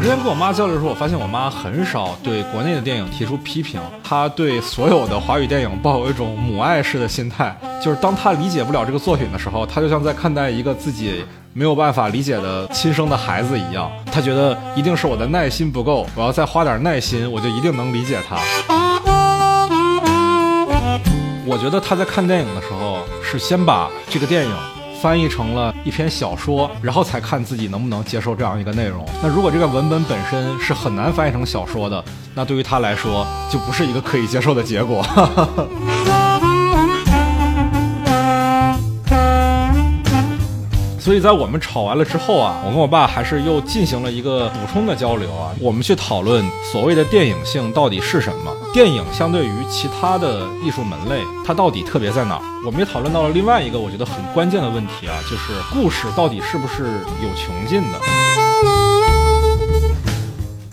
之前跟我妈交流的时候，我发现我妈很少对国内的电影提出批评，她对所有的华语电影抱有一种母爱式的心态，就是当她理解不了这个作品的时候，她就像在看待一个自己没有办法理解的亲生的孩子一样，她觉得一定是我的耐心不够，我要再花点耐心，我就一定能理解她。我觉得她在看电影的时候，是先把这个电影。翻译成了一篇小说，然后才看自己能不能接受这样一个内容。那如果这个文本本身是很难翻译成小说的，那对于他来说就不是一个可以接受的结果。所以在我们吵完了之后啊，我跟我爸还是又进行了一个补充的交流啊，我们去讨论所谓的电影性到底是什么？电影相对于其他的艺术门类，它到底特别在哪儿？我们也讨论到了另外一个我觉得很关键的问题啊，就是故事到底是不是有穷尽的？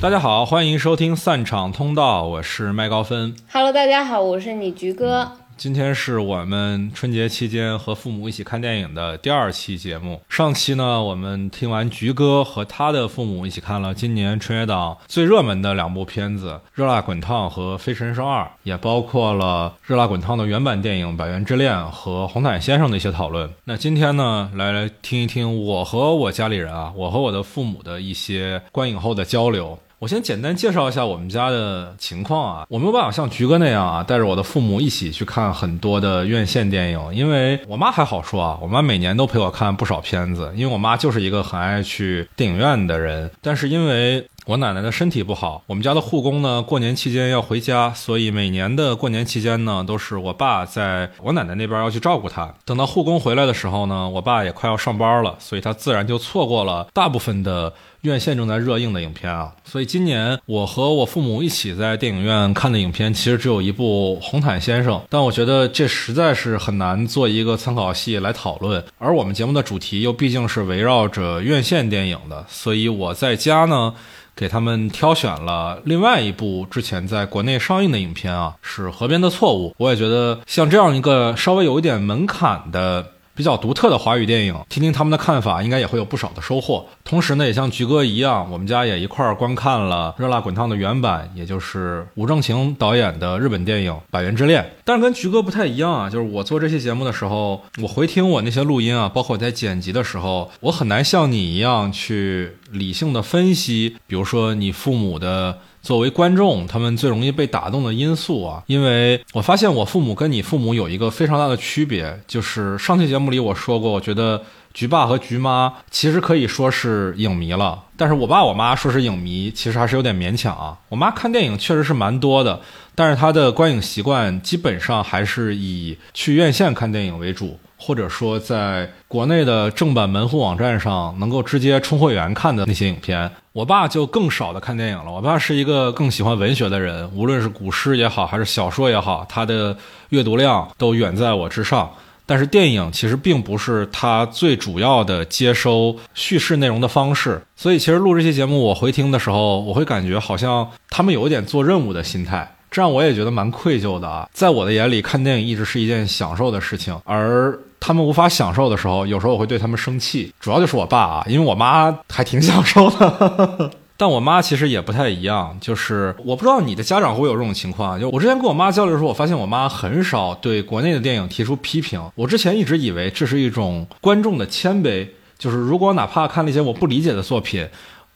大家好，欢迎收听散场通道，我是麦高芬。Hello，大家好，我是你菊哥。今天是我们春节期间和父母一起看电影的第二期节目。上期呢，我们听完菊哥和他的父母一起看了今年春节档最热门的两部片子《热辣滚烫》和《飞驰人生二》，也包括了《热辣滚烫》的原版电影《百元之恋》和《红毯先生》的一些讨论。那今天呢，来来听一听我和我家里人啊，我和我的父母的一些观影后的交流。我先简单介绍一下我们家的情况啊，我没有办法像菊哥那样啊，带着我的父母一起去看很多的院线电影，因为我妈还好说啊，我妈每年都陪我看不少片子，因为我妈就是一个很爱去电影院的人，但是因为我奶奶的身体不好，我们家的护工呢过年期间要回家，所以每年的过年期间呢，都是我爸在我奶奶那边要去照顾她。等到护工回来的时候呢，我爸也快要上班了，所以他自然就错过了大部分的。院线正在热映的影片啊，所以今年我和我父母一起在电影院看的影片，其实只有一部《红毯先生》，但我觉得这实在是很难做一个参考系来讨论。而我们节目的主题又毕竟是围绕着院线电影的，所以我在家呢给他们挑选了另外一部之前在国内上映的影片啊，是《河边的错误》。我也觉得像这样一个稍微有一点门槛的。比较独特的华语电影，听听他们的看法，应该也会有不少的收获。同时呢，也像菊哥一样，我们家也一块儿观看了《热辣滚烫》的原版，也就是吴正晴导演的日本电影《百元之恋》。但是跟菊哥不太一样啊，就是我做这期节目的时候，我回听我那些录音啊，包括我在剪辑的时候，我很难像你一样去理性的分析，比如说你父母的。作为观众，他们最容易被打动的因素啊，因为我发现我父母跟你父母有一个非常大的区别，就是上期节目里我说过，我觉得菊爸和菊妈其实可以说是影迷了，但是我爸我妈说是影迷，其实还是有点勉强啊。我妈看电影确实是蛮多的，但是她的观影习惯基本上还是以去院线看电影为主。或者说，在国内的正版门户网站上能够直接充会员看的那些影片，我爸就更少的看电影了。我爸是一个更喜欢文学的人，无论是古诗也好，还是小说也好，他的阅读量都远在我之上。但是电影其实并不是他最主要的接收叙事内容的方式，所以其实录这期节目，我回听的时候，我会感觉好像他们有一点做任务的心态。这让我也觉得蛮愧疚的啊，在我的眼里，看电影一直是一件享受的事情，而他们无法享受的时候，有时候我会对他们生气。主要就是我爸啊，因为我妈还挺享受的，但我妈其实也不太一样。就是我不知道你的家长会有这种情况，就我之前跟我妈交流的时候，我发现我妈很少对国内的电影提出批评。我之前一直以为这是一种观众的谦卑，就是如果哪怕看了一些我不理解的作品。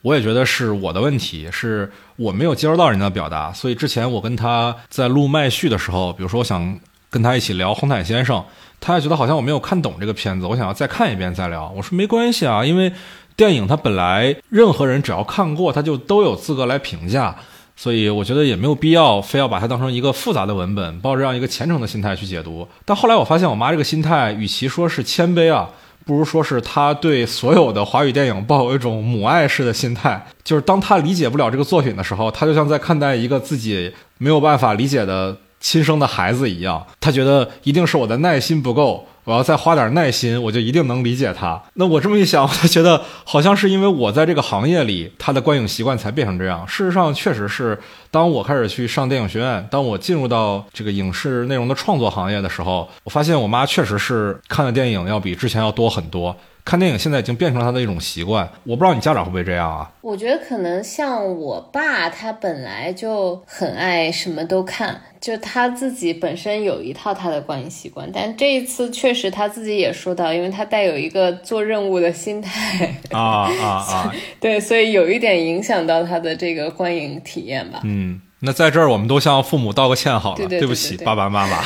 我也觉得是我的问题，是我没有接收到人家的表达，所以之前我跟他在录麦序的时候，比如说我想跟他一起聊《红毯先生》，他也觉得好像我没有看懂这个片子，我想要再看一遍再聊。我说没关系啊，因为电影它本来任何人只要看过，他就都有资格来评价，所以我觉得也没有必要非要把它当成一个复杂的文本，抱着这样一个虔诚的心态去解读。但后来我发现，我妈这个心态，与其说是谦卑啊。不如说是他对所有的华语电影抱有一种母爱式的心态，就是当他理解不了这个作品的时候，他就像在看待一个自己没有办法理解的亲生的孩子一样，他觉得一定是我的耐心不够。我要再花点耐心，我就一定能理解他。那我这么一想，我就觉得好像是因为我在这个行业里，他的观影习惯才变成这样。事实上，确实是当我开始去上电影学院，当我进入到这个影视内容的创作行业的时候，我发现我妈确实是看的电影要比之前要多很多。看电影现在已经变成了他的一种习惯。我不知道你家长会不会这样啊？我觉得可能像我爸，他本来就很爱什么都看，就他自己本身有一套他的观影习惯。但这一次确实他自己也说到，因为他带有一个做任务的心态啊啊啊！对，所以有一点影响到他的这个观影体验吧。嗯。那在这儿，我们都向父母道个歉好了，对不起，爸爸妈妈，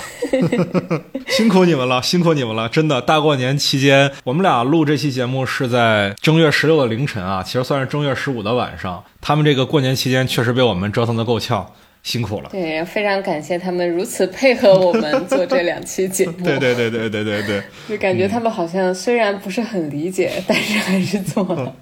辛苦你们了，辛苦你们了，真的。大过年期间，我们俩录这期节目是在正月十六的凌晨啊，其实算是正月十五的晚上。他们这个过年期间确实被我们折腾的够呛，辛苦了。对，非常感谢他们如此配合我们做这两期节目。对对对对对对对，就感觉他们好像虽然不是很理解，但是还是做了。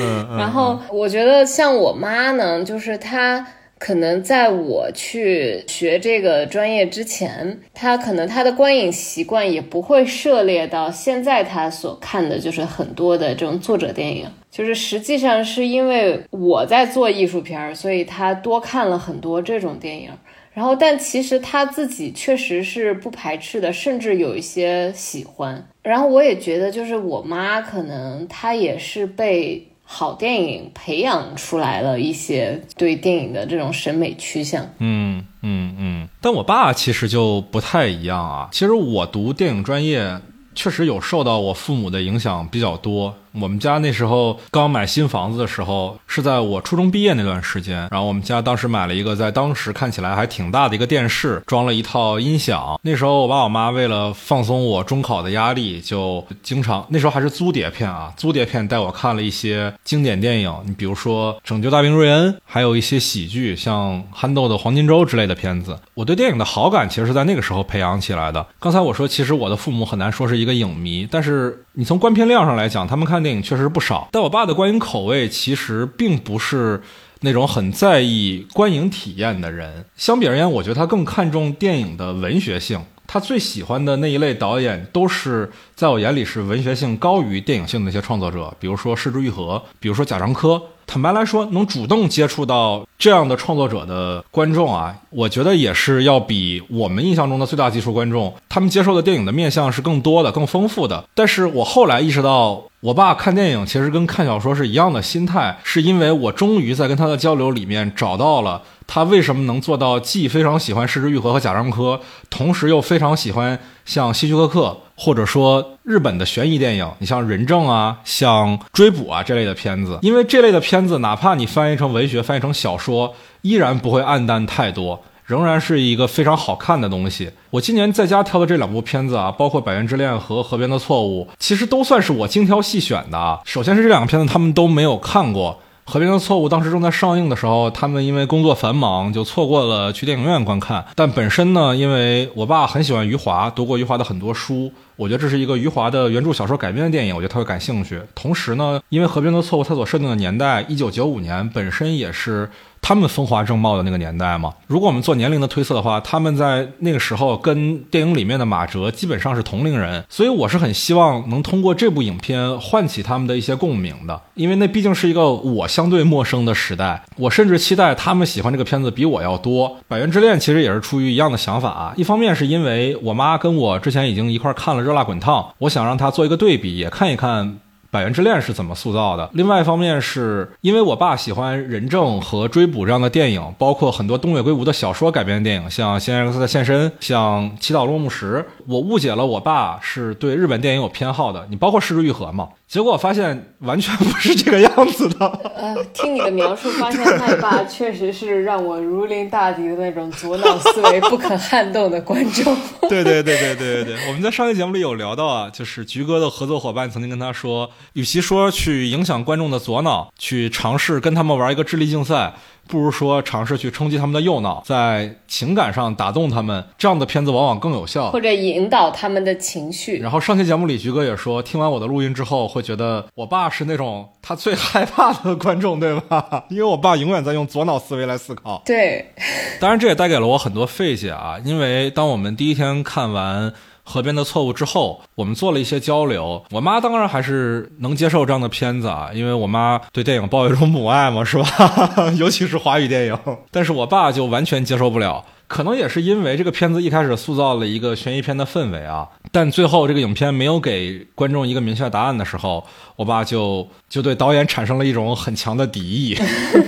嗯。然后我觉得像我妈呢，就是她。可能在我去学这个专业之前，他可能他的观影习惯也不会涉猎到现在他所看的，就是很多的这种作者电影。就是实际上是因为我在做艺术片儿，所以他多看了很多这种电影。然后，但其实他自己确实是不排斥的，甚至有一些喜欢。然后我也觉得，就是我妈可能她也是被。好电影培养出来了一些对电影的这种审美趋向。嗯嗯嗯，但我爸其实就不太一样啊。其实我读电影专业，确实有受到我父母的影响比较多。我们家那时候刚买新房子的时候，是在我初中毕业那段时间。然后我们家当时买了一个在当时看起来还挺大的一个电视，装了一套音响。那时候我爸我妈为了放松我中考的压力，就经常那时候还是租碟片啊，租碟片带我看了一些经典电影。你比如说《拯救大兵瑞恩》，还有一些喜剧，像憨豆的《黄金周》之类的片子。我对电影的好感其实是在那个时候培养起来的。刚才我说，其实我的父母很难说是一个影迷，但是你从观片量上来讲，他们看电影确实不少，但我爸的观影口味其实并不是那种很在意观影体验的人。相比而言，我觉得他更看重电影的文学性。他最喜欢的那一类导演，都是在我眼里是文学性高于电影性的一些创作者，比如说市之愈合，比如说贾樟柯。坦白来说，能主动接触到这样的创作者的观众啊，我觉得也是要比我们印象中的最大基数观众，他们接受的电影的面向是更多的、更丰富的。但是我后来意识到，我爸看电影其实跟看小说是一样的心态，是因为我终于在跟他的交流里面找到了他为什么能做到既非常喜欢《失之愈合》和贾樟柯，同时又非常喜欢像希区柯克。或者说日本的悬疑电影，你像《人证》啊，像《追捕》啊这类的片子，因为这类的片子，哪怕你翻译成文学、翻译成小说，依然不会暗淡太多，仍然是一个非常好看的东西。我今年在家挑的这两部片子啊，包括《百元之恋》和《河边的错误》，其实都算是我精挑细选的。首先是这两个片子，他们都没有看过。《河边的错误》当时正在上映的时候，他们因为工作繁忙，就错过了去电影院观看。但本身呢，因为我爸很喜欢余华，读过余华的很多书。我觉得这是一个余华的原著小说改编的电影，我觉得他会感兴趣。同时呢，因为《河边的错误》它所设定的年代一九九五年，本身也是他们风华正茂的那个年代嘛。如果我们做年龄的推测的话，他们在那个时候跟电影里面的马哲基本上是同龄人，所以我是很希望能通过这部影片唤起他们的一些共鸣的，因为那毕竟是一个我相对陌生的时代。我甚至期待他们喜欢这个片子比我要多。《百元之恋》其实也是出于一样的想法啊，一方面是因为我妈跟我之前已经一块看了。热辣滚烫，我想让她做一个对比，也看一看《百元之恋》是怎么塑造的。另外一方面，是因为我爸喜欢《人证》和《追捕》这样的电影，包括很多东野圭吾的小说改编的电影，像《新 X 的现身》，像《祈祷落幕时》。我误解了，我爸是对日本电影有偏好的。你包括《失之愈合》嘛？结果发现完全不是这个样子的。呃，听你的描述，发现麦霸 确实是让我如临大敌的那种左脑思维不可撼动的观众。对对对对对对对，我们在上期节目里有聊到啊，就是菊哥的合作伙伴曾经跟他说，与其说去影响观众的左脑，去尝试跟他们玩一个智力竞赛。不如说尝试去冲击他们的右脑，在情感上打动他们，这样的片子往往更有效，或者引导他们的情绪。然后上期节目里，菊哥也说，听完我的录音之后，会觉得我爸是那种他最害怕的观众，对吧？因为我爸永远在用左脑思维来思考。对，当然这也带给了我很多费解啊，因为当我们第一天看完。河边的错误》之后，我们做了一些交流。我妈当然还是能接受这样的片子啊，因为我妈对电影抱有一种母爱嘛，是吧？尤其是华语电影。但是我爸就完全接受不了。可能也是因为这个片子一开始塑造了一个悬疑片的氛围啊，但最后这个影片没有给观众一个明确答案的时候，我爸就就对导演产生了一种很强的敌意，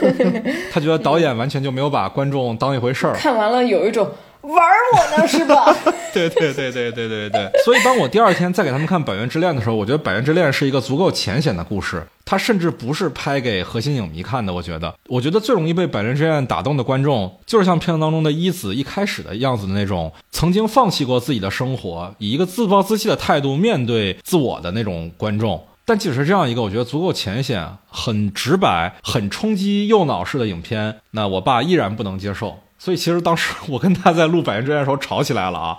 他觉得导演完全就没有把观众当一回事儿。看完了有一种。玩我呢是吧？对对对对对对对。所以当我第二天再给他们看《百元之恋》的时候，我觉得《百元之恋》是一个足够浅显的故事，它甚至不是拍给核心影迷看的。我觉得，我觉得最容易被《百元之恋》打动的观众，就是像片子当中的一子一开始的样子的那种，曾经放弃过自己的生活，以一个自暴自弃的态度面对自我的那种观众。但即使是这样一个我觉得足够浅显、很直白、很冲击右脑式的影片，那我爸依然不能接受。所以其实当时我跟他在录《百元之恋》的时候吵起来了啊，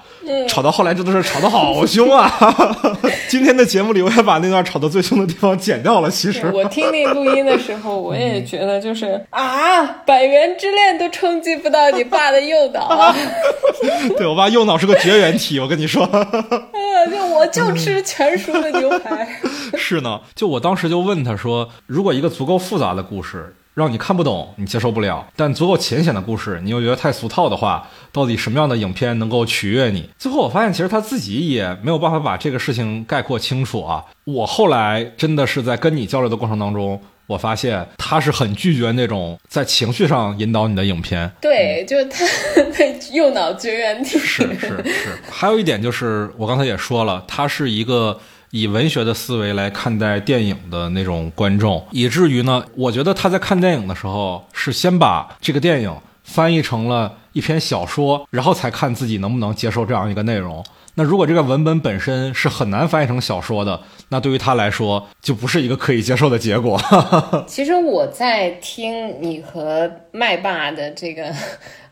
吵到后来真的是吵得好凶啊！今天的节目里我也把那段吵得最凶的地方剪掉了。其实我听那录音的时候，我也觉得就是啊，《百元之恋》都冲击不到你爸的右脑。对我爸右脑是个绝缘体，我跟你说。就我就吃全熟的牛排。是呢，就我当时就问他说，如果一个足够复杂的故事。让你看不懂，你接受不了；但足够浅显的故事，你又觉得太俗套的话，到底什么样的影片能够取悦你？最后我发现，其实他自己也没有办法把这个事情概括清楚啊。我后来真的是在跟你交流的过程当中，我发现他是很拒绝那种在情绪上引导你的影片。对，就是他被右脑绝缘体。是是是。还有一点就是，我刚才也说了，他是一个。以文学的思维来看待电影的那种观众，以至于呢，我觉得他在看电影的时候是先把这个电影翻译成了一篇小说，然后才看自己能不能接受这样一个内容。那如果这个文本本身是很难翻译成小说的，那对于他来说就不是一个可以接受的结果。其实我在听你和麦霸的这个。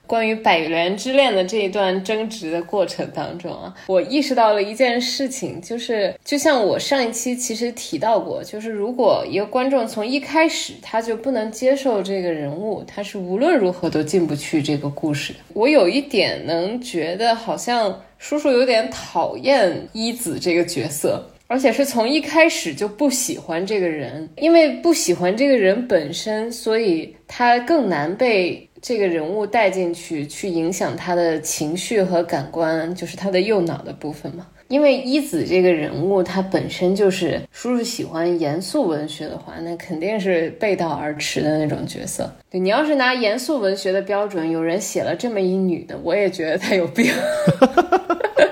关于《百元之恋》的这一段争执的过程当中啊，我意识到了一件事情，就是就像我上一期其实提到过，就是如果一个观众从一开始他就不能接受这个人物，他是无论如何都进不去这个故事。我有一点能觉得，好像叔叔有点讨厌一子这个角色，而且是从一开始就不喜欢这个人，因为不喜欢这个人本身，所以他更难被。这个人物带进去，去影响他的情绪和感官，就是他的右脑的部分嘛。因为一子这个人物，他本身就是叔叔喜欢严肃文学的话，那肯定是背道而驰的那种角色。对你要是拿严肃文学的标准，有人写了这么一女的，我也觉得她有病。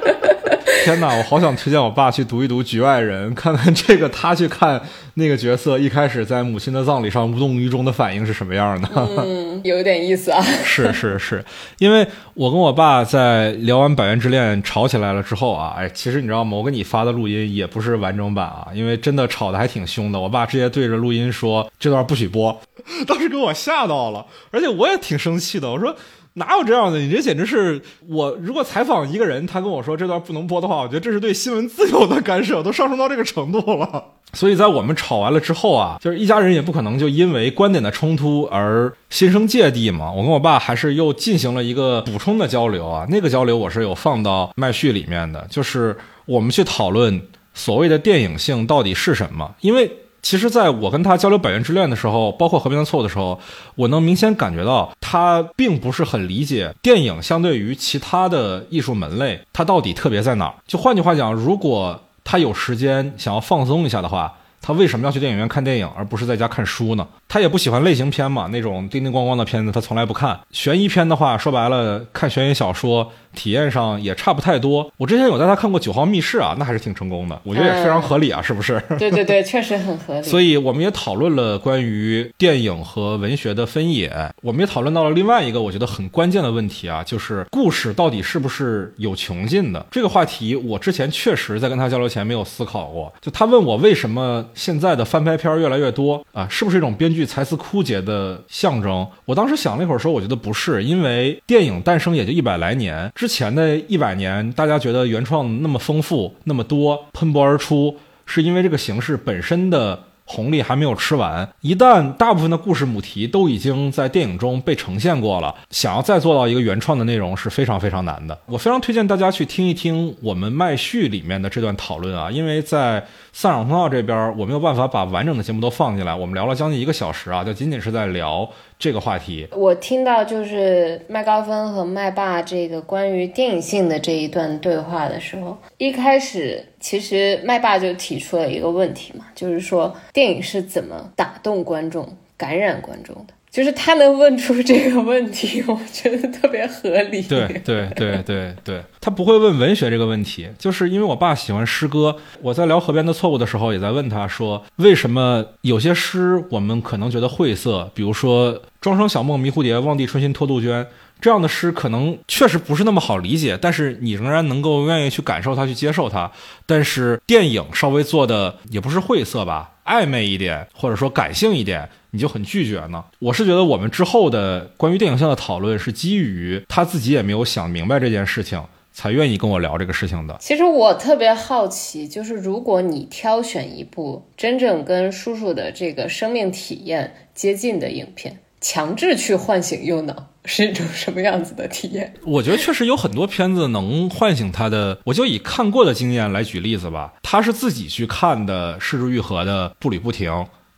天哪，我好想推荐我爸去读一读《局外人》，看看这个他去看那个角色一开始在母亲的葬礼上无动于衷的反应是什么样的。嗯，有点意思啊。是是是，因为我跟我爸在聊完《百元之恋》吵起来了之后啊，哎，其实你知道吗？我给你发的录音也不是完整版啊，因为真的吵得还挺凶的。我爸直接对着录音说：“这段不许播。”当时给我吓到了，而且我也挺生气的。我说。哪有这样的？你这简直是我！如果采访一个人，他跟我说这段不能播的话，我觉得这是对新闻自由的干涉，都上升到这个程度了。所以在我们吵完了之后啊，就是一家人也不可能就因为观点的冲突而心生芥蒂嘛。我跟我爸还是又进行了一个补充的交流啊，那个交流我是有放到麦序里面的，就是我们去讨论所谓的电影性到底是什么，因为。其实，在我跟他交流《百元之恋》的时候，包括《和平的错误》的时候，我能明显感觉到他并不是很理解电影相对于其他的艺术门类，它到底特别在哪儿。就换句话讲，如果他有时间想要放松一下的话，他为什么要去电影院看电影，而不是在家看书呢？他也不喜欢类型片嘛，那种叮叮咣咣的片子他从来不看。悬疑片的话，说白了，看悬疑小说。体验上也差不太多。我之前有带他看过《九号密室》啊，那还是挺成功的，我觉得也非常合理啊，是不是？对对对，确实很合理。所以我们也讨论了关于电影和文学的分野，我们也讨论到了另外一个我觉得很关键的问题啊，就是故事到底是不是有穷尽的这个话题。我之前确实在跟他交流前没有思考过。就他问我为什么现在的翻拍片越来越多啊，是不是一种编剧才思枯竭的象征？我当时想了一会儿，说我觉得不是，因为电影诞生也就一百来年。之前的一百年，大家觉得原创那么丰富、那么多、喷薄而出，是因为这个形式本身的红利还没有吃完。一旦大部分的故事母题都已经在电影中被呈现过了，想要再做到一个原创的内容是非常非常难的。我非常推荐大家去听一听我们麦序里面的这段讨论啊，因为在散场通道这边我没有办法把完整的节目都放进来，我们聊了将近一个小时啊，就仅仅是在聊。这个话题，我听到就是麦高芬和麦霸这个关于电影性的这一段对话的时候，一开始其实麦霸就提出了一个问题嘛，就是说电影是怎么打动观众、感染观众的。就是他能问出这个问题，我觉得特别合理。对对对对对，他不会问文学这个问题，就是因为我爸喜欢诗歌。我在聊《河边的错误》的时候，也在问他说，为什么有些诗我们可能觉得晦涩，比如说“庄生晓梦迷蝴蝶，望帝春心托杜鹃”这样的诗，可能确实不是那么好理解，但是你仍然能够愿意去感受它，去接受它。但是电影稍微做的也不是晦涩吧，暧昧一点，或者说感性一点。你就很拒绝呢？我是觉得我们之后的关于电影性的讨论是基于他自己也没有想明白这件事情，才愿意跟我聊这个事情的。其实我特别好奇，就是如果你挑选一部真正跟叔叔的这个生命体验接近的影片，强制去唤醒右脑，是一种什么样子的体验？我觉得确实有很多片子能唤醒他的。我就以看过的经验来举例子吧，他是自己去看的《失之愈合》的《步履不停》。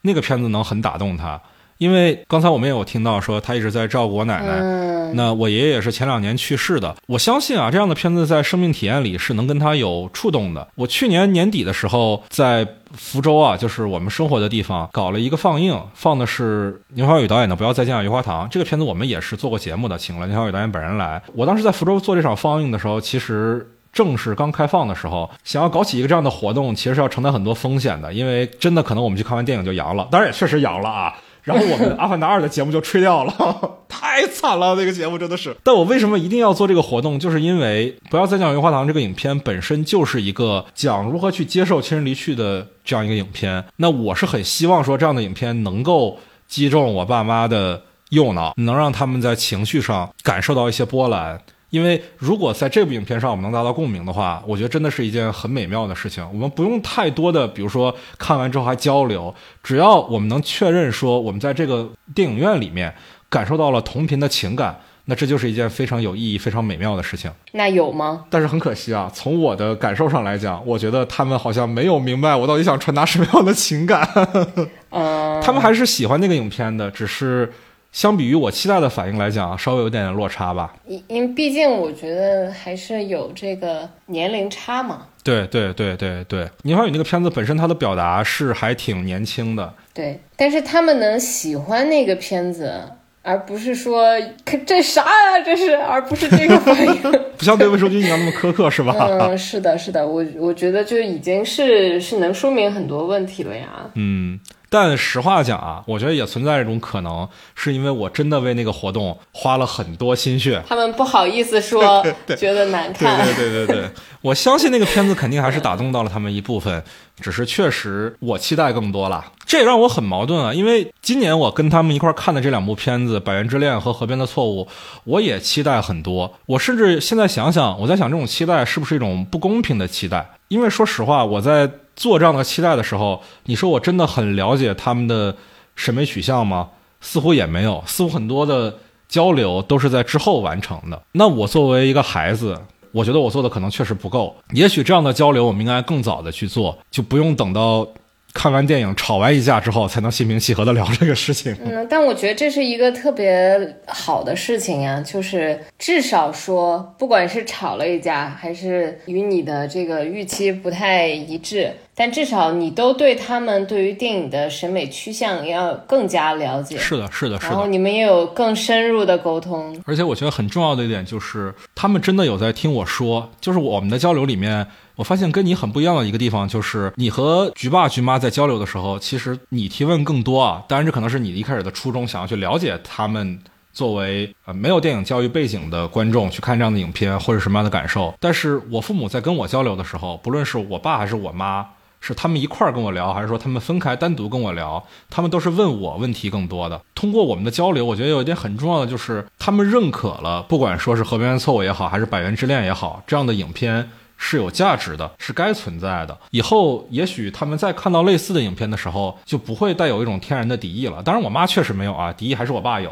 那个片子能很打动他，因为刚才我们也有听到说他一直在照顾我奶奶。那我爷爷也是前两年去世的。我相信啊，这样的片子在生命体验里是能跟他有触动的。我去年年底的时候在福州啊，就是我们生活的地方，搞了一个放映，放的是宁浩宇导演的《不要再见了，棉花糖》。这个片子我们也是做过节目的，请了宁浩宇导演本人来。我当时在福州做这场放映的时候，其实。正式刚开放的时候，想要搞起一个这样的活动，其实是要承担很多风险的，因为真的可能我们去看完电影就阳了，当然也确实阳了啊。然后我们《阿凡达二》的节目就吹掉了，太惨了，那个节目真的是。但我为什么一定要做这个活动？就是因为《不要再讲棉花糖》这个影片本身就是一个讲如何去接受亲人离去的这样一个影片。那我是很希望说这样的影片能够击中我爸妈的右脑，能让他们在情绪上感受到一些波澜。因为如果在这部影片上我们能达到共鸣的话，我觉得真的是一件很美妙的事情。我们不用太多的，比如说看完之后还交流，只要我们能确认说我们在这个电影院里面感受到了同频的情感，那这就是一件非常有意义、非常美妙的事情。那有吗？但是很可惜啊，从我的感受上来讲，我觉得他们好像没有明白我到底想传达什么样的情感。嗯，他们还是喜欢那个影片的，只是。相比于我期待的反应来讲，稍微有点点落差吧。因因为毕竟我觉得还是有这个年龄差嘛。对对对对对，宁浩宇那个片子本身它的表达是还挺年轻的。对，但是他们能喜欢那个片子，而不是说这啥呀，这是，而不是这个反应。不像对魏书君一样那么苛刻，是吧？嗯，是的，是的，我我觉得就已经是是能说明很多问题了呀。嗯。但实话讲啊，我觉得也存在一种可能，是因为我真的为那个活动花了很多心血。他们不好意思说，觉得难看。对对对对对，我相信那个片子肯定还是打动到了他们一部分，只是确实我期待更多了。这也让我很矛盾啊，因为今年我跟他们一块看的这两部片子《百元之恋》和《河边的错误》，我也期待很多。我甚至现在想想，我在想这种期待是不是一种不公平的期待？因为说实话，我在。做这样的期待的时候，你说我真的很了解他们的审美取向吗？似乎也没有，似乎很多的交流都是在之后完成的。那我作为一个孩子，我觉得我做的可能确实不够。也许这样的交流，我们应该更早的去做，就不用等到。看完电影吵完一架之后，才能心平气和的聊这个事情。嗯，但我觉得这是一个特别好的事情呀，就是至少说，不管是吵了一架，还是与你的这个预期不太一致。但至少你都对他们对于电影的审美趋向要更加了解。是的，是的，是的。然后你们也有更深入的沟通。而且我觉得很重要的一点就是，他们真的有在听我说。就是我们的交流里面，我发现跟你很不一样的一个地方，就是你和菊爸菊妈在交流的时候，其实你提问更多啊。当然，这可能是你一开始的初衷，想要去了解他们作为呃没有电影教育背景的观众去看这样的影片或者什么样的感受。但是我父母在跟我交流的时候，不论是我爸还是我妈。是他们一块儿跟我聊，还是说他们分开单独跟我聊？他们都是问我问题更多的。通过我们的交流，我觉得有一点很重要的就是，他们认可了，不管说是《河边的错误》也好，还是《百元之恋》也好，这样的影片是有价值的，是该存在的。以后也许他们再看到类似的影片的时候，就不会带有一种天然的敌意了。当然，我妈确实没有啊，敌意还是我爸有。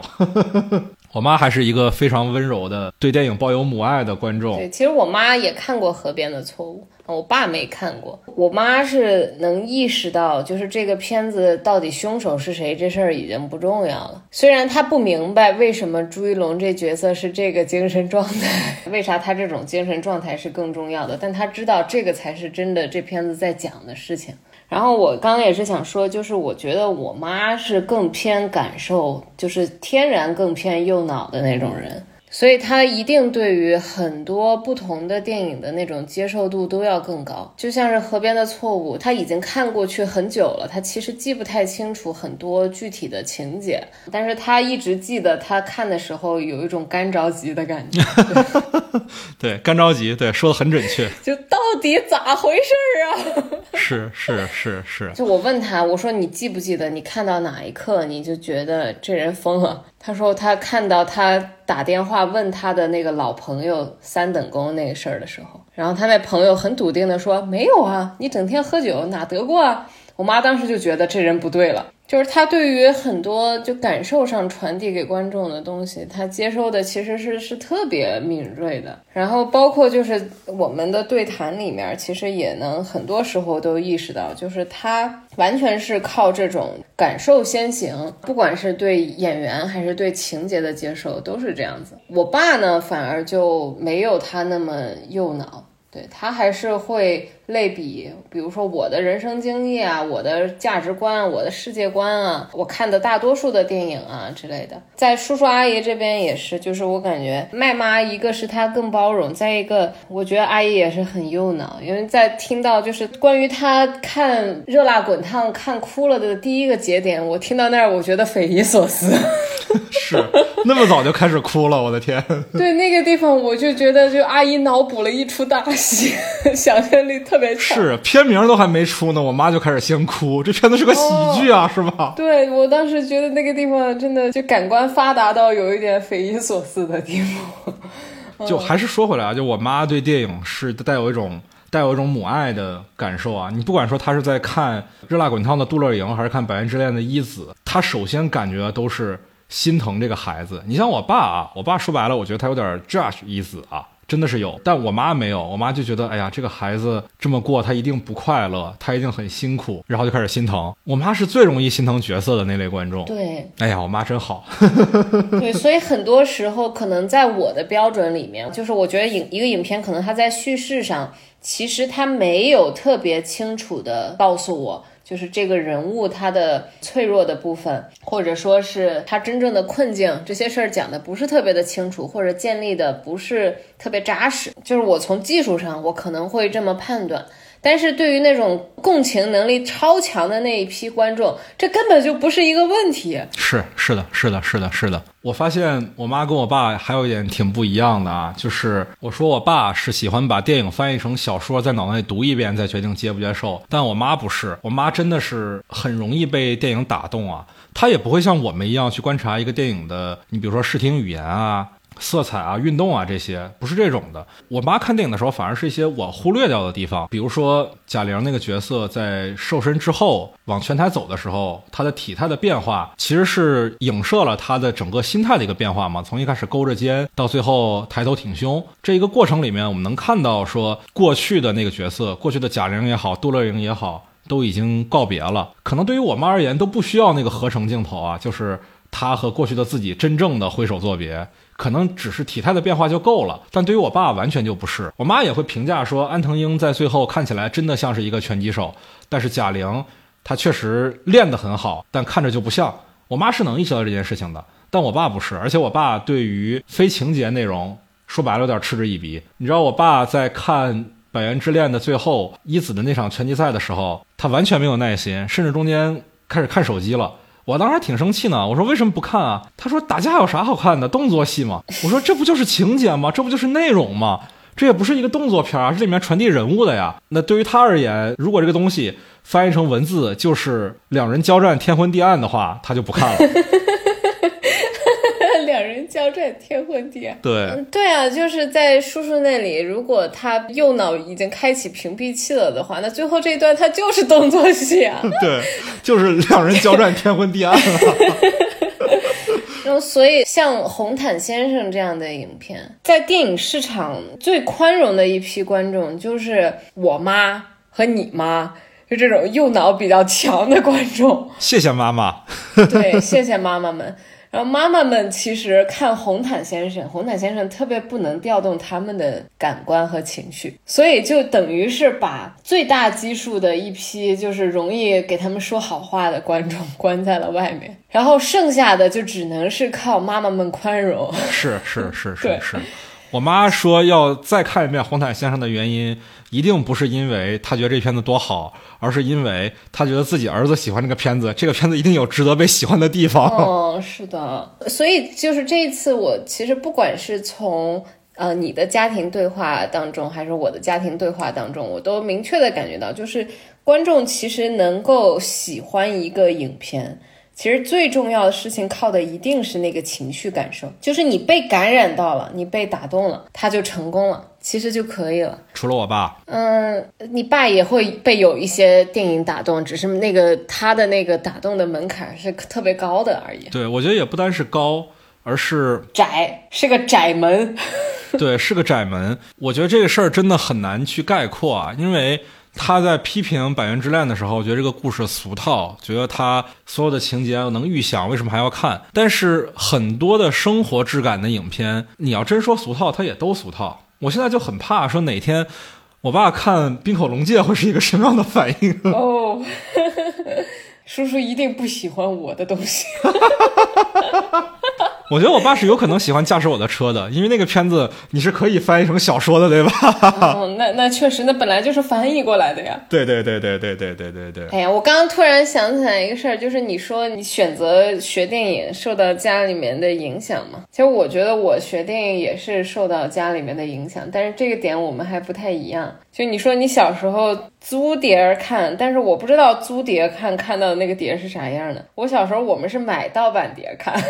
我妈还是一个非常温柔的，对电影抱有母爱的观众。对，其实我妈也看过《河边的错误》。我爸没看过，我妈是能意识到，就是这个片子到底凶手是谁这事儿已经不重要了。虽然她不明白为什么朱一龙这角色是这个精神状态，为啥他这种精神状态是更重要的，但她知道这个才是真的这片子在讲的事情。然后我刚刚也是想说，就是我觉得我妈是更偏感受，就是天然更偏右脑的那种人。所以他一定对于很多不同的电影的那种接受度都要更高，就像是《河边的错误》，他已经看过去很久了，他其实记不太清楚很多具体的情节，但是他一直记得他看的时候有一种干着急的感觉。对，干着急，对，说的很准确。就到底咋回事儿啊？是是是是。就我问他，我说你记不记得你看到哪一刻你就觉得这人疯了？他说他看到他打电话问他的那个老朋友三等功那个事儿的时候，然后他那朋友很笃定的说没有啊，你整天喝酒哪得过啊？我妈当时就觉得这人不对了。就是他对于很多就感受上传递给观众的东西，他接收的其实是是特别敏锐的。然后包括就是我们的对谈里面，其实也能很多时候都意识到，就是他完全是靠这种感受先行，不管是对演员还是对情节的接受，都是这样子。我爸呢，反而就没有他那么右脑，对他还是会。类比，比如说我的人生经历啊，我的价值观，我的世界观啊，我看的大多数的电影啊之类的，在叔叔阿姨这边也是，就是我感觉麦妈一个是她更包容，再一个我觉得阿姨也是很幼脑，因为在听到就是关于她看《热辣滚烫》看哭了的第一个节点，我听到那儿我觉得匪夷所思，是那么早就开始哭了，我的天！对那个地方我就觉得就阿姨脑补了一出大戏，想象力特。是片名都还没出呢，我妈就开始先哭。这片子是个喜剧啊，是吧？对我当时觉得那个地方真的就感官发达到有一点匪夷所思的地步。就还是说回来啊，就我妈对电影是带有一种带有一种母爱的感受啊。你不管说她是在看《热辣滚烫》的杜乐莹，还是看《百元之恋》的一子，她首先感觉都是心疼这个孩子。你像我爸啊，我爸说白了，我觉得他有点 judge 一子啊。真的是有，但我妈没有。我妈就觉得，哎呀，这个孩子这么过，他一定不快乐，他一定很辛苦，然后就开始心疼。我妈是最容易心疼角色的那类观众。对，哎呀，我妈真好。对，所以很多时候，可能在我的标准里面，就是我觉得影一个影片，可能它在叙事上，其实它没有特别清楚的告诉我。就是这个人物他的脆弱的部分，或者说是他真正的困境，这些事儿讲的不是特别的清楚，或者建立的不是特别扎实。就是我从技术上，我可能会这么判断。但是对于那种共情能力超强的那一批观众，这根本就不是一个问题。是是的，是的，是的，是的。我发现我妈跟我爸还有一点挺不一样的啊，就是我说我爸是喜欢把电影翻译成小说，在脑内读一遍再决定接不接受，但我妈不是，我妈真的是很容易被电影打动啊，她也不会像我们一样去观察一个电影的，你比如说视听语言啊。色彩啊，运动啊，这些不是这种的。我妈看电影的时候，反而是一些我忽略掉的地方，比如说贾玲那个角色在瘦身之后往拳台走的时候，她的体态的变化，其实是影射了她的整个心态的一个变化嘛。从一开始勾着肩，到最后抬头挺胸，这一个过程里面，我们能看到说过去的那个角色，过去的贾玲也好，杜乐莹也好，都已经告别了。可能对于我妈而言，都不需要那个合成镜头啊，就是她和过去的自己真正的挥手作别。可能只是体态的变化就够了，但对于我爸完全就不是。我妈也会评价说，安藤英在最后看起来真的像是一个拳击手，但是贾玲她确实练得很好，但看着就不像。我妈是能意识到这件事情的，但我爸不是。而且我爸对于非情节内容，说白了有点嗤之以鼻。你知道，我爸在看《百元之恋》的最后一子的那场拳击赛的时候，他完全没有耐心，甚至中间开始看手机了。我当时挺生气呢，我说为什么不看啊？他说打架有啥好看的，动作戏嘛。我说这不就是情节吗？这不就是内容吗？这也不是一个动作片啊，这里面传递人物的呀。那对于他而言，如果这个东西翻译成文字就是两人交战天昏地暗的话，他就不看了。两人交战天昏地暗。对，对啊，就是在叔叔那里，如果他右脑已经开启屏蔽器了的话，那最后这一段他就是动作戏啊。对，就是两人交战天昏地暗了。然后，所以像《红毯先生》这样的影片，在电影市场最宽容的一批观众，就是我妈和你妈，就这种右脑比较强的观众。谢谢妈妈。对，谢谢妈妈们。然后妈妈们其实看《红毯先生》，《红毯先生》特别不能调动他们的感官和情绪，所以就等于是把最大基数的一批就是容易给他们说好话的观众关在了外面，然后剩下的就只能是靠妈妈们宽容。是是是是是。我妈说要再看一遍《红毯先生》的原因，一定不是因为她觉得这片子多好，而是因为她觉得自己儿子喜欢这个片子，这个片子一定有值得被喜欢的地方。哦，是的，所以就是这一次，我其实不管是从呃你的家庭对话当中，还是我的家庭对话当中，我都明确的感觉到，就是观众其实能够喜欢一个影片。其实最重要的事情靠的一定是那个情绪感受，就是你被感染到了，你被打动了，他就成功了，其实就可以了。除了我爸，嗯，你爸也会被有一些电影打动，只是那个他的那个打动的门槛是特别高的而已。对，我觉得也不单是高，而是窄，是个窄门。对，是个窄门。我觉得这个事儿真的很难去概括啊，因为。他在批评《百元之恋》的时候，觉得这个故事俗套，觉得他所有的情节能预想，为什么还要看？但是很多的生活质感的影片，你要真说俗套，它也都俗套。我现在就很怕说哪天我爸看《冰口龙介》会是一个什么样的反应哦。叔叔一定不喜欢我的东西。我觉得我爸是有可能喜欢驾驶我的车的，因为那个片子你是可以翻译成小说的，对吧？哦，那那确实，那本来就是翻译过来的呀。对对对对对对对对对。哎呀，我刚刚突然想起来一个事儿，就是你说你选择学电影受到家里面的影响嘛？其实我觉得我学电影也是受到家里面的影响，但是这个点我们还不太一样。就你说你小时候租碟看，但是我不知道租碟看看到的那个碟是啥样的。我小时候我们是买盗版碟看。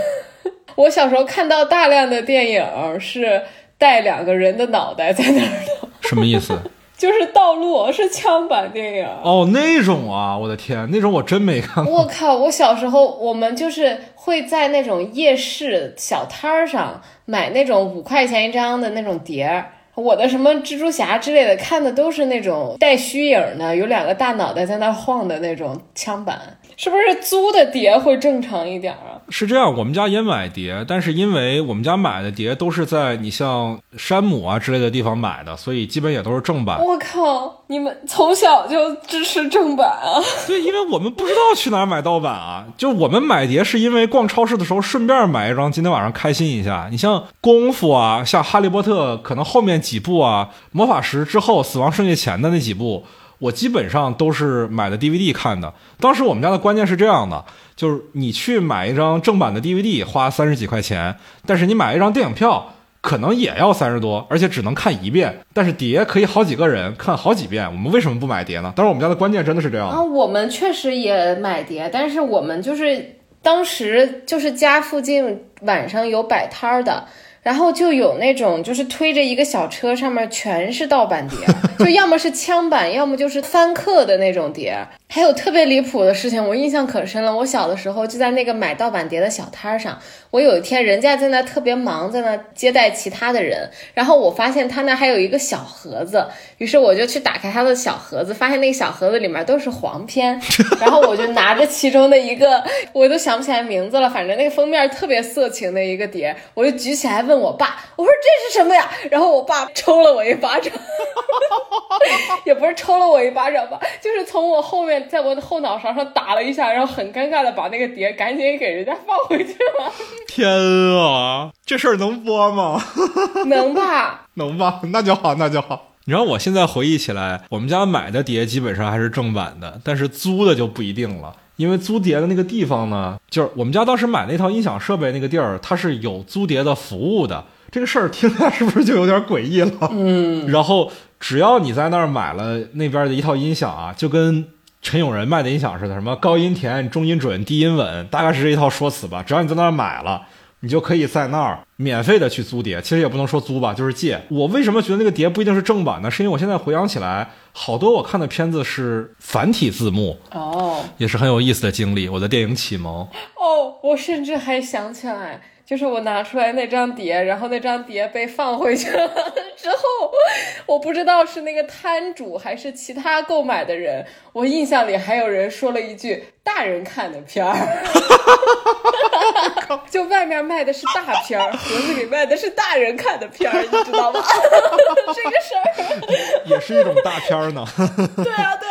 我小时候看到大量的电影是带两个人的脑袋在那儿的，什么意思？就是道路，是枪版电影。哦，那种啊，我的天，那种我真没看过。我靠，我小时候我们就是会在那种夜市小摊儿上买那种五块钱一张的那种碟。我的什么蜘蛛侠之类的看的都是那种带虚影的，有两个大脑袋在那晃的那种枪版。是不是租的碟会正常一点啊？是这样，我们家也买碟，但是因为我们家买的碟都是在你像山姆啊之类的地方买的，所以基本也都是正版。我靠，你们从小就支持正版啊？对，因为我们不知道去哪儿买盗版啊，就我们买碟是因为逛超市的时候顺便买一张，今天晚上开心一下。你像功夫啊，像哈利波特，可能后面几部啊，魔法石之后，死亡圣界前的那几部。我基本上都是买的 DVD 看的。当时我们家的观念是这样的，就是你去买一张正版的 DVD 花三十几块钱，但是你买一张电影票可能也要三十多，而且只能看一遍。但是碟可以好几个人看好几遍。我们为什么不买碟呢？当时我们家的观念真的是这样啊。我们确实也买碟，但是我们就是当时就是家附近晚上有摆摊儿的。然后就有那种，就是推着一个小车，上面全是盗版碟，就要么是枪版，要么就是翻刻的那种碟。还有特别离谱的事情，我印象可深了。我小的时候就在那个买盗版碟的小摊上，我有一天人家在那特别忙，在那接待其他的人，然后我发现他那还有一个小盒子，于是我就去打开他的小盒子，发现那个小盒子里面都是黄片，然后我就拿着其中的一个，我都想不起来名字了，反正那个封面特别色情的一个碟，我就举起来问我爸，我说这是什么呀？然后我爸抽了我一巴掌，也不是抽了我一巴掌吧，就是从我后面。在我的后脑勺上打了一下，然后很尴尬的把那个碟赶紧给人家放回去了。天啊，这事儿能播吗？能吧，能吧，那就好，那就好。你知道我现在回忆起来，我们家买的碟基本上还是正版的，但是租的就不一定了，因为租碟的那个地方呢，就是我们家当时买那套音响设备那个地儿，它是有租碟的服务的。这个事儿听起来是不是就有点诡异了？嗯。然后只要你在那儿买了那边的一套音响啊，就跟。陈永仁卖的音响似的，什么高音甜、中音准、低音稳，大概是这一套说辞吧。只要你在那儿买了，你就可以在那儿免费的去租碟。其实也不能说租吧，就是借。我为什么觉得那个碟不一定是正版呢？是因为我现在回想起来，好多我看的片子是繁体字幕，哦也是很有意思的经历。我的电影启蒙，哦，我甚至还想起来，就是我拿出来那张碟，然后那张碟被放回去了之后，我不知道是那个摊主还是其他购买的人，我印象里还有人说了一句“大人看的片儿”，就外面卖的是大片儿，盒子里卖的是大人看的片儿，你知道吗？这个事儿。也是一种大片儿呢。对啊，对啊，对，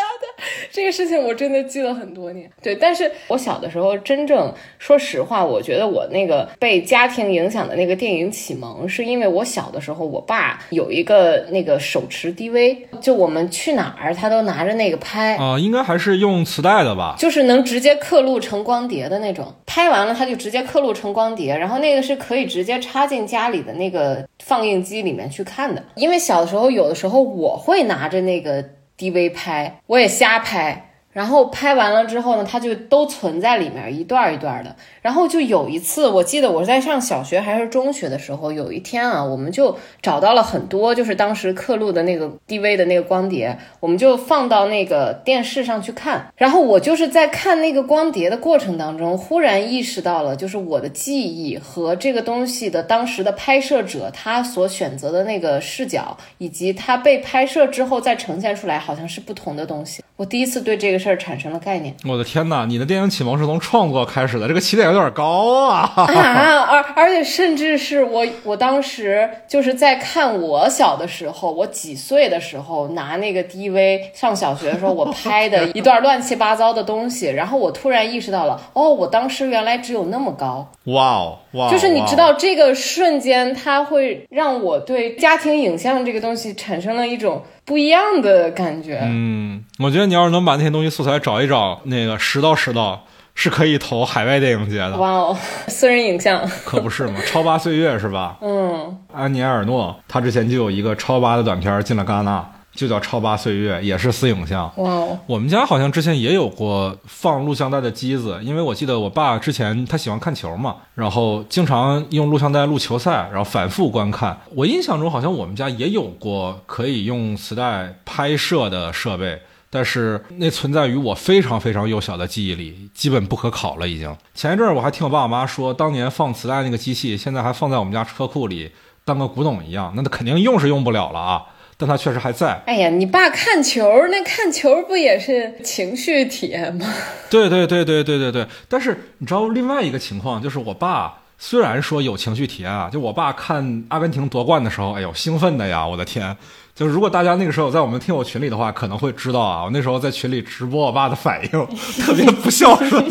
这个事情我真的记了很多年。对，但是我小的时候，真正说实话，我觉得我那个被家庭影响的那个电影启蒙，是因为我小的时候，我爸有一个那个手持 DV，就我们去哪儿他都拿着那个拍。啊、应该还是用磁带的吧？就是能直接刻录成光碟的那种，拍完了他就直接刻录成光碟，然后那个是可以直接插进家里的那个放映机里面去看的。因为小的时候，有的时候我会拿着那个 DV 拍，我也瞎拍，然后拍完了之后呢，它就都存在里面一段一段的。然后就有一次，我记得我在上小学还是中学的时候，有一天啊，我们就找到了很多就是当时刻录的那个 DV 的那个光碟，我们就放到那个电视上去看。然后我就是在看那个光碟的过程当中，忽然意识到了，就是我的记忆和这个东西的当时的拍摄者他所选择的那个视角，以及他被拍摄之后再呈现出来，好像是不同的东西。我第一次对这个事儿产生了概念。我的天哪！你的电影启蒙是从创作开始的，这个起点有点高啊！啊，而而且甚至是我，我当时就是在看我小的时候，我几岁的时候拿那个 DV 上小学的时候，我拍的一段乱七八糟的东西，然后我突然意识到了，哦，我当时原来只有那么高，哇哦哇哦！就是你知道这个瞬间，它会让我对家庭影像这个东西产生了一种不一样的感觉。嗯，我觉得你要是能把那些东西素材找一找，那个拾到拾到，是可以投海外电影节的，哇哦，私人影像，可不是嘛？超八岁月是吧？嗯，安妮埃尔诺他之前就有一个超八的短片进了戛纳，就叫《超八岁月》，也是私影像。哇哦，我们家好像之前也有过放录像带的机子，因为我记得我爸之前他喜欢看球嘛，然后经常用录像带录球赛，然后反复观看。我印象中好像我们家也有过可以用磁带拍摄的设备，但是那存在于我非常非常幼小的记忆里，基本不可考了已经。前一阵儿我还听我爸我妈说，当年放磁带那个机器现在还放在我们家车库里当个古董一样，那它肯定用是用不了了啊，但他确实还在。哎呀，你爸看球，那看球不也是情绪体验吗？对对对对对对对，但是你知道另外一个情况，就是我爸虽然说有情绪体验啊，就我爸看阿根廷夺冠的时候，哎呦兴奋的呀，我的天！就是如果大家那个时候在我们听友群里的话，可能会知道啊，我那时候在群里直播我爸的反应，特别不孝顺。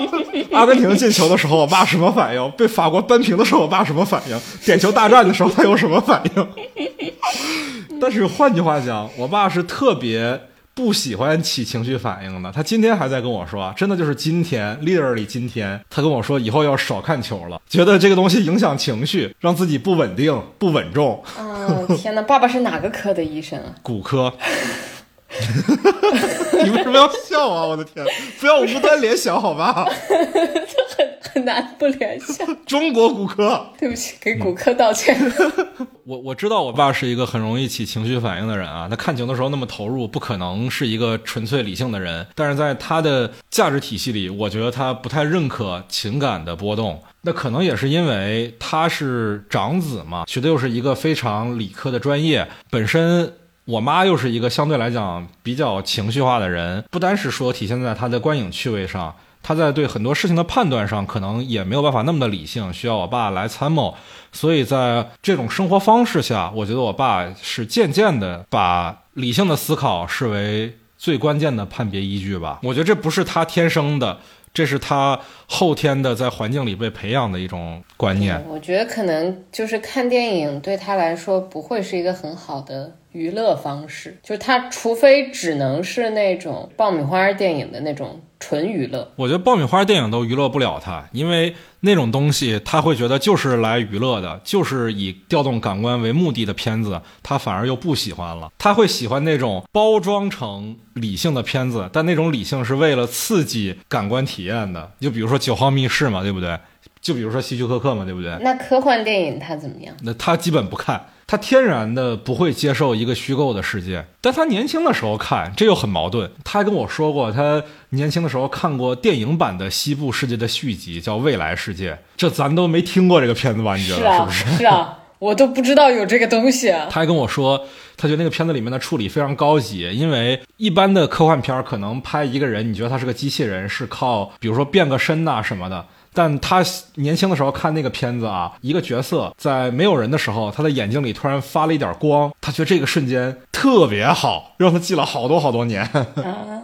阿根廷进球的时候，我爸什么反应？被法国扳平的时候，我爸什么反应？点球大战的时候，他有什么反应？但是换句话讲，我爸是特别不喜欢起情绪反应的。他今天还在跟我说啊，真的就是今天，literally 今天，他跟我说以后要少看球了，觉得这个东西影响情绪，让自己不稳定、不稳重。啊，天哪！爸爸是哪个科的医生啊？骨科。你为什么要笑啊？我的天，不要无端联想好吧？很难不联想。中国骨科。对不起，给骨科道歉。我我知道我爸是一个很容易起情绪反应的人啊，他看球的时候那么投入，不可能是一个纯粹理性的人。但是在他的价值体系里，我觉得他不太认可情感的波动。那可能也是因为他是长子嘛，学的又是一个非常理科的专业，本身我妈又是一个相对来讲比较情绪化的人，不单是说体现在她的观影趣味上。她在对很多事情的判断上，可能也没有办法那么的理性，需要我爸来参谋。所以在这种生活方式下，我觉得我爸是渐渐的把理性的思考视为最关键的判别依据吧。我觉得这不是他天生的，这是他后天的在环境里被培养的一种观念。我觉得可能就是看电影对他来说不会是一个很好的娱乐方式，就是他除非只能是那种爆米花电影的那种纯娱乐。我觉得爆米花电影都娱乐不了他，因为那种东西他会觉得就是来娱乐的，就是以调动感官为目的的片子，他反而又不喜欢了。他会喜欢那种包装成理性的片子，但那种理性是为了刺激感官体验的。就比如说《九号密室》嘛，对不对？就比如说希区柯克嘛，对不对？那科幻电影他怎么样？那他基本不看，他天然的不会接受一个虚构的世界。但他年轻的时候看，这又很矛盾。他还跟我说过，他年轻的时候看过电影版的《西部世界》的续集，叫《未来世界》。这咱都没听过这个片子吧？你觉得是不是？是啊，我都不知道有这个东西。他还跟我说，他觉得那个片子里面的处理非常高级，因为一般的科幻片可能拍一个人，你觉得他是个机器人，是靠比如说变个身呐什么的。但他年轻的时候看那个片子啊，一个角色在没有人的时候，他的眼睛里突然发了一点光，他觉得这个瞬间特别好，让他记了好多好多年。啊，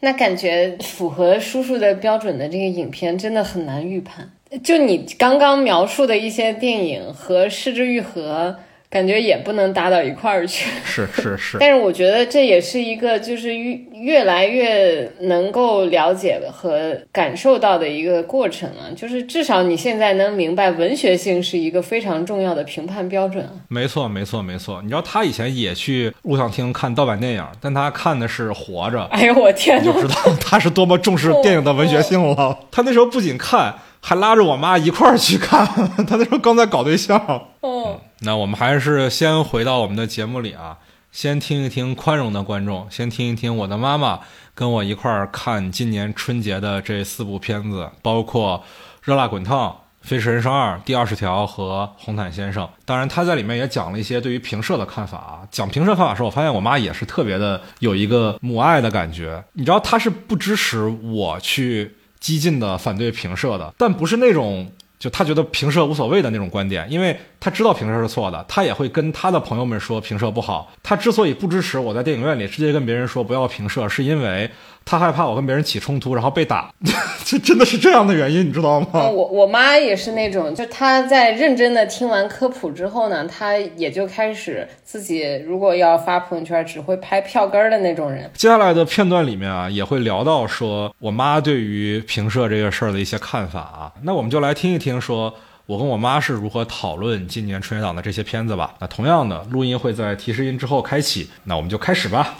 那感觉符合叔叔的标准的这个影片真的很难预判。就你刚刚描述的一些电影和《失之愈合》。感觉也不能搭到一块儿去，是 是是。但是我觉得这也是一个，就是越越来越能够了解和感受到的一个过程啊。就是至少你现在能明白，文学性是一个非常重要的评判标准啊。没错没错没错。你知道他以前也去录像厅看盗版电影，但他看的是《活着》。哎呦我天！就知道他是多么重视 电影的文学性了。他那时候不仅看。还拉着我妈一块儿去看，他那时候刚在搞对象。哦，那我们还是先回到我们的节目里啊，先听一听宽容的观众，先听一听我的妈妈跟我一块儿看今年春节的这四部片子，包括《热辣滚烫》《飞驰人生二》《第二十条》和《红毯先生》。当然，他在里面也讲了一些对于评社的看法啊。讲评社看法时候，我发现我妈也是特别的有一个母爱的感觉。你知道，她是不支持我去。激进的反对评射的，但不是那种就他觉得评射无所谓的那种观点，因为他知道评射是错的，他也会跟他的朋友们说评射不好。他之所以不支持我在电影院里直接跟别人说不要评射，是因为。他害怕我跟别人起冲突，然后被打，这真的是这样的原因，你知道吗？我我妈也是那种，就她在认真的听完科普之后呢，她也就开始自己如果要发朋友圈，只会拍票根儿的那种人。接下来的片段里面啊，也会聊到说我妈对于评社这个事儿的一些看法啊。那我们就来听一听，说我跟我妈是如何讨论今年春节档的这些片子吧。那同样的，录音会在提示音之后开启，那我们就开始吧。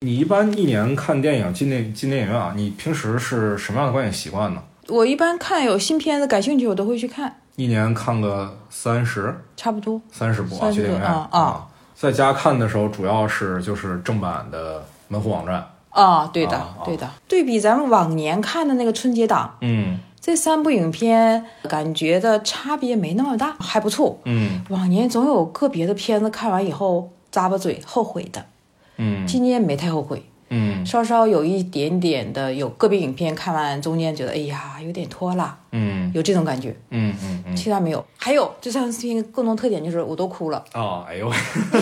你一般一年看电影进电进电影院啊？你平时是什么样的观影习惯呢？我一般看有新片子感兴趣，我都会去看。一年看个三十，差不多三十部啊，去电影院啊。在家看的时候，主要是就是正版的门户网站啊。对的，对的。对比咱们往年看的那个春节档，嗯，这三部影片感觉的差别没那么大，还不错。嗯，往年总有个别的片子看完以后咂巴嘴后悔的。嗯，今年没太后悔，嗯，稍稍有一点点的，有个别影片看完中间觉得，哎呀，有点拖拉，嗯，有这种感觉，嗯嗯嗯，其他没有。还有这三部片共同特点就是我都哭了。啊，哎呦，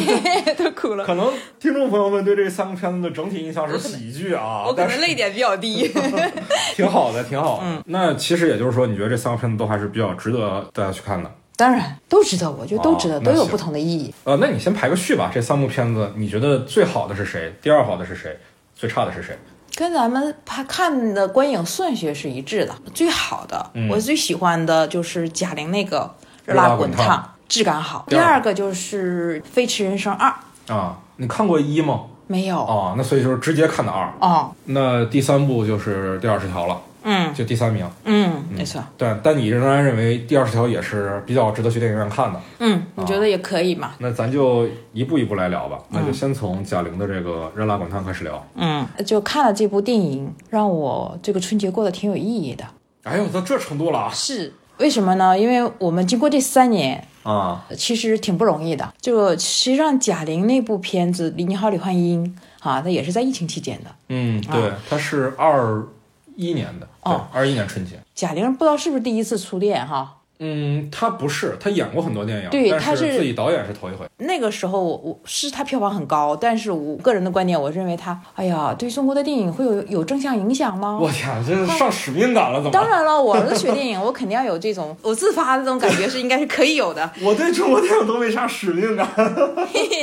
都哭了。可能听众朋友们对这三个片子的整体印象是喜剧啊，我可能泪点比较低，挺好的，挺好。嗯，那其实也就是说，你觉得这三个片子都还是比较值得大家去看的。当然都值得，我觉得都值得，都有不同的意义。呃，那你先排个序吧。这三部片子，你觉得最好的是谁？第二好的是谁？最差的是谁？跟咱们拍看的观影顺序是一致的。最好的，我最喜欢的就是贾玲那个《热辣滚烫》，质感好。第二个就是《飞驰人生二》啊，你看过一吗？没有啊，那所以就是直接看的二。哦，那第三部就是第二十条了。嗯，就第三名，嗯，没错。对，但你仍然认为第二十条也是比较值得去电影院看的。嗯，你觉得也可以嘛？那咱就一步一步来聊吧。那就先从贾玲的这个《热辣滚烫》开始聊。嗯，就看了这部电影，让我这个春节过得挺有意义的。哎呦，到这程度了？是为什么呢？因为我们经过这三年啊，其实挺不容易的。就实际上，贾玲那部片子《你好，李焕英》啊，它也是在疫情期间的。嗯，对，它是二。一年的哦，二一年春节，贾玲不知道是不是第一次初恋哈。嗯，他不是，他演过很多电影，对，他是自己导演是头一回。那个时候我是他票房很高，但是我个人的观点，我认为他，哎呀，对中国的电影会有有正向影响吗？我天，这是上使命感了，怎么？当然了，我是学电影，我肯定要有这种我自发的这种感觉是应该是可以有的。我对中国电影都没啥使命感。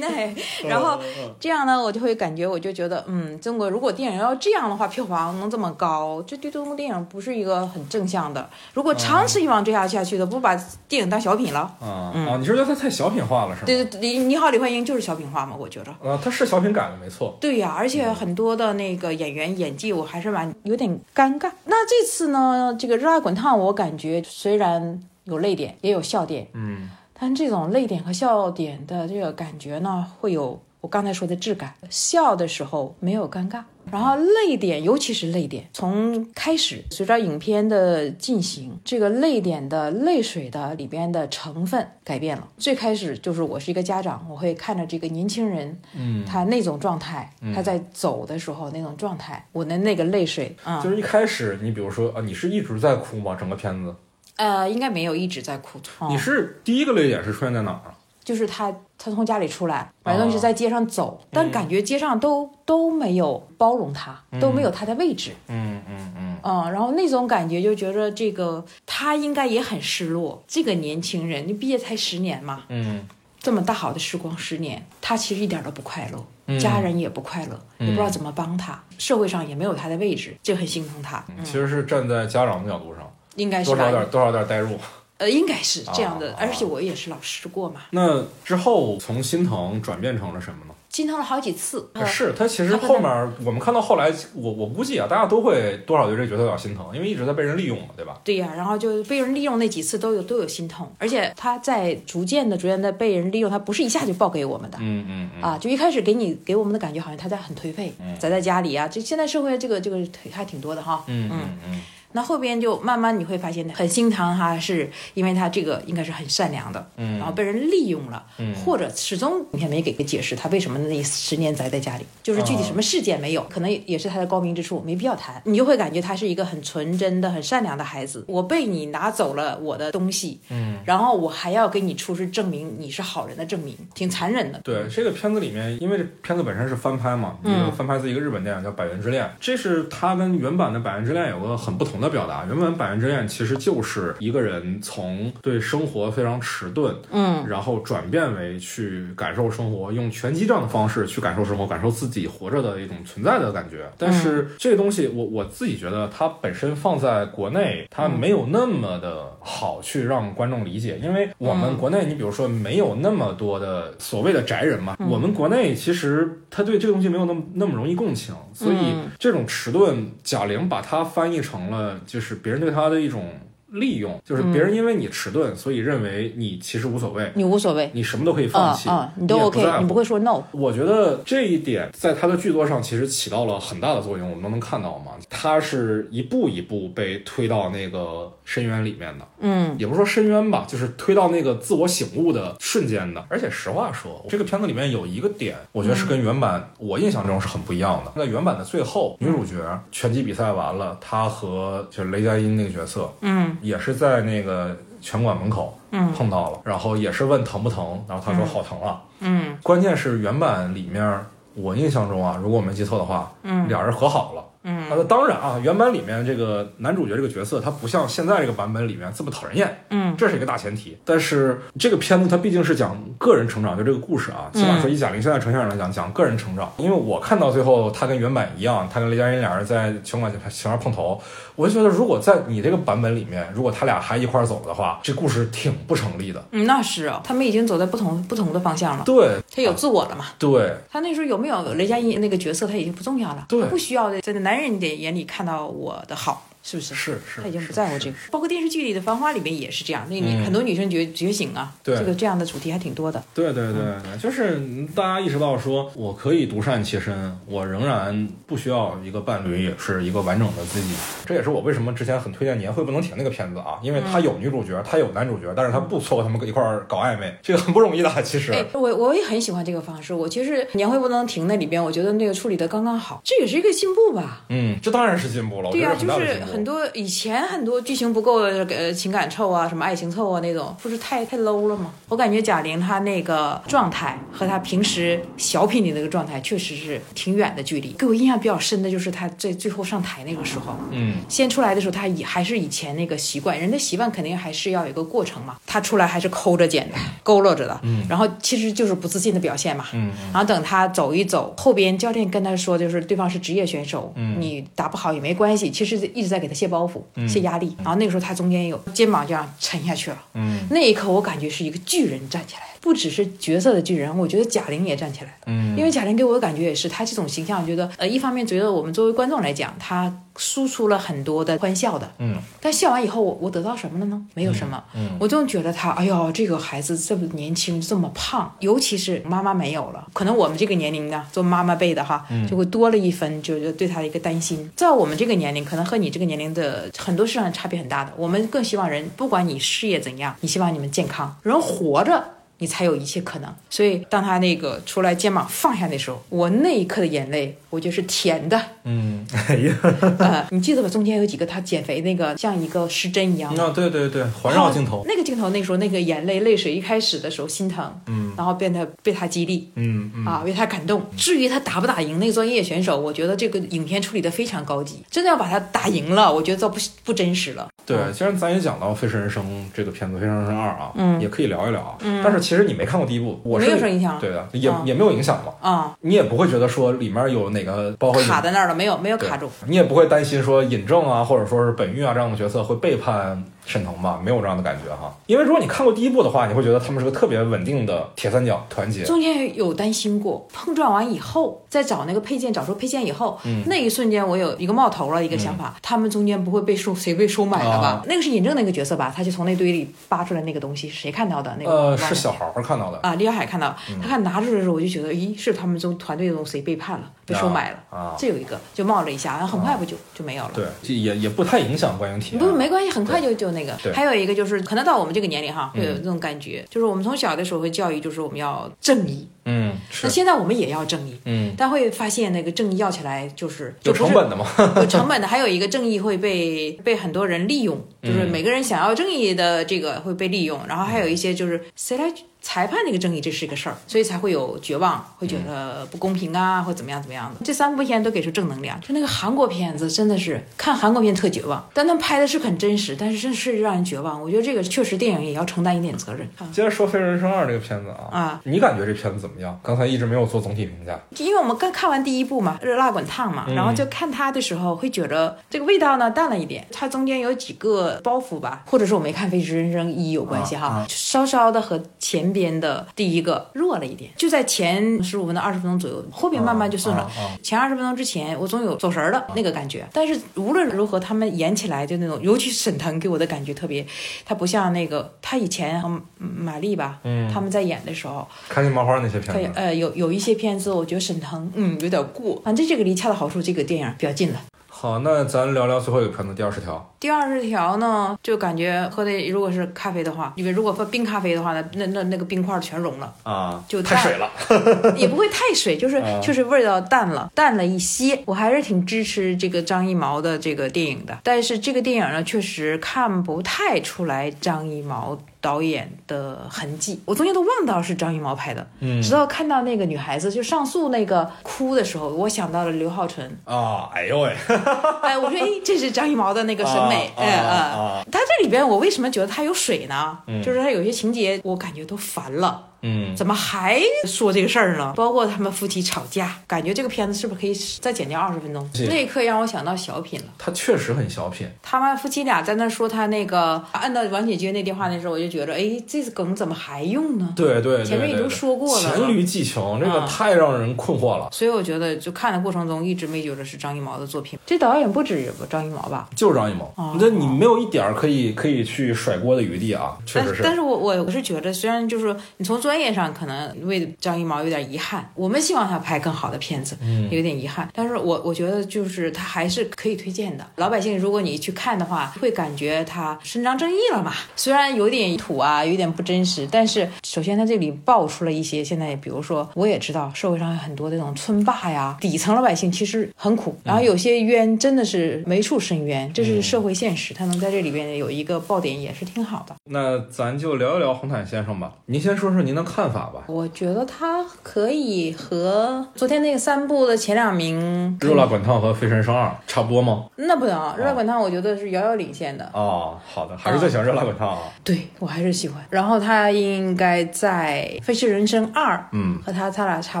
那然后 这样呢，我就会感觉，我就觉得，嗯，中国如果电影要这样的话，票房能这么高，这对中国电影不是一个很正向的。如果长此以往这样下去。不把电影当小品了？啊啊！你是觉得它太小品化了，是吗？对对，你你好，李焕英就是小品化嘛，我觉着。啊，它是小品改的，没错。对呀，而且很多的那个演员演技，我还是蛮有点尴尬。那这次呢，这个《热爱滚烫》，我感觉虽然有泪点，也有笑点，嗯，但这种泪点和笑点的这个感觉呢，会有我刚才说的质感。笑的时候没有尴尬。然后泪点，尤其是泪点，从开始随着影片的进行，这个泪点的泪水的里边的成分改变了。最开始就是我是一个家长，我会看着这个年轻人，嗯，他那种状态，他在走的时候那种状态，我的那个泪水啊，就是一开始你比如说啊，你是一直在哭吗？整个片子？呃，应该没有一直在哭。你是第一个泪点是出现在哪儿？就是他，他从家里出来，反正是在街上走，但感觉街上都都没有包容他，都没有他的位置。嗯嗯嗯。嗯，然后那种感觉就觉得这个他应该也很失落。这个年轻人，你毕业才十年嘛，嗯，这么大好的时光十年，他其实一点都不快乐，家人也不快乐，也不知道怎么帮他，社会上也没有他的位置，就很心疼他。其实是站在家长的角度上，应该是多少点多少点代入。呃，应该是这样的，而且我也是老师过嘛。那之后从心疼转变成了什么呢？心疼了好几次。是他其实后面我们看到后来，我我估计啊，大家都会多少对这个角色有点心疼，因为一直在被人利用嘛，对吧？对呀，然后就被人利用那几次都有都有心疼，而且他在逐渐的逐渐的被人利用，他不是一下就报给我们的。嗯嗯嗯。啊，就一开始给你给我们的感觉好像他在很颓废，宅在家里啊，就现在社会这个这个还挺多的哈。嗯嗯嗯。那后边就慢慢你会发现很心疼他，是因为他这个应该是很善良的，嗯，然后被人利用了，嗯，或者始终你看没给个解释，他为什么那十年宅在家里，就是具体什么事件没有，可能也是他的高明之处，没必要谈。你就会感觉他是一个很纯真的、很善良的孩子。我被你拿走了我的东西，嗯，然后我还要给你出示证明你是好人的证明，挺残忍的。对这个片子里面，因为这片子本身是翻拍嘛，嗯，翻拍自一个日本电影叫《百元之恋》，这是它跟原版的《百元之恋》有个很不同的表达，原本。百元之恋其实就是一个人从对生活非常迟钝，嗯，然后转变为去感受生活，用拳击这样的方式去感受生活，感受自己活着的一种存在的感觉。但是这个东西，我我自己觉得它本身放在国内，它没有那么的好去让观众理解，因为我们国内，你比如说没有那么多的所谓的宅人嘛，我们国内其实他对这个东西没有那么那么容易共情，所以这种迟钝，贾玲把它翻译成了就是别人对。他的一种利用，就是别人因为你迟钝，所以认为你其实无所谓，你无所谓，你什么都可以放弃，你都 OK，你不会说 no。我觉得这一点在他的剧作上其实起到了很大的作用，我们都能看到嘛。他是一步一步被推到那个深渊里面的，嗯，也不是说深渊吧，就是推到那个自我醒悟的瞬间的。而且实话说，这个片子里面有一个点，我觉得是跟原版我印象中是很不一样的。在原版的最后，女主角拳击比赛完了，她和就是雷佳音那个角色，嗯，也是在那个拳馆门口，嗯，碰到了，然后也是问疼不疼，然后他说好疼啊，嗯，关键是原版里面，我印象中啊，如果我没记错的话，嗯，俩人和好了。嗯，那当然啊，原版里面这个男主角这个角色，他不像现在这个版本里面这么讨人厌，嗯，这是一个大前提。但是这个片子它毕竟是讲个人成长，就这个故事啊，起码说以贾玲现在呈现上来讲，讲个人成长。因为我看到最后，他跟原版一样，他跟雷佳音俩人在拳馆前面碰头，我就觉得如果在你这个版本里面，如果他俩还一块走的话，这故事挺不成立的。嗯，那是啊，他们已经走在不同不同的方向了。对，他有自我了嘛？对，他那时候有没有雷佳音那个角色，他已经不重要了。对，不需要在男人的眼里看。看到我的好。是不是？是是，他已经不在乎这个。包括电视剧里的《繁花》里面也是这样，那你很多女生觉觉醒啊，这个这样的主题还挺多的。对对对对，就是大家意识到说，我可以独善其身，我仍然不需要一个伴侣，也是一个完整的自己。这也是我为什么之前很推荐《年会不能停》那个片子啊，因为它有女主角，它有男主角，但是它不撮合他们一块儿搞暧昧，这个很不容易的。其实，哎，我我也很喜欢这个方式。我其实《年会不能停》那里边，我觉得那个处理的刚刚好，这也是一个进步吧。嗯，这当然是进步了。对呀，就是很多以前。很多剧情不够，呃，情感臭啊，什么爱情臭啊那种，不是太太 low 了吗？我感觉贾玲她那个状态和她平时小品里那个状态确实是挺远的距离。给我印象比较深的就是她在最后上台那个时候，嗯，先出来的时候她以还是以前那个习惯，人的习惯肯定还是要有一个过程嘛。她出来还是抠着剪的，佝偻着的，嗯，然后其实就是不自信的表现嘛，嗯，然后等她走一走，后边教练跟她说，就是对方是职业选手，嗯，你打不好也没关系，其实一直在给给他卸包袱、卸压力。然后那个时候他中间有肩膀这样沉下去了，嗯，那一刻我感觉是一个巨人站起来，不只是角色的巨人，我觉得贾玲也站起来了。嗯，因为贾玲给我的感觉也是，她这种形象，我觉得呃，一方面觉得我们作为观众来讲，她输出了很多的欢笑的，嗯，但笑完以后，我我得到什么了呢？没有什么，嗯，我总觉得她，哎呦，这个孩子这么年轻，这么胖，尤其是妈妈没有了，可能我们这个年龄呢，做妈妈辈的哈，就会多了一分，就是对她的一个担心。在我们这个年龄，可能和你这个年龄的很多事上差别很大的，我们更希望人，不管你事业怎样，你希望你们健康，人活着。你才有一切可能。所以当他那个出来肩膀放下那时候，我那一刻的眼泪，我觉得是甜的。嗯，哎呀，呃，你记得吧？中间有几个他减肥那个像一个失真一样的。啊，对对对，环绕镜头，那个镜头，那时候那个眼泪泪水一开始的时候心疼，嗯，然后变得被他激励，嗯嗯啊，为他感动。至于他打不打赢那个专业选手，我觉得这个影片处理的非常高级，真的要把他打赢了，我觉得这不不真实了。对，既然咱也讲到《飞驰人生》这个片子，《飞驰人生二》啊，嗯也可以聊一聊。嗯，但是其实你没看过第一部，我是没有受影响对的，也、啊也没有影响嘛。啊、你也不会觉得说里面有哪个包括卡在那儿了，没有没有对卡住。你也不会担心说尹正啊，或者说是本玉啊这样的角色会背叛沈腾吧？没有这样的感觉哈。因为如果你看过第一部的话，你会觉得他们是个特别稳定的铁三角团结。中间有担心过，碰撞完以后再找那个配件，找出配件以后，嗯那一瞬间我有一个冒头了，一个想法，他们中间不会被收谁被收买了吧？啊那个是尹正那个角色吧？他就从那堆里扒出来那个东西，谁看到的？那个呃，是小孩儿看到的。啊，李小海看到，他看拿出来的时候，我就觉得，咦，是他们中团队中谁背叛了，被收买了？啊，这有一个就冒了一下，然后很快不就、就没有了。对，这也也不太影响观影体验。不没关系，很快就就那个。还有一个就是，可能到我们这个年龄哈，会有这种感觉，就是我们从小的时候会教育，就是我们要正义。嗯，那，现在我们也要正义，嗯，但会发现那个正义要起来就是有成本的嘛。有成本的，还有一个正义会被被很多人利用，就是嗯每个人想要正义的这个会被利用，然后还有一些就是谁来裁判这个正义，这是一个事儿，所以才会有绝望，会觉得不公平啊，或怎么样怎么样的。这三部片都给出正能量，就那个韩国片子真的是看韩国片特绝望，但他们拍的是很真实，但是真是让人绝望。我觉得这个确实电影也要承担一点责任啊接着说《飞驰人生二》这个片子啊，啊。你感觉这片子怎么样？刚才一直没有做总体评价。因为我们刚看完第一部嘛，《热辣滚烫》嘛，然后就看它的时候会觉得这个味道呢淡了一点，它中间有几个包袱吧，或者是我没看《飞驰人生一》有关系哈，啊啊稍稍的和前边的第一个弱了一点，就在前十五分到二十分钟左右，后边慢慢就顺了。前二十分钟之前，我总有走神儿的那个感觉，但是无论如何，他们演起来就那种，尤其沈腾给我的感觉特别，他不像那个他以前和马丽吧，嗯他们在演的时候，开心麻花那些可以，呃有有一些片子，我觉得沈腾嗯有点过，反正这个离恰到好处，这个电影比较近了。好，那咱聊聊最后一个片子《第二十条》。第二十条呢，就感觉喝的如果是咖啡的话，因为如果喝冰咖啡的话呢，那那那个冰块全融了，啊，就淡太水了。也不会太水，就是啊就是味道淡了，淡了一些。我还是挺支持这个张艺谋的这个电影的，但是这个电影呢，确实看不太出来张艺谋导演的痕迹。我中间都忘到是张艺谋拍的，嗯直到看到那个女孩子就上诉那个哭的时候，我想到了刘浩存。啊，哎呦喂，哎，我说，哎，这是张艺谋的那个审美，啊哎啊啊啊他这里边我为什么觉得他有水呢？嗯就是他有些情节我感觉都烦了。嗯，怎么还说这个事儿呢？包括他们夫妻吵架，感觉这个片子是不是可以再剪掉二十分钟？那一刻让我想到小品了。他确实很小品。他们夫妻俩在那说他那个按到王姐接那电话那时候，我就觉得，哎，这个梗怎么还用呢？对对对，前面已经说过了黔驴技穷，这个啊太让人困惑了。所以我觉得，就看的过程中一直没觉得是张艺谋的作品。这导演不止张艺谋吧？就是张艺谋哦，那你没有一点儿可以可以去甩锅的余地啊，确实是。但但是我我我是觉得，虽然就是你从专业上可能为张艺谋有点遗憾，我们希望他拍更好的片子，嗯有点遗憾。但是我我觉得就是他还是可以推荐的。老百姓如果你去看的话，会感觉他伸张正义了嘛。虽然有点土啊，有点不真实，但是首先他这里爆出了一些现在，比如说我也知道社会上有很多这种村霸呀，底层老百姓其实很苦，然后有些冤真的是没处伸冤，这是社会现实。他能在这里边有一个爆点也是挺好的。那咱就聊一聊红毯先生吧。您先说说您看法吧。我觉得它可以和昨天那个三部的前两名《热辣滚烫》和《飞神生二》差不多吗？那不能，《热辣滚烫》我觉得是遥遥领先的。哦，好的，还是最喜欢《热辣滚烫》啊。对我还是喜欢。然后它应该在《飞驰人生二》，嗯，和它他俩差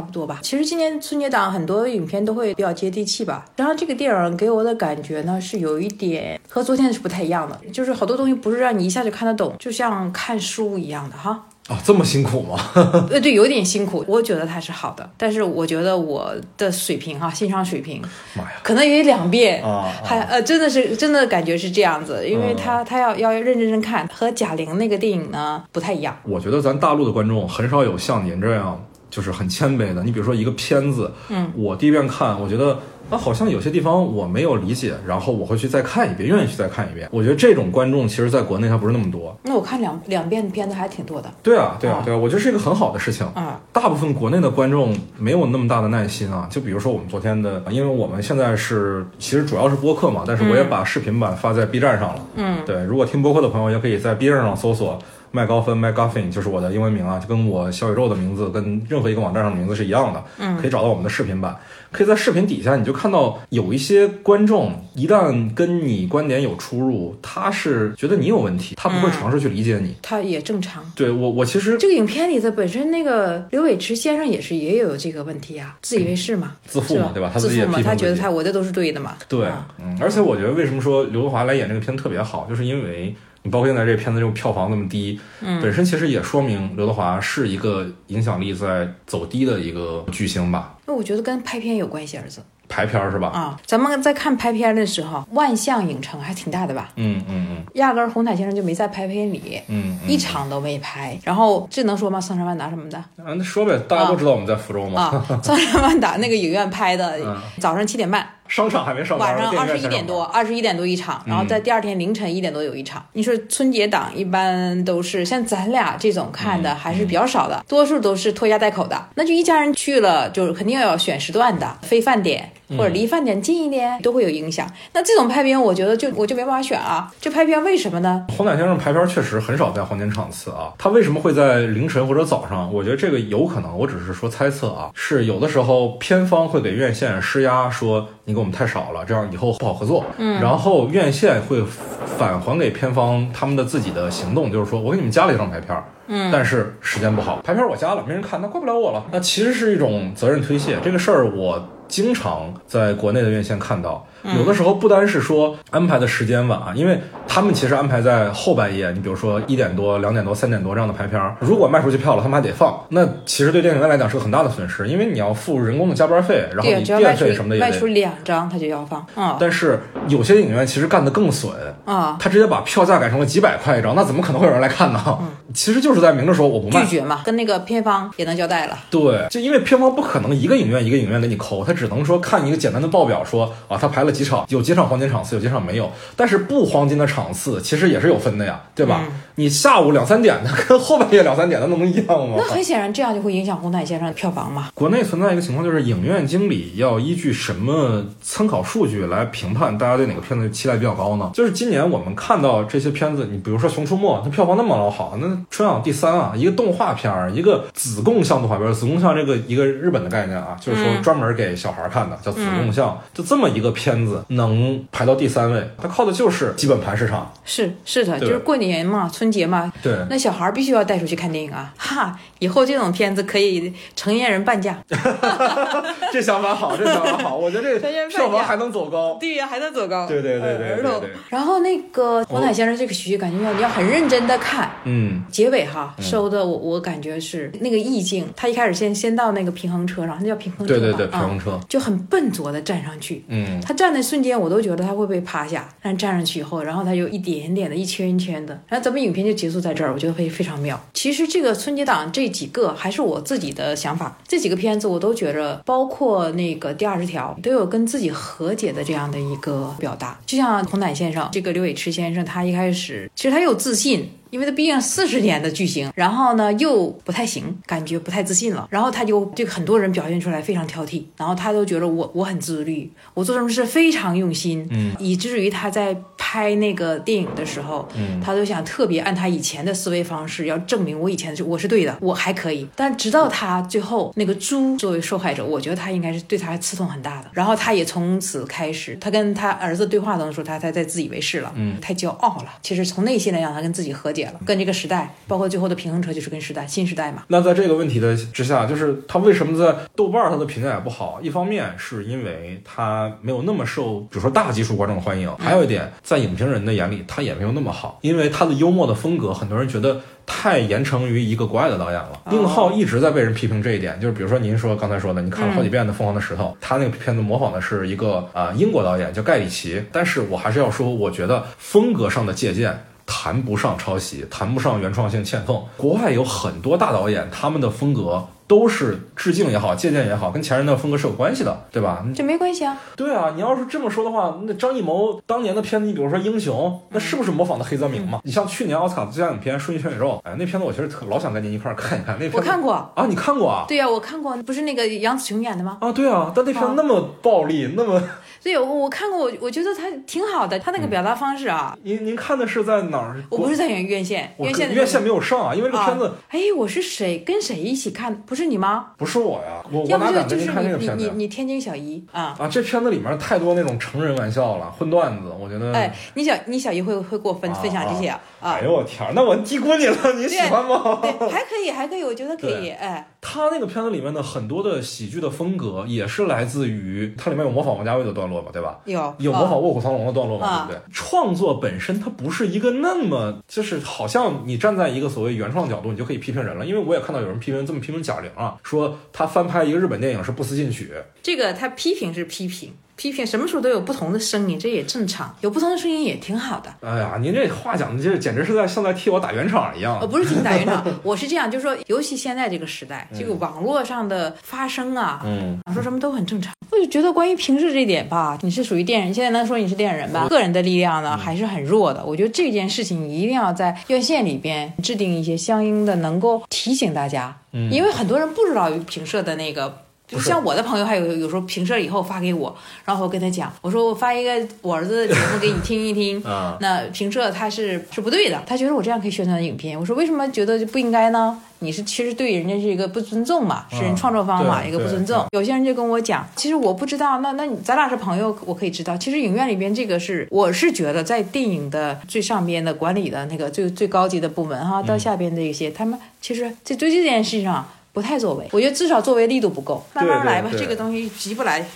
不多吧。其实今年春节档很多影片都会比较接地气吧。然后这个电影给我的感觉呢是有一点和昨天是不太一样的，就是好多东西不是让你一下就看得懂，就像看书一样的哈。哦，这么辛苦吗？呃，对，有点辛苦。我觉得它是好的，但是我觉得我的水平哈，欣赏水平，妈呀，可能也两遍啊，还呃，真的是真的感觉是这样子，因为他他要要认认真真看，和贾玲那个电影呢不太一样。我觉得咱大陆的观众很少有像您这样就是很谦卑的。你比如说一个片子，嗯，我第一遍看，我觉得。啊，好像有些地方我没有理解，然后我会去再看一遍，愿意去再看一遍。我觉得这种观众其实在国内还不是那么多。那我看两两遍的片子还挺多的。对啊，对啊，对啊，我觉得是一个很好的事情。啊，大部分国内的观众没有那么大的耐心啊。就比如说我们昨天的，因为我们现在是其实主要是播客嘛，但是我也把视频版发在 B 站上了。嗯，对，如果听播客的朋友也可以在 B 站上搜索麦高芬 m 高 f 就是我的英文名啊，就跟我小宇宙的名字跟任何一个网站上的名字是一样的。嗯，可以找到我们的视频版。可以在视频底下，你就看到有一些观众，一旦跟你观点有出入，他是觉得你有问题，他不会尝试去理解你。他也正常。对我，我其实这个影片里的本身那个刘伟驰先生也是也有这个问题啊，自以为是嘛，自负嘛，对吧？他自负嘛，他觉得他他我的都是对的嘛。对，嗯，而且我觉得为什么说刘德华来演这个片特别好，就是因为你包括现在这个片子这个票房那么低，嗯，本身其实也说明刘德华是一个影响力在走低的一个巨星吧。那我觉得跟拍片有关系，儿子。排片是吧？啊，咱们在看拍片的时候，万象影城还挺大的吧？嗯嗯嗯，压根儿红毯先生就没在拍片里，嗯，一场都没拍。然后这能说吗？桑山万达什么的？啊，那说呗，大家都知道我们在福州嘛。啊，桑山万达那个影院拍的，早上七点半。商场还没上班，晚上二十一点多，二十一点多一场，然后在第二天凌晨一点多有一场。你说春节档一般都是像咱俩这种看的还是比较少的，多数都是拖家带口的，那就一家人去了，就是肯定要选时段的，非饭点或者离饭点近一点都会有影响。那这种拍片，我觉得就我就没办法选啊。这拍片为什么呢？红毯先生拍片确实很少在黄金场次啊，他为什么会在凌晨或者早上？我觉得这个有可能，我只是说猜测啊，是有的时候片方会给院线施压，说你给我们太少了，这样。以后不好合作，嗯，然后院线会返还给片方他们的自己的行动，就是说我给你们加了一张排片，嗯，但是时间不好，排片我加了，没人看，那怪不了我了。那其实是一种责任推卸，这个事儿我经常在国内的院线看到。有的时候不单是说安排的时间晚啊，因为他们其实安排在后半夜，你比如说一点多、两点多、三点多这样的排片儿，如果卖出去票了，他们还得放，那其实对电影院来讲是个很大的损失，因为你要付人工的加班费，然后你电费什么的也卖出两张他就要放啊。但是有些影院其实干得更损啊，他直接把票价改成了几百块一张，那怎么可能会有人来看呢？其实就是在明着说我不卖，拒绝嘛，跟那个片方也能交代了。对，就因为片方不可能一个影院一个影院给你抠，他只能说看一个简单的报表，说啊他排了几场，有几场。黄金场次有几场没有，但是不黄金的场次其实也是有分的呀，对吧？你下午两三点的跟后半夜两三点的能一样吗？那很显然，这样就会影响红毯先生的票房嘛。国内存在一个情况，就是影院经理要依据什么参考数据来评判大家对哪个片子期待比较高呢？就是今年我们看到这些片子，你比如说《熊出没》，它票房那么老好，那春晚第三啊，一个动画片儿，一个子贡像动画片，子贡像这个一个日本的概念啊，就是说专门给小孩看的，叫子贡像，就这么一个片子能。排到第三位，它靠的就是基本盘市场。是是的，就是过年嘛，春节嘛，对，那小孩必须要带出去看电影啊！哈，以后这种片子可以成年人半价。这想法好，这想法好，我觉得这个票房还能走高。对呀，还能走高。对对对对儿童。然后那个黄海先生这个喜剧感觉要你要很认真的看。嗯。结尾哈收的我我感觉是那个意境，他一开始先先到那个平衡车上，那叫平衡车对对对，平衡车就很笨拙的站上去。嗯。他站的瞬间，我都觉得他会被趴下，但站上去以后，然后他就一点点的一圈一圈的，然后咱们影片就结束在这儿，我觉得会非常妙。其实这个春节档这几个还是我自己的想法，这几个片子我都觉着，包括那个第二十条，都有跟自己和解的这样的一个表达。就像红毯先生这个刘伟驰先生，他一开始其实他有自信，因为他毕竟四十年的巨星，然后呢又不太行，感觉不太自信了，然后他就对很多人表现出来非常挑剔，然后他都觉得我我很自律，我做什么事非常用心，嗯，以至于他在拍那个电影的时候，嗯，他都想特别按他以前的思维方式，要证明我以前是我是对的，我还可以。但直到他最后那个猪作为受害者，我觉得他应该是对他刺痛很大的，然后他也从此开始，他跟他儿子对话当中说他他在自以为是了，嗯，太骄傲了。其实从内心来讲，他跟自己和解了，跟这个时代，包括最后的平衡车就是跟时代新时代嘛。那在这个问题的之下，就是他为什么在豆瓣儿他的评价也不好？一方面是因为他没有那么受，比如说大基数观众欢迎；还有一点，在影评人的眼里，他也没有那么好，因为他的幽默的风格，很多人觉得太严惩于一个国外的导演了。宁浩一直在被人批评这一点，就是比如说您说刚才说的，你看了好几遍的《疯狂的石头》，他那个片子模仿的是一个啊英国导演叫盖里奇，但是我还是要说，我觉得风格上的借鉴。谈不上抄袭，谈不上原创性欠奉。国外有很多大导演，他们的风格都是致敬也好，借鉴也好，跟前人的风格是有关系的，对吧？这没关系啊。对啊，你要是这么说的话，那张艺谋当年的片子，你比如说《英雄》，那是不是模仿的黑泽明嘛？你像去年奥斯卡最佳影片《瞬息全宇宙》，哎，那片子我其实特老想跟您一块儿看一看。那片我看过啊，你看过啊？对呀，我看过，不是那个杨紫琼演的吗？啊，对啊，但那片那么暴力，那么。对，我我看过，我我觉得他挺好的，他那个表达方式啊。您您看的是在哪儿？我不是在院院线，院线院线没有上啊，因为这片子。哎，我是谁跟谁一起看？不是你吗？不是我呀，我我哪敢跟您看那个片子？你你你天津小姨啊啊！这片子里面太多那种成人玩笑了，荤段子，我觉得。哎，你小你小姨会会给我分分享这些啊？哎呦我天，那我低估你了，你喜欢吗？对，还可以，还可以，我觉得可以。哎，他那个片子里面的很多的喜剧的风格，也是来自于它里面有模仿王家卫的段落嘛，对吧？有。有模仿《卧虎藏龙》的段落嘛？对不对？创作本身它不是一个那么，就是好像你站在一个所谓原创角度，你就可以批评人了。因为我也看到有人批评这么批评贾玲啊，说他翻拍一个日本电影是不思进取。这个他批评是批评。批评什么时候都有不同的声音，这也正常，有不同的声音也挺好的。哎呀，您这话讲的，这简直是在像在替我打圆场一样。呃，不是替你打圆场，我是这样，就是说，尤其现在这个时代，这个网络上的发声啊，嗯，说什么都很正常。我就觉得关于平视这点吧，你是属于电影，现在能说你是电影人吧？个人的力量呢还是很弱的。我觉得这件事情一定要在院线里边制定一些相应的，能够提醒大家，嗯，因为很多人不知道平社的那个。就像我的朋友，还有有时候评测以后发给我，然后我跟他讲，我说我发一个我儿子的节目给你听一听。啊，那评测他是是不对的，他觉得我这样可以宣传影片。我说为什么觉得就不应该呢？你是其实对人家是一个不尊重嘛，是人创作方嘛，一个不尊重。有些人就跟我讲，其实我不知道，那那你咱俩是朋友，我可以知道。其实影院里边这个是，我是觉得在电影的最上边的管理的那个最最高级的部门哈，到下边的一些，他们其实在对这件事上。不太作为，我觉得至少作为力度不够，慢慢来吧，这个东西急不来。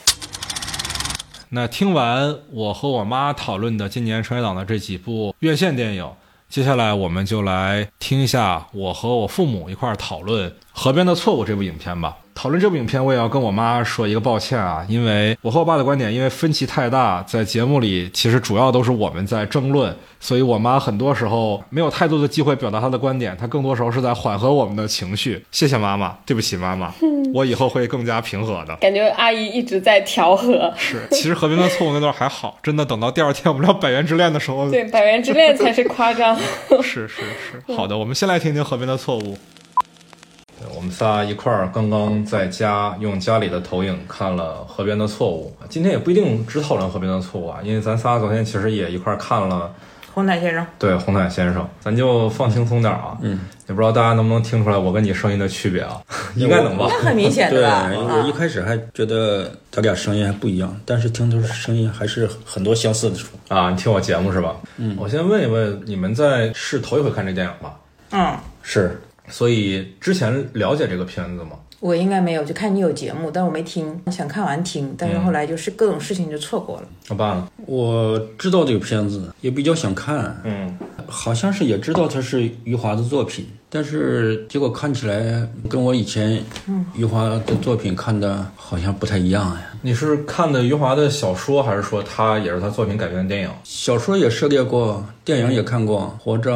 那听完我和我妈讨论的今年春节档的这几部院线电影，接下来我们就来听一下我和我父母一块儿讨论《河边的错误》这部影片吧。讨论这部影片，我也要跟我妈说一个抱歉啊，因为我和我爸的观点因为分歧太大，在节目里其实主要都是我们在争论，所以我妈很多时候没有太多的机会表达她的观点，她更多时候是在缓和我们的情绪。谢谢妈妈，对不起妈妈，我以后会更加平和的。感觉阿姨一直在调和。是，其实和平的错误那段还好，真的等到第二天我们聊《百元之恋》的时候，对《百元之恋》才是夸张。是是是，好的，我们先来听听和平的错误。我们仨一块儿刚刚在家用家里的投影看了《河边的错误》，今天也不一定只讨论《河边的错误》啊，因为咱仨昨天其实也一块儿看了《红毯先生》。对，《红毯先生》，咱就放轻松点啊。嗯。也不知道大家能不能听出来我跟你声音的区别啊？应该能吧？那很明显的。对，我一开始还觉得咱俩声音还不一样，但是听的声音还是很多相似的处啊。你听我节目是吧？嗯。我先问一问，你们在是头一回看这电影吧？嗯，是。所以之前了解这个片子吗？我应该没有，就看你有节目，但我没听，想看完听，但是后来就是各种事情就错过了。好吧，我知道这个片子，也比较想看。嗯，好像是也知道它是余华的作品，但是结果看起来跟我以前余华的作品看的好像不太一样呀。你是看的余华的小说，还是说他也是他作品改编的电影？小说也涉猎过，电影也看过，《活着》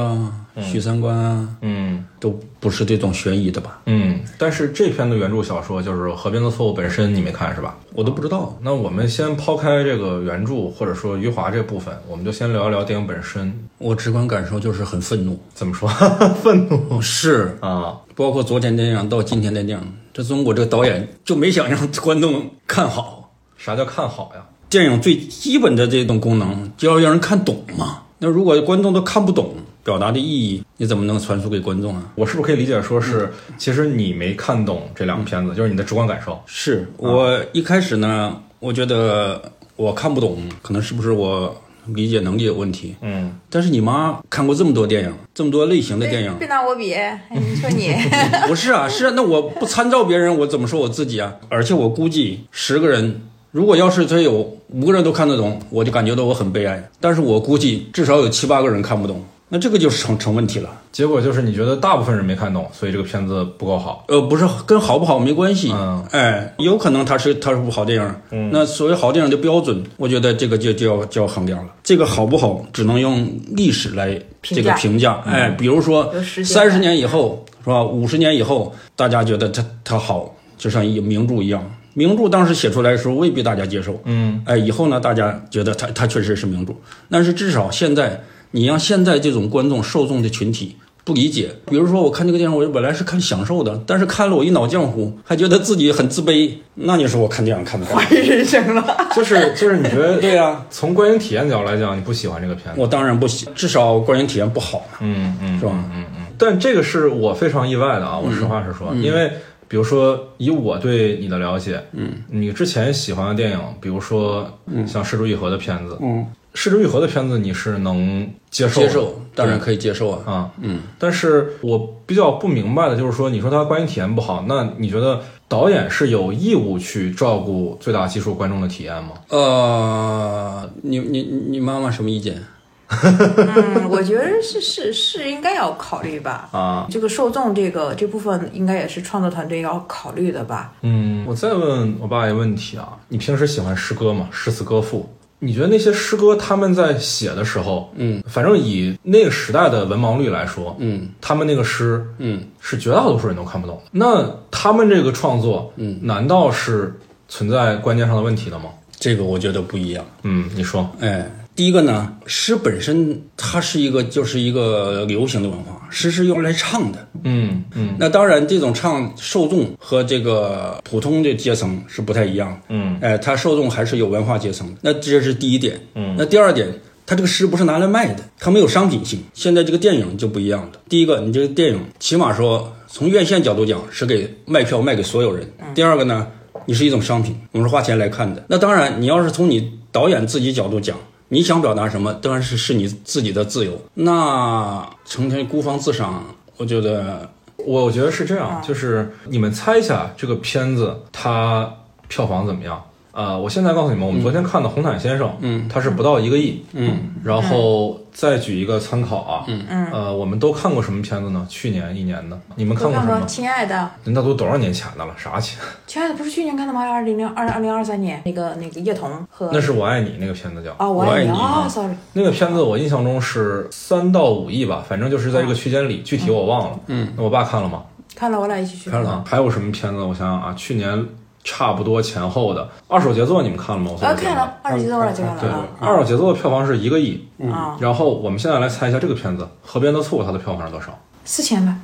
《许三观》啊，嗯都不是这种悬疑的吧？嗯。但是这篇的原著小说就是《河边的错误》本身，你没看是吧？我都不知道。那我们先抛开这个原著或者说余华这部分，我们就先聊一聊电影本身。我直观感受就是很愤怒，怎么说？愤怒是啊，包括昨天电影到今天的电影，这中国这个导演就没想让观众看好。啥叫看好呀？电影最基本的这种功能就要让人看懂嘛。那如果观众都看不懂表达的意义，你怎么能传输给观众啊？我是不是可以理解说是，其实你没看懂这两个片子，就是你的直观感受？是我一开始呢，我觉得我看不懂，可能是不是我理解能力有问题？嗯，但是你妈看过这么多电影，这么多类型的电影，别拿我比，哎你说你，不是啊，是啊，那我不参照别人，我怎么说我自己啊？而且我估计十个人，如果要是真有五个人都看得懂，我就感觉到我很悲哀。但是我估计至少有七八个人看不懂，那这个就是成成问题了。结果就是你觉得大部分人没看懂，所以这个片子不够好。呃，不是跟好不好没关系，嗯哎，有可能它是它是部好电影，嗯那所谓好电影的标准，我觉得这个就就要就要衡量了。这个好不好，只能用历史来这个评价，哎，比如说三十年以后是吧？五十年以后，大家觉得它它好，就像一名著一样。名著当时写出来的时候未必大家接受，嗯，哎，以后呢，大家觉得它它确实是名著，但是至少现在你让现在这种观众受众的群体不理解，比如说我看这个电影，我本来是看享受的，但是看了我一脑浆糊，还觉得自己很自卑，那你说我看电影看的干嘛？怀疑人生了。就是就是你觉得对呀、从观影体验角度来讲，你不喜欢这个片子？我当然不喜，至少观影体验不好嘛，嗯嗯是吧？嗯嗯但这个是我非常意外的啊！我实话实说，因为比如说以我对你的了解，嗯，你之前喜欢的电影，比如说像《失之愈合》的片子，嗯，《失之愈合》的片子你是能接受的接受当然可以接受啊，啊，嗯，但是我比较不明白的就是说，你说他观影体验不好，那你觉得导演是有义务去照顾最大基数观众的体验吗？呃，你你你妈妈什么意见？嗯，我觉得是是是应该要考虑吧。啊，这个受众这个这部分应该也是创作团队要考虑的吧。嗯，我再问我爸一个问题啊，你平时喜欢诗歌吗？诗词歌赋，你觉得那些诗歌他们在写的时候，嗯，反正以那个时代的文盲率来说，嗯他们那个诗嗯，是绝大多数人都看不懂。那他们这个创作，嗯，难道是存在观念上的问题的吗？这个我觉得不一样。嗯，你说，哎，第一个呢，诗本身它是一个就是一个流行的文化，诗是用来唱的。嗯嗯那当然，这种唱受众和这个普通的阶层是不太一样的。嗯哎，它受众还是有文化阶层的。那这是第一点。嗯那第二点，它这个诗不是拿来卖的，它没有商品性。现在这个电影就不一样了。第一个，你这个电影起码说从院线角度讲是给卖票卖给所有人。第二个呢，你是一种商品，我们是花钱来看的。那当然，你要是从你导演自己角度讲。你想表达什么，当然是是你自己的自由。那成天孤芳自赏，我觉得我觉得是这样，就是你们猜一下这个片子它票房怎么样？呃，我现在告诉你们，我们昨天看的《红毯先生》，嗯，它是不到一个亿，嗯，然后再举一个参考啊，嗯嗯，呃，我们都看过什么片子呢？去年一年的，你们看过《过什么？亲爱的》，那都多少年前的了？啥钱？亲爱的不是去年看的吗？二零零二二零二三年那个那个叶童和那是我爱你那个片子叫。啊，我我爱你爱啊啊，sorry，那个片子我印象中是三到五亿吧，反正就是在这个区间里，具体我忘了。嗯，那我爸看了吗？看了，我俩一起去看了啊，还有什么片子？我想想啊，去年差不多前后的《二手杰作》，你们看了吗？我看了二手杰作我看，《了对二手杰作》的票房是一个亿。啊，然后我们现在来猜一下这个片子《河边的错误》它的票房是多少？四千吧。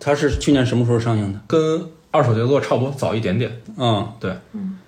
它是去年什么时候上映的？跟《二手杰作》差不多，早一点点。嗯，对，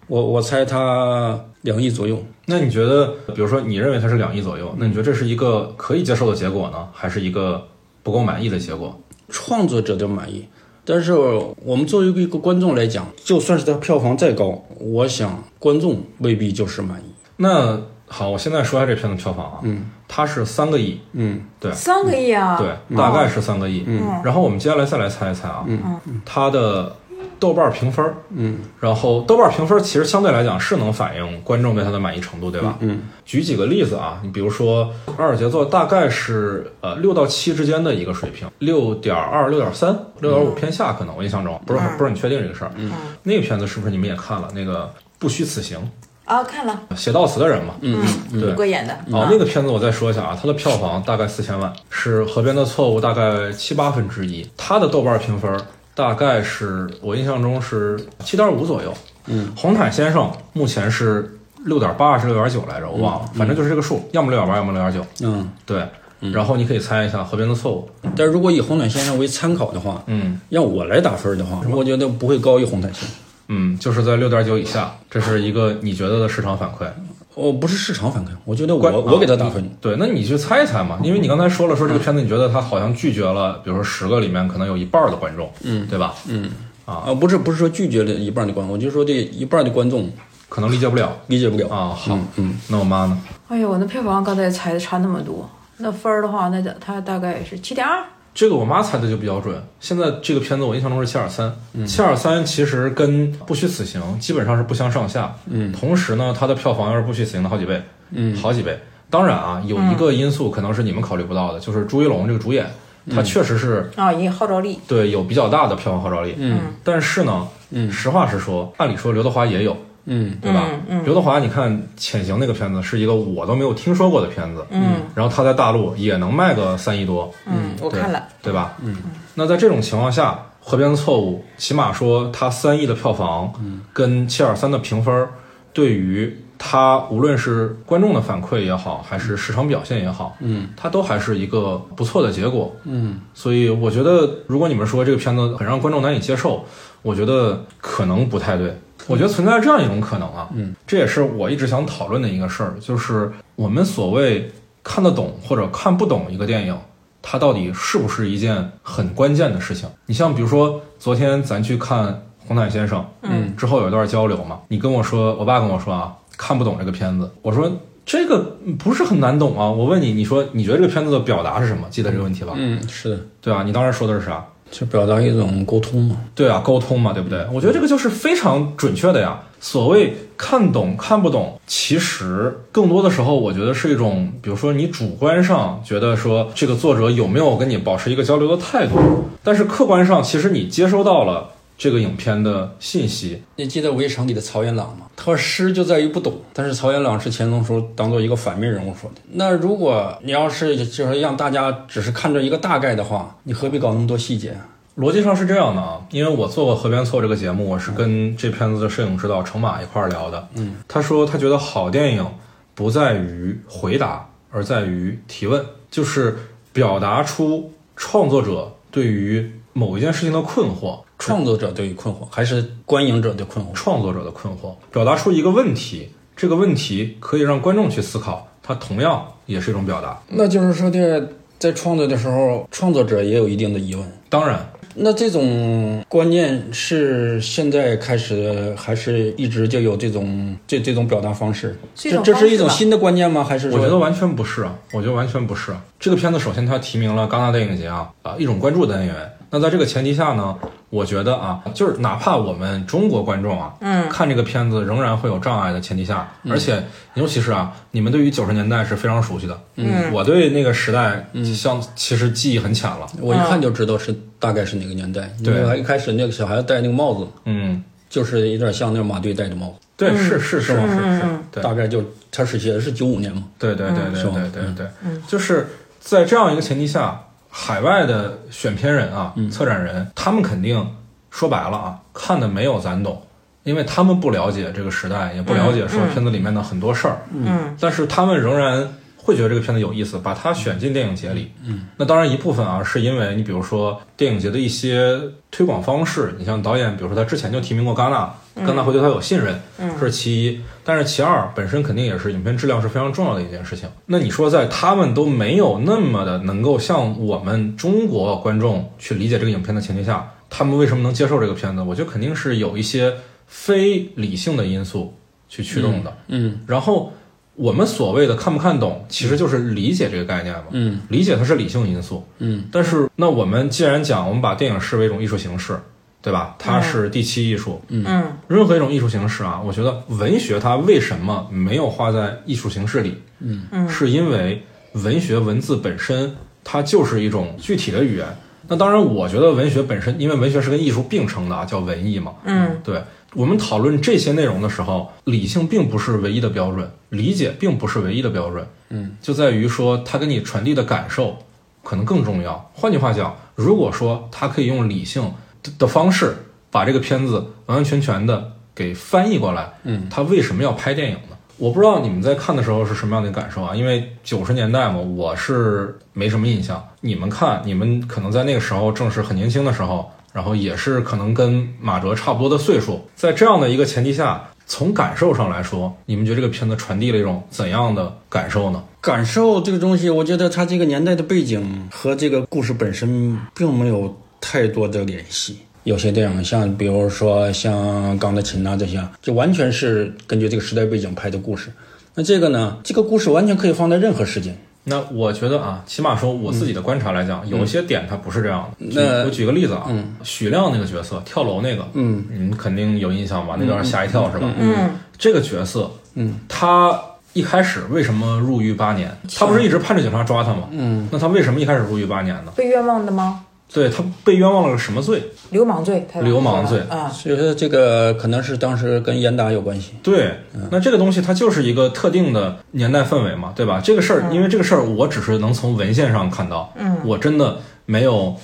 我我猜它两亿左右。那你觉得，比如说你认为它是两亿左右，那你觉得这是一个可以接受的结果呢，还是一个不够满意的结果？创作者的满意，但是我们作为一个观众来讲，就算是它票房再高，我想观众未必就是满意。那好，我现在说一下这片子票房啊，嗯。它是三个亿，嗯。对。三个亿啊！对，大概是三个亿。嗯。然后我们接下来再来猜一猜啊，嗯。它的豆瓣评分，嗯，然后豆瓣评分其实相对来讲是能反映观众对它的满意程度，对吧？嗯，举几个例子啊，你比如说《二尔杰作》大概是呃六到七之间的一个水平，六点二、六点三、六点五偏下，可能我印象中不是很不是很确定这个事儿。嗯，那个片子是不是你们也看了？那个不虚此行，啊，看了，写悼词的人嘛，嗯，对。吴哥演的，哦，那个片子我再说一下啊，它的票房大概四千万，是《河边的错误》大概七八分之一。它的豆瓣评分大概是我印象中是七点五左右。嗯，红毯先生目前是六点八还是六点九来着？我忘了，反正就是这个数，要么六点八，要么六点九。嗯，对，然后你可以猜一下《河边的错误》。但是如果以红毯先生为参考的话，嗯让我来打分的话，我觉得不会高于红毯先生。嗯，就是在六点九以下，这是一个你觉得的市场反馈。哦，不是市场反馈，我觉得我我给他打分。对，那你去猜一猜嘛，因为你刚才说了，说这个片子你觉得他好像拒绝了，比如说十个里面可能有一半儿的观众，嗯，对吧？嗯啊，不是不是说拒绝了一半的观众，我就说这一半的观众可能理解不了理解不了。啊。好，嗯，那我妈呢？哎呦，我那票房刚才猜的差那么多，那分儿的话，那它大概是七点二，这个我妈猜的就比较准。现在这个片子我印象中是七点三，七点三其实跟《不虚此行》基本上是不相上下。嗯，同时呢，它的票房又是《不虚此行》的好几倍，嗯，好几倍。当然啊，有一个因素可能是你们考虑不到的，就是朱一龙这个主演，他确实是啊，也号召力，对有比较大的票房号召力。嗯，但是呢，嗯，实话实说，按理说刘德华也有。嗯，对吧？嗯刘德华，你看《潜行》那个片子是一个我都没有听说过的片子，嗯，然后他在大陆也能卖个三亿多，嗯，我对看了，对吧？嗯，那在这种情况下，《河边的错误》起码说它三亿的票房，跟七点三的评分，对于它无论是观众的反馈也好，还是市场表现也好，嗯，它都还是一个不错的结果，嗯，所以我觉得，如果你们说这个片子很让观众难以接受，我觉得可能不太对。我觉得存在这样一种可能啊，嗯，这也是我一直想讨论的一个事儿，就是我们所谓看得懂或者看不懂一个电影，它到底是不是一件很关键的事情？你像比如说昨天咱去看《红毯先生》，嗯，之后有一段交流嘛，你跟我说，我爸跟我说啊，看不懂这个片子，我说这个不是很难懂啊，我问你，你说你觉得这个片子的表达是什么？记得这个问题吧？嗯，是的，对啊，你当时说的是啥？就表达一种沟通嘛。对啊，沟通嘛，对不对？我觉得这个就是非常准确的呀。所谓看懂看不懂，其实更多的时候，我觉得是一种，比如说你主观上觉得说这个作者有没有跟你保持一个交流的态度，但是客观上，其实你接收到了这个影片的信息。你记得围城里的曹元朗吗？他说诗就在于不懂，但是曹元朗是钱钟书当做一个反面人物说的。那如果你要是就是让大家只是看着一个大概的话，你何必搞那么多细节啊？逻辑上是这样的啊，因为我做过《河边错》这个节目，我是跟这片子的摄影指导程马一块儿聊的。嗯，他说他觉得好电影不在于回答，而在于提问，就是表达出创作者对于某一件事情的困惑，创作者对于困惑，还是观影者的困惑？创作者的困惑，表达出一个问题，这个问题可以让观众去思考，它同样也是一种表达。那就是说的，在创作的时候，创作者也有一定的疑问。当然，那这种观念是现在开始的，还是一直就有这种这这种表达方式？这这是一种新的观念吗？还是我觉得完全不是啊，我觉得完全不是啊。这个片子首先它提名了戛纳电影节啊啊一种关注的单元。那在这个前提下呢，我觉得啊，就是哪怕我们中国观众啊，嗯，看这个片子仍然会有障碍的前提下，而且尤其是啊，你们对于九十年代是非常熟悉的，嗯，我对那个时代像其实记忆很浅了，我一看就知道是大概是哪个年代。对因为一开始那个小孩戴那个帽子，嗯，就是有点像那个马队戴的帽子，对，是是是是是，对，大概就他是写的是九五年嘛。对对对对对对对，就是在这样一个前提下，海外的选片人啊、策展人，他们肯定说白了啊，看的没有咱懂，因为他们不了解这个时代，也不了解说片子里面的很多事儿，嗯，但是他们仍然会觉得这个片子有意思，把它选进电影节里。嗯，那当然一部分啊，是因为你比如说电影节的一些推广方式，你像导演，比如说他之前就提名过戛纳，戛纳会对他有信任，这是其一。但是其二，本身肯定也是影片质量是非常重要的一件事情。那你说在他们都没有那么的能够像我们中国观众去理解这个影片的前提下，他们为什么能接受这个片子？我觉得肯定是有一些非理性的因素去驱动的。嗯然后我们所谓的看不看懂，其实就是理解这个概念嘛。嗯理解它是理性因素。嗯但是那我们既然讲我们把电影视为一种艺术形式，对吧？它是第七艺术。嗯任何一种艺术形式啊，我觉得文学它为什么没有画在艺术形式里？嗯嗯是因为文学文字本身它就是一种具体的语言。那当然，我觉得文学本身，因为文学是跟艺术并称的啊，叫文艺嘛。嗯对我们讨论这些内容的时候，理性并不是唯一的标准，理解并不是唯一的标准。嗯，就在于说它给你传递的感受可能更重要。换句话讲，如果说它可以用理性的的方式把这个片子完完全全的给翻译过来，嗯，他为什么要拍电影呢？我不知道你们在看的时候是什么样的感受啊？因为九十年代嘛，我是没什么印象。你们看，你们可能在那个时候正是很年轻的时候，然后也是可能跟马哲差不多的岁数，在这样的一个前提下，从感受上来说，你们觉得这个片子传递了一种怎样的感受呢？感受这个东西，我觉得它这个年代的背景和这个故事本身并没有太多的联系。有些电影像，比如说像《钢的琴》啊这些，就完全是根据这个时代背景拍的故事。那这个呢，这个故事完全可以放在任何时间。那我觉得啊，起码说我自己的观察来讲，有些点它不是这样的。那我举个例子啊，嗯许亮那个角色跳楼那个，嗯你们肯定有印象吧？那段吓一跳是吧？嗯这个角色，嗯，他一开始为什么入狱八年？他不是一直盼着警察抓他吗？嗯，那他为什么一开始入狱八年呢？被冤枉的吗？对他被冤枉了个什么罪？流氓罪，他流氓罪啊，所以说这个可能是当时跟严打有关系。对，那这个东西它就是一个特定的年代氛围嘛，对吧？这个事儿，因为这个事儿，我只是能从文献上看到，嗯，我真的没有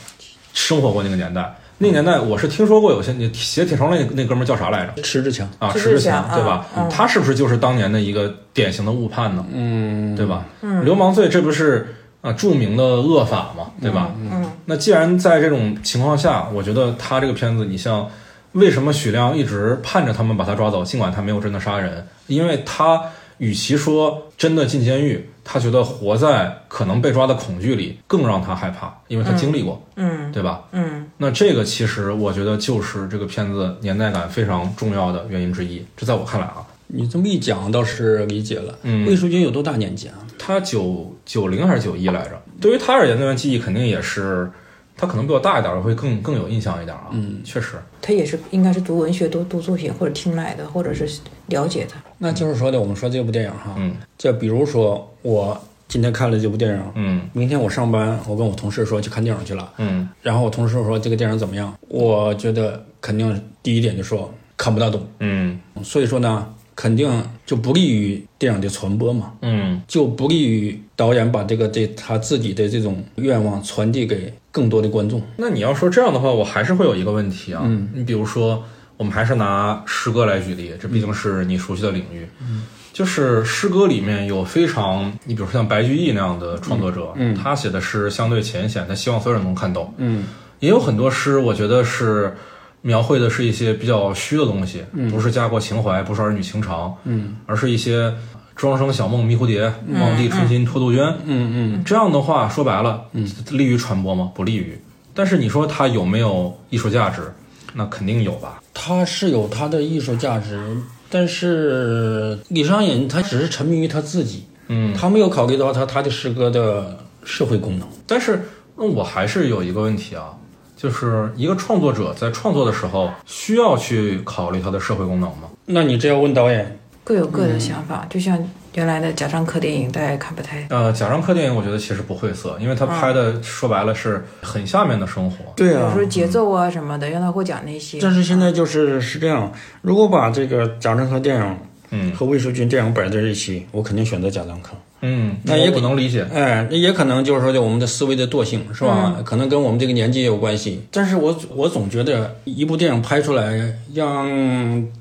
生活过那个年代。那年代我是听说过有些你写铁窗那那哥们儿叫啥来着？迟志强，啊，迟迟志强，对吧？他是不是就是当年的一个典型的误判呢？嗯，对吧？嗯流氓罪这不是啊著名的恶法嘛，对吧？嗯那既然在这种情况下，我觉得他这个片子，你像为什么许亮一直盼着他们把他抓走，尽管他没有真的杀人，因为他与其说真的进监狱，他觉得活在可能被抓的恐惧里更让他害怕，因为他经历过，嗯对吧？嗯那这个其实我觉得就是这个片子年代感非常重要的原因之一，这在我看来啊，你这么一讲倒是理解了。嗯魏淑君有多大年纪啊？他九九零还是九一来着？对于他而言，那段记忆肯定也是，他可能比我大一点儿，会更更有印象一点啊。嗯，确实，他也是应该是读文学、读读作品或者听来的，或者是了解的。那就是说的，我们说这部电影哈，嗯就比如说我今天看了这部电影，嗯明天我上班，我跟我同事说去看电影去了，嗯然后我同事说这个电影怎么样？我觉得肯定第一点就说看不大懂，嗯所以说呢，肯定就不利于电影的传播嘛，嗯就不利于导演把这个这他自己的这种愿望传递给更多的观众。那你要说这样的话，我还是会有一个问题啊。嗯你比如说，我们还是拿诗歌来举例，这毕竟是你熟悉的领域。嗯，就是诗歌里面有非常，你比如说像白居易那样的创作者，嗯嗯他写的诗相对浅显，他希望所有人能看懂。嗯也有很多诗，我觉得是描绘的是一些比较虚的东西，不是家国情怀，不是儿女情长，嗯而是一些庄生晓梦迷蝴蝶，望帝春心托杜鹃。嗯嗯这样的话，说白了，嗯利于传播吗？不利于。但是你说它有没有艺术价值？那肯定有吧。它是有它的艺术价值，但是李商隐他只是沉迷于他自己，嗯，他没有考虑到他他的诗歌的社会功能。但是那我还是有一个问题啊，就是一个创作者在创作的时候需要去考虑他的社会功能吗？那你这要问导演，各有各的想法，就像原来的贾樟柯电影，大家也看不太。呃，贾樟柯电影我觉得其实不晦涩，因为他拍的说白了是很下面的生活。对啊比如说节奏啊什么的，让他会讲那些。但是现在就是是这样，如果把这个贾樟柯电影嗯和魏淑君电影摆在一起，我肯定选择贾樟柯。嗯，那也我不能理解。哎，那也可能就是说就我们的思维的惰性是吧？可能跟我们这个年纪也有关系。但是我我总觉得一部电影拍出来，让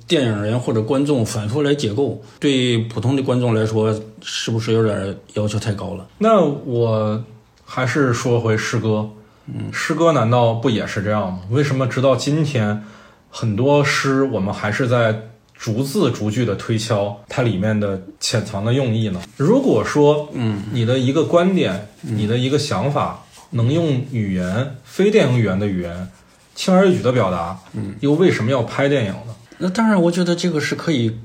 电影人或者观众反复来解构，对普通的观众来说，是不是有点要求太高了？那我还是说回诗歌，嗯，诗歌难道不也是这样吗？为什么直到今天，很多诗我们还是在逐字逐句的推敲它里面的潜藏的用意呢？如果说，嗯，你的一个观点，你的一个想法，能用语言非电影语言的语言轻而易举的表达，嗯，又为什么要拍电影呢？那当然，我觉得这个是可以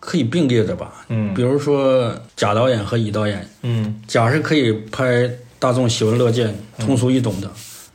可以并列的吧。嗯比如说贾导演和乙导演，嗯甲是可以拍大众喜闻乐见、通俗易懂的，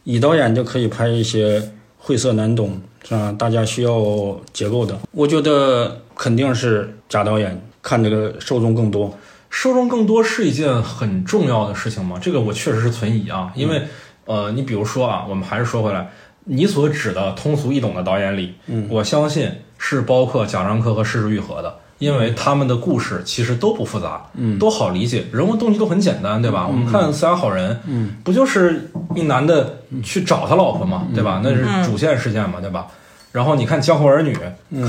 乙导演就可以拍一些晦涩难懂，是吧？大家需要结构的，我觉得肯定是贾导演看这个受众更多。受众更多是一件很重要的事情吗？这个我确实是存疑啊，因为，呃，你比如说啊，我们还是说回来，你所指的通俗易懂的导演里，嗯，我相信是包括贾樟柯和施之愈合的，因为他们的故事其实都不复杂，嗯，都好理解，人物动机都很简单，对吧？我们看《四大好人》，嗯，不就是一男的去找他老婆嘛，对吧？那是主线事件嘛，对吧？然后你看《江湖儿女》，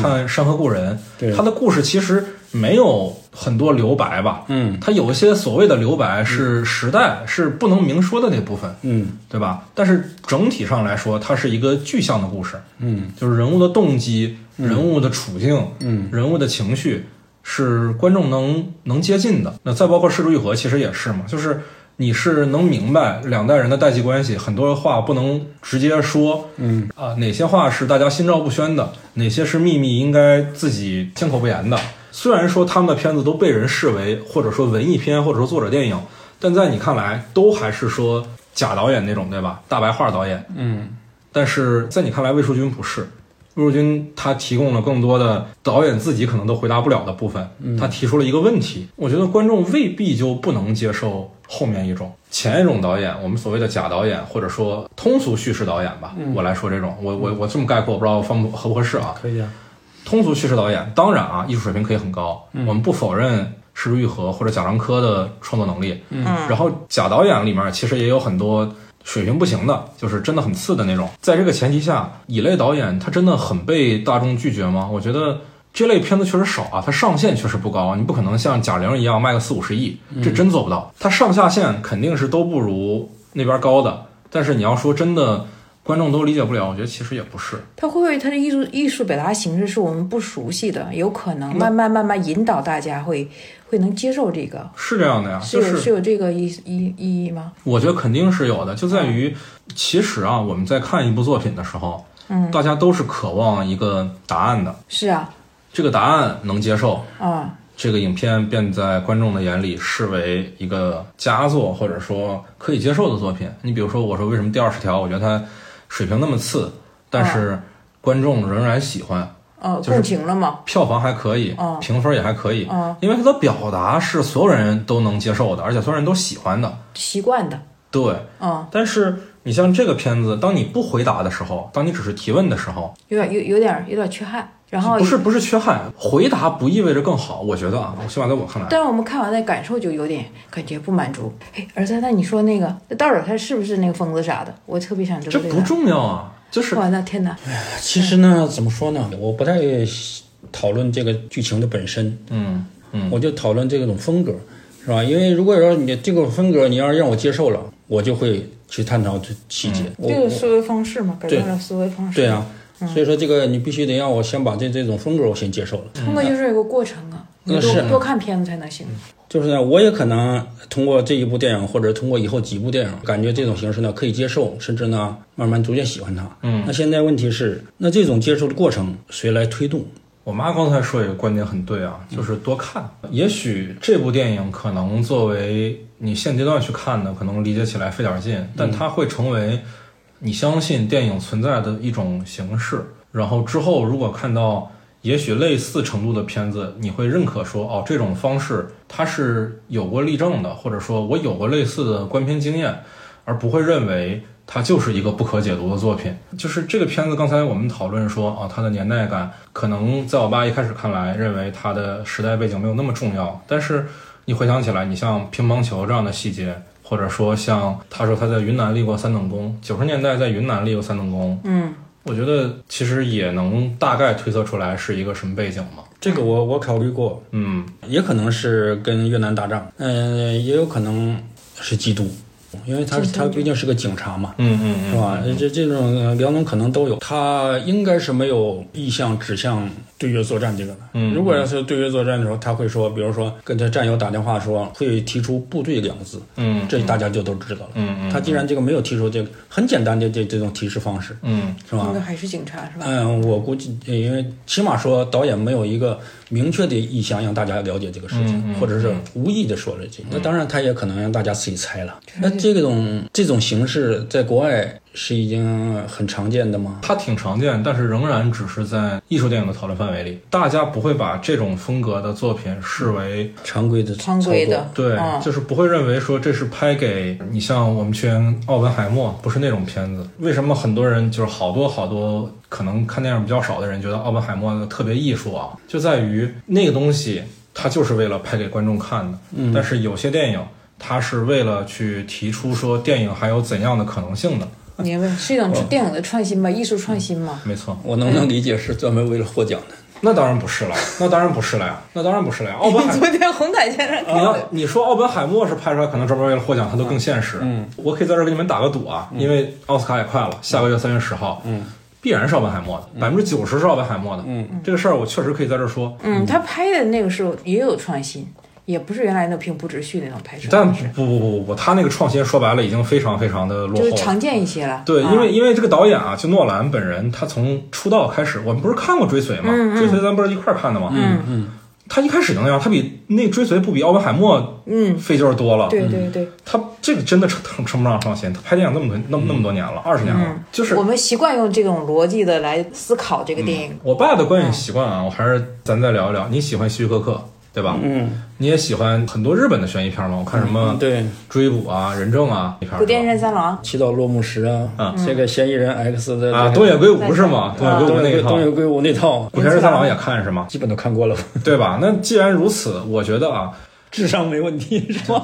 看《山河故人》，他的故事其实。没有很多留白吧？嗯，他有一些所谓的留白是时代是不能明说的那部分，嗯，对吧？但是整体上来说，它是一个具象的故事，嗯，就是人物的动机、人物的处境、嗯，人物的情绪是观众能能接近的。那再包括《世之愈合》，其实也是嘛，就是你是能明白两代人的代际关系，很多话不能直接说，嗯啊，哪些话是大家心照不宣的，哪些是秘密应该自己缄口不言的。虽然说他们的片子都被人视为或者说文艺片或者说作者电影，但在你看来都还是说假导演那种，对吧？大白话导演。嗯。但是在你看来，魏淑君不是。魏淑君他提供了更多的导演自己可能都回答不了的部分。他提出了一个问题，我觉得观众未必就不能接受后面一种前一种导演，我们所谓的假导演或者说通俗叙事导演吧。我来说这种，我我我这么概括，我不知道方不合不合适啊？可以啊。通俗叙事导演当然啊，艺术水平可以很高，我们不否认石之愈合或者贾樟柯的创作能力。嗯，然后假导演里面其实也有很多水平不行的，就是真的很次的那种。在这个前提下，乙类导演他真的很被大众拒绝吗？我觉得这类片子确实少啊，它上限确实不高，你不可能像贾玲一样卖个四五十亿，这真做不到。它上下限肯定是都不如那边高的，但是你要说真的。观众都理解不了，我觉得其实也不是。他会不会他的艺术艺术表达形式是我们不熟悉的？有可能慢慢慢慢引导大家会会能接受这个。是这样的呀，是有是有这个意意意义吗？我觉得肯定是有的，就在于其实啊，我们在看一部作品的时候，嗯，大家都是渴望一个答案的。是啊，这个答案能接受啊。这个影片便在观众的眼里视为一个佳作，或者说可以接受的作品。你比如说，我说为什么第二十条，我觉得它。水平那么次，但是观众仍然喜欢，哦，共情了吗？票房还可以，评分也还可以，因为它的表达是所有人都能接受的，而且所有人都喜欢的，习惯的。对，嗯。但是你像这个片子，当你不回答的时候，当你只是提问的时候，有点有有点有点缺憾。然后不是不是缺憾，回答不意味着更好，我觉得啊，起码在我看来。但是我们看完的感受就有点感觉不满足。哎，儿子，那你说那个那到底他是不是那个疯子啥的？我特别想知道。这不重要啊，就是我的天哪！哎呀，其实呢，怎么说呢？我不太讨论这个剧情的本身，嗯嗯，我就讨论这种风格，是吧？因为如果说你这个风格你要让我接受了，我就会去探讨这细节。这个思维方式嘛，改变了思维方式。对啊。所以说，这个你必须得让我先把这这种风格我先接受了。通过就是有个过程啊，你多多看片子才能行。就是呢，我也可能通过这一部电影，或者通过以后几部电影，感觉这种形式呢可以接受，甚至呢慢慢逐渐喜欢它。嗯，那现在问题是，那这种接受的过程谁来推动？我妈刚才说一个观点很对啊，就是多看。也许这部电影可能作为你现阶段去看的，可能理解起来费点劲，但它会成为。你相信电影存在的一种形式，然后之后如果看到也许类似程度的片子，你会认可说，哦，这种方式它是有过例证的，或者说我有过类似的观片经验，而不会认为它就是一个不可解读的作品。就是这个片子，刚才我们讨论说，啊，它的年代感可能在我爸一开始看来，认为它的时代背景没有那么重要，但是你回想起来，你像乒乓球这样的细节。或者说，像他说他在云南立过三等功，九十年代在云南立过三等功，嗯，我觉得其实也能大概推测出来是一个什么背景嘛。这个我我考虑过，嗯，也可能是跟越南打仗，嗯，也有可能是缉毒。因为他他毕竟是个警察嘛，嗯嗯，是吧？这这种两种可能都有。他应该是没有意向指向对越作战这个的。嗯，如果要是对越作战的时候，他会说，比如说跟他战友打电话说，会提出部队两个字。嗯，这大家就都知道了。嗯嗯，他既然这个没有提出这个很简单的这这种提示方式，嗯，是吧？应该还是警察是吧？嗯，我估计，因为起码说导演没有一个明确的意向让大家了解这个事情，或者是无意的说了这。那当然，他也可能让大家自己猜了。那这种这种形式在国外是已经很常见的吗？它挺常见，但是仍然只是在艺术电影的讨论范围里，大家不会把这种风格的作品视为常规的常规的对，嗯就是不会认为说这是拍给你像我们去年奥本海默不是那种片子。为什么很多人就是好多好多可能看电影比较少的人觉得奥本海默特别艺术啊，就在于那个东西它就是为了拍给观众看的。嗯，但是有些电影它是为了去提出说电影还有怎样的可能性的。明白，是一种电影的创新吧，艺术创新嘛。没错，我能不能理解是专门为了获奖的？那当然不是了，那当然不是了呀，那当然不是了呀。奥本海 昨天红毯先生你要你说奥本海默是拍出来，可能专门为了获奖，它都更现实。嗯，我可以在这儿给你们打个赌啊，因为奥斯卡也快了，下个月三月十号，嗯，必然是奥本海默的，百分之九十是奥本海默的。嗯，这个事儿我确实可以在这儿说，嗯，他拍的那个时候也有创新，也不是原来那平铺直叙那种拍摄但，不不不不不，他那个创新说白了已经非常非常的落后了。就是常见一些了。对，啊因为因为这个导演啊，就诺兰本人，他从出道开始，我们不是看过《追随》吗？嗯嗯追随》咱不是一块儿看的吗？嗯嗯，他一开始就那样，他比那《追随》不比奥本海默嗯，费劲儿多了。对对对，他这个真的称称称不上创新，他拍电影那么多那么那么多年了，二十年了，嗯就是我们习惯用这种逻辑的来思考这个电影。我爸的观影习惯啊，我还是咱再聊一聊。你喜欢希区柯克对吧？嗯，你也喜欢很多日本的悬疑片吗？我看什么嗯对，追捕啊、人证啊，一片儿古田任三郎，祈祷落幕时啊，啊这个嫌疑人 X 的啊，东野圭吾是吗？东野圭吾那一套东野圭东，野圭吾那套，古田任三郎也看是吗？基本都看过了，对吧？那既然如此，我觉得啊，智商没问题是吧？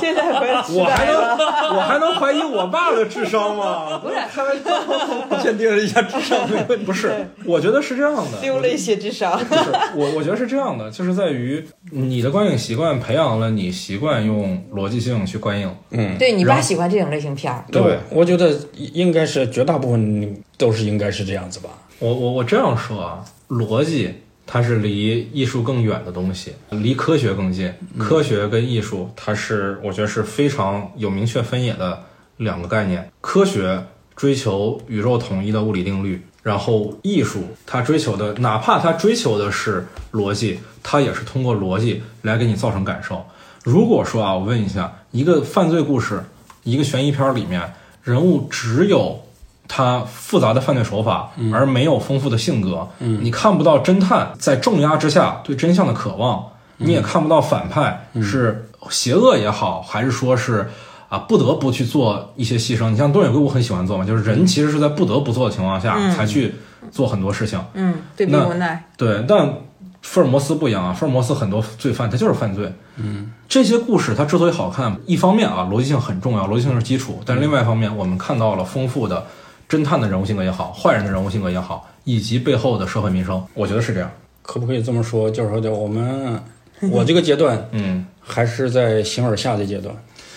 现在回来 我还能我还能怀疑我爸的智商吗？不是开玩笑，鉴定了一下智商没问题。不是，我觉得是这样的，丢了一些智商。不是我，我觉得是这样的，就是在于你的观影习惯培养了你习惯用逻辑性去观影。嗯，对你爸喜欢这种类型片儿，对，我觉得应该是绝大部分都是应该是这样子吧。我我我这样说啊，逻辑它是离艺术更远的东西，离科学更近。科学跟艺术，它是我觉得是非常有明确分野的两个概念。科学追求宇宙统一的物理定律，然后艺术它追求的，哪怕它追求的是逻辑，它也是通过逻辑来给你造成感受。如果说啊，我问一下，一个犯罪故事，一个悬疑片里面，人物只有他复杂的犯罪手法，而没有丰富的性格。嗯，你看不到侦探在重压之下对真相的渴望，你也看不到反派是邪恶也好，还是说是啊不得不去做一些牺牲。你像东野圭吾很喜欢做嘛，就是人其实是在不得不做的情况下、嗯才去做很多事情。嗯，对比那无奈，对，但福尔摩斯不一样啊，福尔摩斯很多罪犯他就是犯罪。嗯，这些故事它之所以好看，一方面啊逻辑性很重要，逻辑性是基础，但是另外一方面我们看到了丰富的侦探的人物性格也好，坏人的人物性格也好，以及背后的社会民生，我觉得是这样。可不可以这么说？就是说的我们 我这个阶段嗯，还是在形而下的阶段，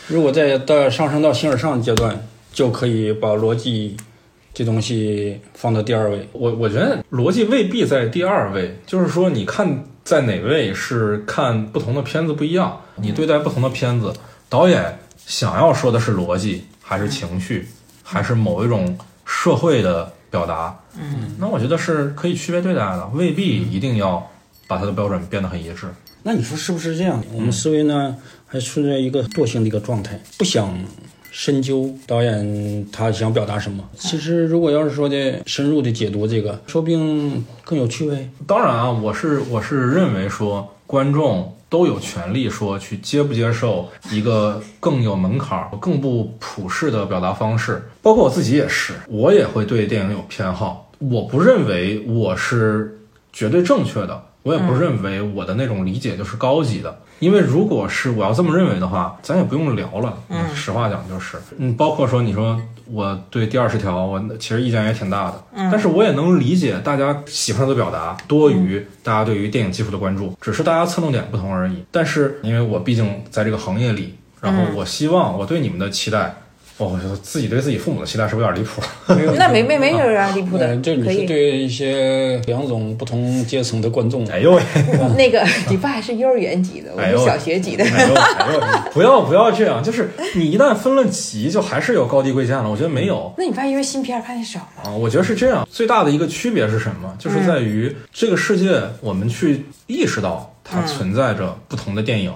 如果再到上升到形而上的阶段，就可以把逻辑这东西放到第二位。我我觉得逻辑未必在第二位，就是说你看在哪位是看不同的片子不一样，你对待不同的片子，导演想要说的是逻辑，还是情绪，还是某一种社会的表达？嗯，那我觉得是可以区别对待的，未必一定要把它的标准变得很一致。那你说是不是这样？我们思维呢，还处在一个惰性的一个状态，不想深究导演他想表达什么。其实，如果要是说的深入的解读这个，说不定更有趣味。当然啊，我是我是认为说观众都有权利说去接不接受一个更有门槛儿、更不普世的表达方式，包括我自己也是，我也会对电影有偏好。我不认为我是绝对正确的，我也不认为我的那种理解就是高级的。因为如果是我要这么认为的话，咱也不用聊了。嗯，实话讲就是，嗯，包括说你说我对第二十条，我其实意见也挺大的，嗯，但是我也能理解大家喜欢的表达多于大家对于电影技术的关注，只是大家侧重点不同而已。但是因为我毕竟在这个行业里，然后我希望我对你们的期待，哦，我觉得自己对自己父母的期待是不是有点离谱？那没没没有啊离谱的呃，这你是。对一些两种不同阶层的观众，哎呦喂！那个你爸还是幼儿园级的，我是小学级的。哎呦哎呦，不要不要这样，就是你一旦分了级，就还是有高低贵贱了。我觉得没有那你爸因为新片儿看的少吗？啊，我觉得是这样。最大的一个区别是什么？就是在于这个世界，我们去意识到它存在着不同的电影，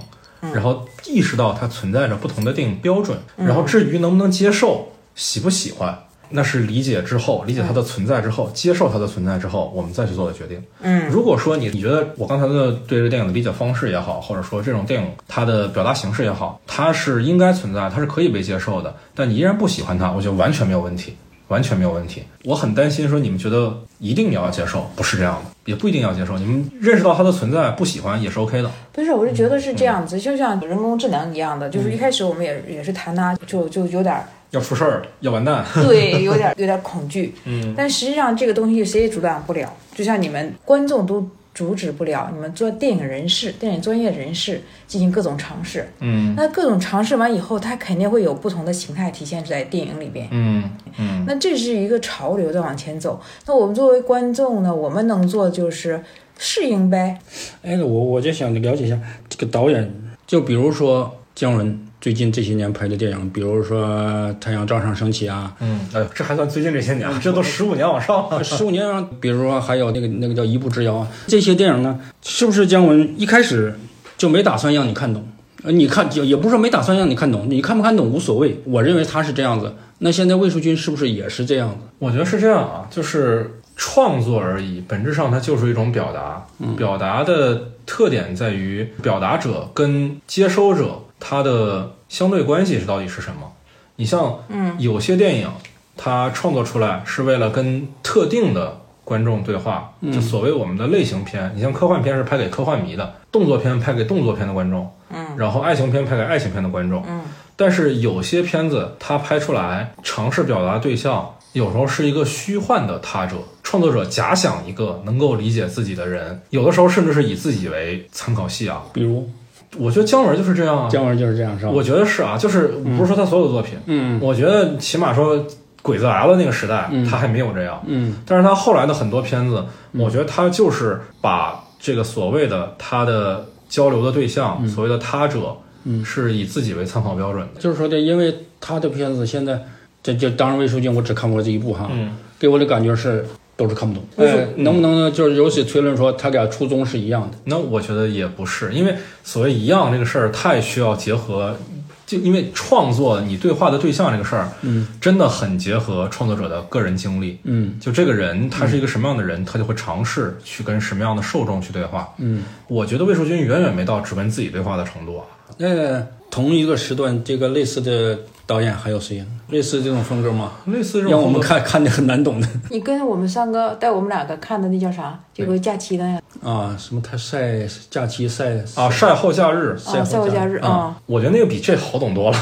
然后意识到它存在着不同的电影标准，然后至于能不能接受、喜不喜欢，那是理解之后，理解它的存在之后，接受它的存在之后，我们再去做的决定。嗯，如果说你你觉得我刚才的对这个电影的理解方式也好，或者说这种电影它的表达形式也好，它是应该存在，它是可以被接受的，但你依然不喜欢它，我觉得完全没有问题。完全没有问题。我很担心说你们觉得一定你要接受，不是这样的，也不一定要接受。你们认识到它的存在，不喜欢也是 OK 的。不是，我是觉得是这样子，就像人工智能一样的，就是一开始我们也也是谈它，就就有点儿要出事儿，要完蛋。对，有点有点恐惧。嗯，但实际上这个东西谁也阻挡不了，就像你们观众都阻止不了你们做电影人士、电影专业人士进行各种尝试。嗯那各种尝试完以后，它肯定会有不同的形态体现在电影里边。嗯嗯那这是一个潮流在往前走。那我们作为观众呢，我们能做就是适应呗。哎，我我就想了解一下这个导演，就比如说姜文最近这些年拍的电影，比如说《太阳照常升起》啊，嗯，哎呦，这还算最近这些年，这都十五年往上了。十五年啊，比如说还有那个那个叫《一步之遥》啊，这些电影呢，是不是姜文一开始就没打算让你看懂？呃，你看也也不是说没打算让你看懂，你看不看懂无所谓。我认为他是这样子。那现在魏淑君是不是也是这样子？我觉得是这样啊，就是创作而已，本质上它就是一种表达。表达的特点在于表达者跟接收者他的相对关系是到底是什么。你像，嗯，有些电影它创作出来是为了跟特定的观众对话，就所谓我们的类型片。你像科幻片是拍给科幻迷的，动作片拍给动作片的观众，嗯，然后爱情片拍给爱情片的观众，嗯。但是有些片子它拍出来尝试表达对象，有时候是一个虚幻的他者，创作者假想一个能够理解自己的人，有的时候甚至是以自己为参考系啊。比如我觉得姜文就是这样啊，姜文就是这样，是吧？我觉得是啊，就是不是说他所有的作品，嗯。我觉得起码说鬼子来了那个时代，嗯他还没有这样。嗯。但是他后来的很多片子，我觉得他就是把这个所谓的他的交流的对象，所谓的他者，嗯。是以自己为参考标准的。就是说的，因为他的片子现在这就当然魏书君我只看过这一部哈，嗯，给我的感觉是都是看不懂。魏淑哎，能不能呢？就是由此推论说他俩初衷是一样的？那我觉得也不是，因为所谓一样这个事儿太需要结合，就因为创作你对话的对象这个事儿，嗯真的很结合创作者的个人经历。嗯就这个人他是一个什么样的人，他就会尝试去跟什么样的受众去对话。嗯。我觉得魏淑君远远没到只跟自己对话的程度啊。那同一个时段，这个类似的导演还有谁呀？类似这种风格吗？类似这种让我们看看的很难懂的。你跟我们三个带我们两个看的那叫啥？这个假期的呀，啊，什么他晒假期晒啊，晒。后假日，啊，赛后假日。啊，我觉得那个比这好懂多了。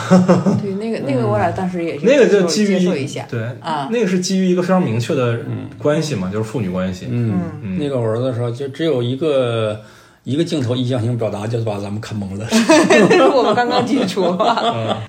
对，那个 那个我俩当时也是那个就基于对啊。那个是基于一个非常明确的关系嘛，就是父女关系。嗯，嗯。那个我儿子说，就只有一个一个镜头意向性表达，就是把咱们看懵了。这 是我们刚刚接触。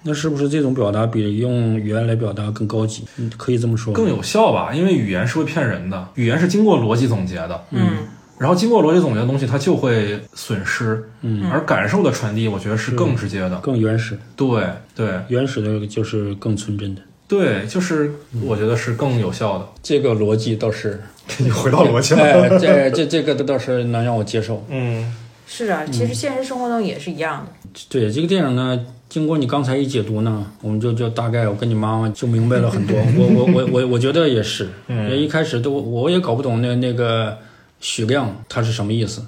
那是不是这种表达比用语言来表达更高级？嗯，可以这么说。更有效吧，因为语言是会骗人的，语言是经过逻辑总结的，嗯然后经过逻辑总结的东西，它就会损失，嗯，而感受的传递，我觉得是更直接的。更原始，对对原始的就是更纯真的。对，就是我觉得是更有效的。这个逻辑倒是，又回到逻辑哎，这这这个倒是能让我接受。嗯是啊，其实现实生活中也是一样的。对这个电影呢，经过你刚才一解读呢，我们就就大概我跟你妈妈就明白了很多。我我我我我觉得也是，嗯因为一开始都我也搞不懂那那个许亮他是什么意思。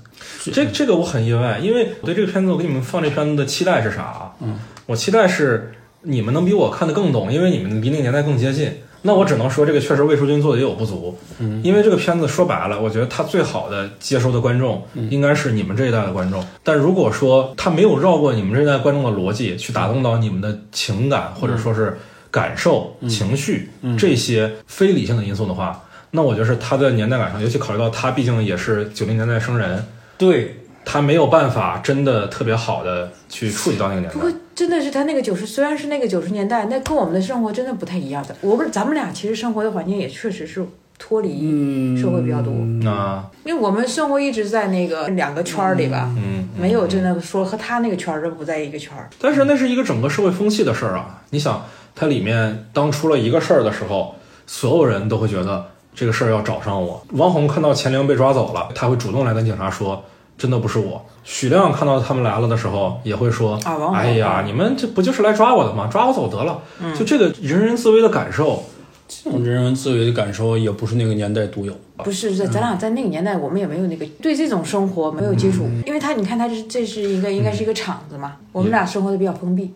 这这个我很意外，因为我对这个片子，我给你们放这片子的期待是啥啊？嗯，我期待是你们能比我看得更懂，因为你们离那个年代更接近。那我只能说，这个确实魏淑君做的也有不足。嗯，因为这个片子说白了，我觉得他最好的接收的观众应该是你们这一代的观众。但如果说他没有绕过你们这一代观众的逻辑，去打动到你们的情感或者说是感受、情绪这些非理性的因素的话，那我觉得是他的年代感上，尤其考虑到他毕竟也是九零年代生人，对，他没有办法真的特别好的去触及到那个年代不。过真的是他那个九十，虽然是那个九十年代，那跟我们的生活真的不太一样的。我们咱们俩其实生活的环境也确实是脱离嗯，社会比较多，啊因为我们生活一直在那个两个圈儿里吧，嗯，没有真的说和他那个圈儿真不在一个圈儿。但是那是一个整个社会风气的事儿啊！你想，它里面当出了一个事儿的时候，所有人都会觉得这个事儿要找上我。王红看到钱玲被抓走了，他会主动来跟警察说：“真的不是我。”许亮看到他们来了的时候，也会说：“啊王红哎呀，你们这不就是来抓我的吗？抓我走得了。”就这个人人自危的感受，这种人文自危的感受也不是那个年代独有。不是，在咱俩在那个年代，我们也没有那个对这种生活没有接触，因为他你看他这这是一个应该是一个厂子嘛，我们俩生活的比较封闭。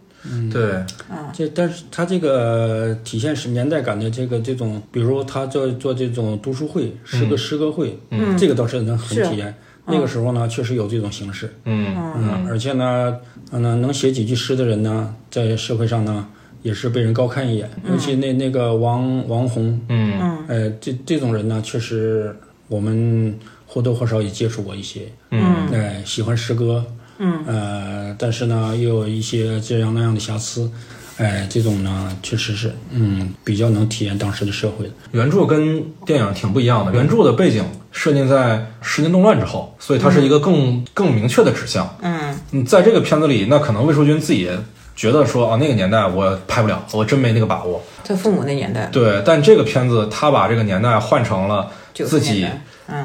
对，这但是他这个体现是年代感的这个这种，比如他做做这种读书会、诗歌诗歌会，嗯，这个倒是能很体验。那个时候呢，确实有这种形式，嗯。嗯，而且呢，嗯，能写几句诗的人呢，在社会上呢，也是被人高看一眼。尤其那那个王王红，嗯。呃，这这种人呢，确实我们或多或少也接触过一些，嗯。哎，喜欢诗歌，嗯，呃，但是呢，又有一些这样那样的瑕疵，哎，这种呢，确实是，嗯，比较能体验当时的社会的。原著跟电影挺不一样的，原著的背景设定在十年动乱之后，所以它是一个更更明确的指向。嗯，嗯，在这个片子里，那可能魏淑君自己觉得说，啊，那个年代我拍不了，我真没那个把握。他父母那年代，对，但这个片子他把这个年代换成了自己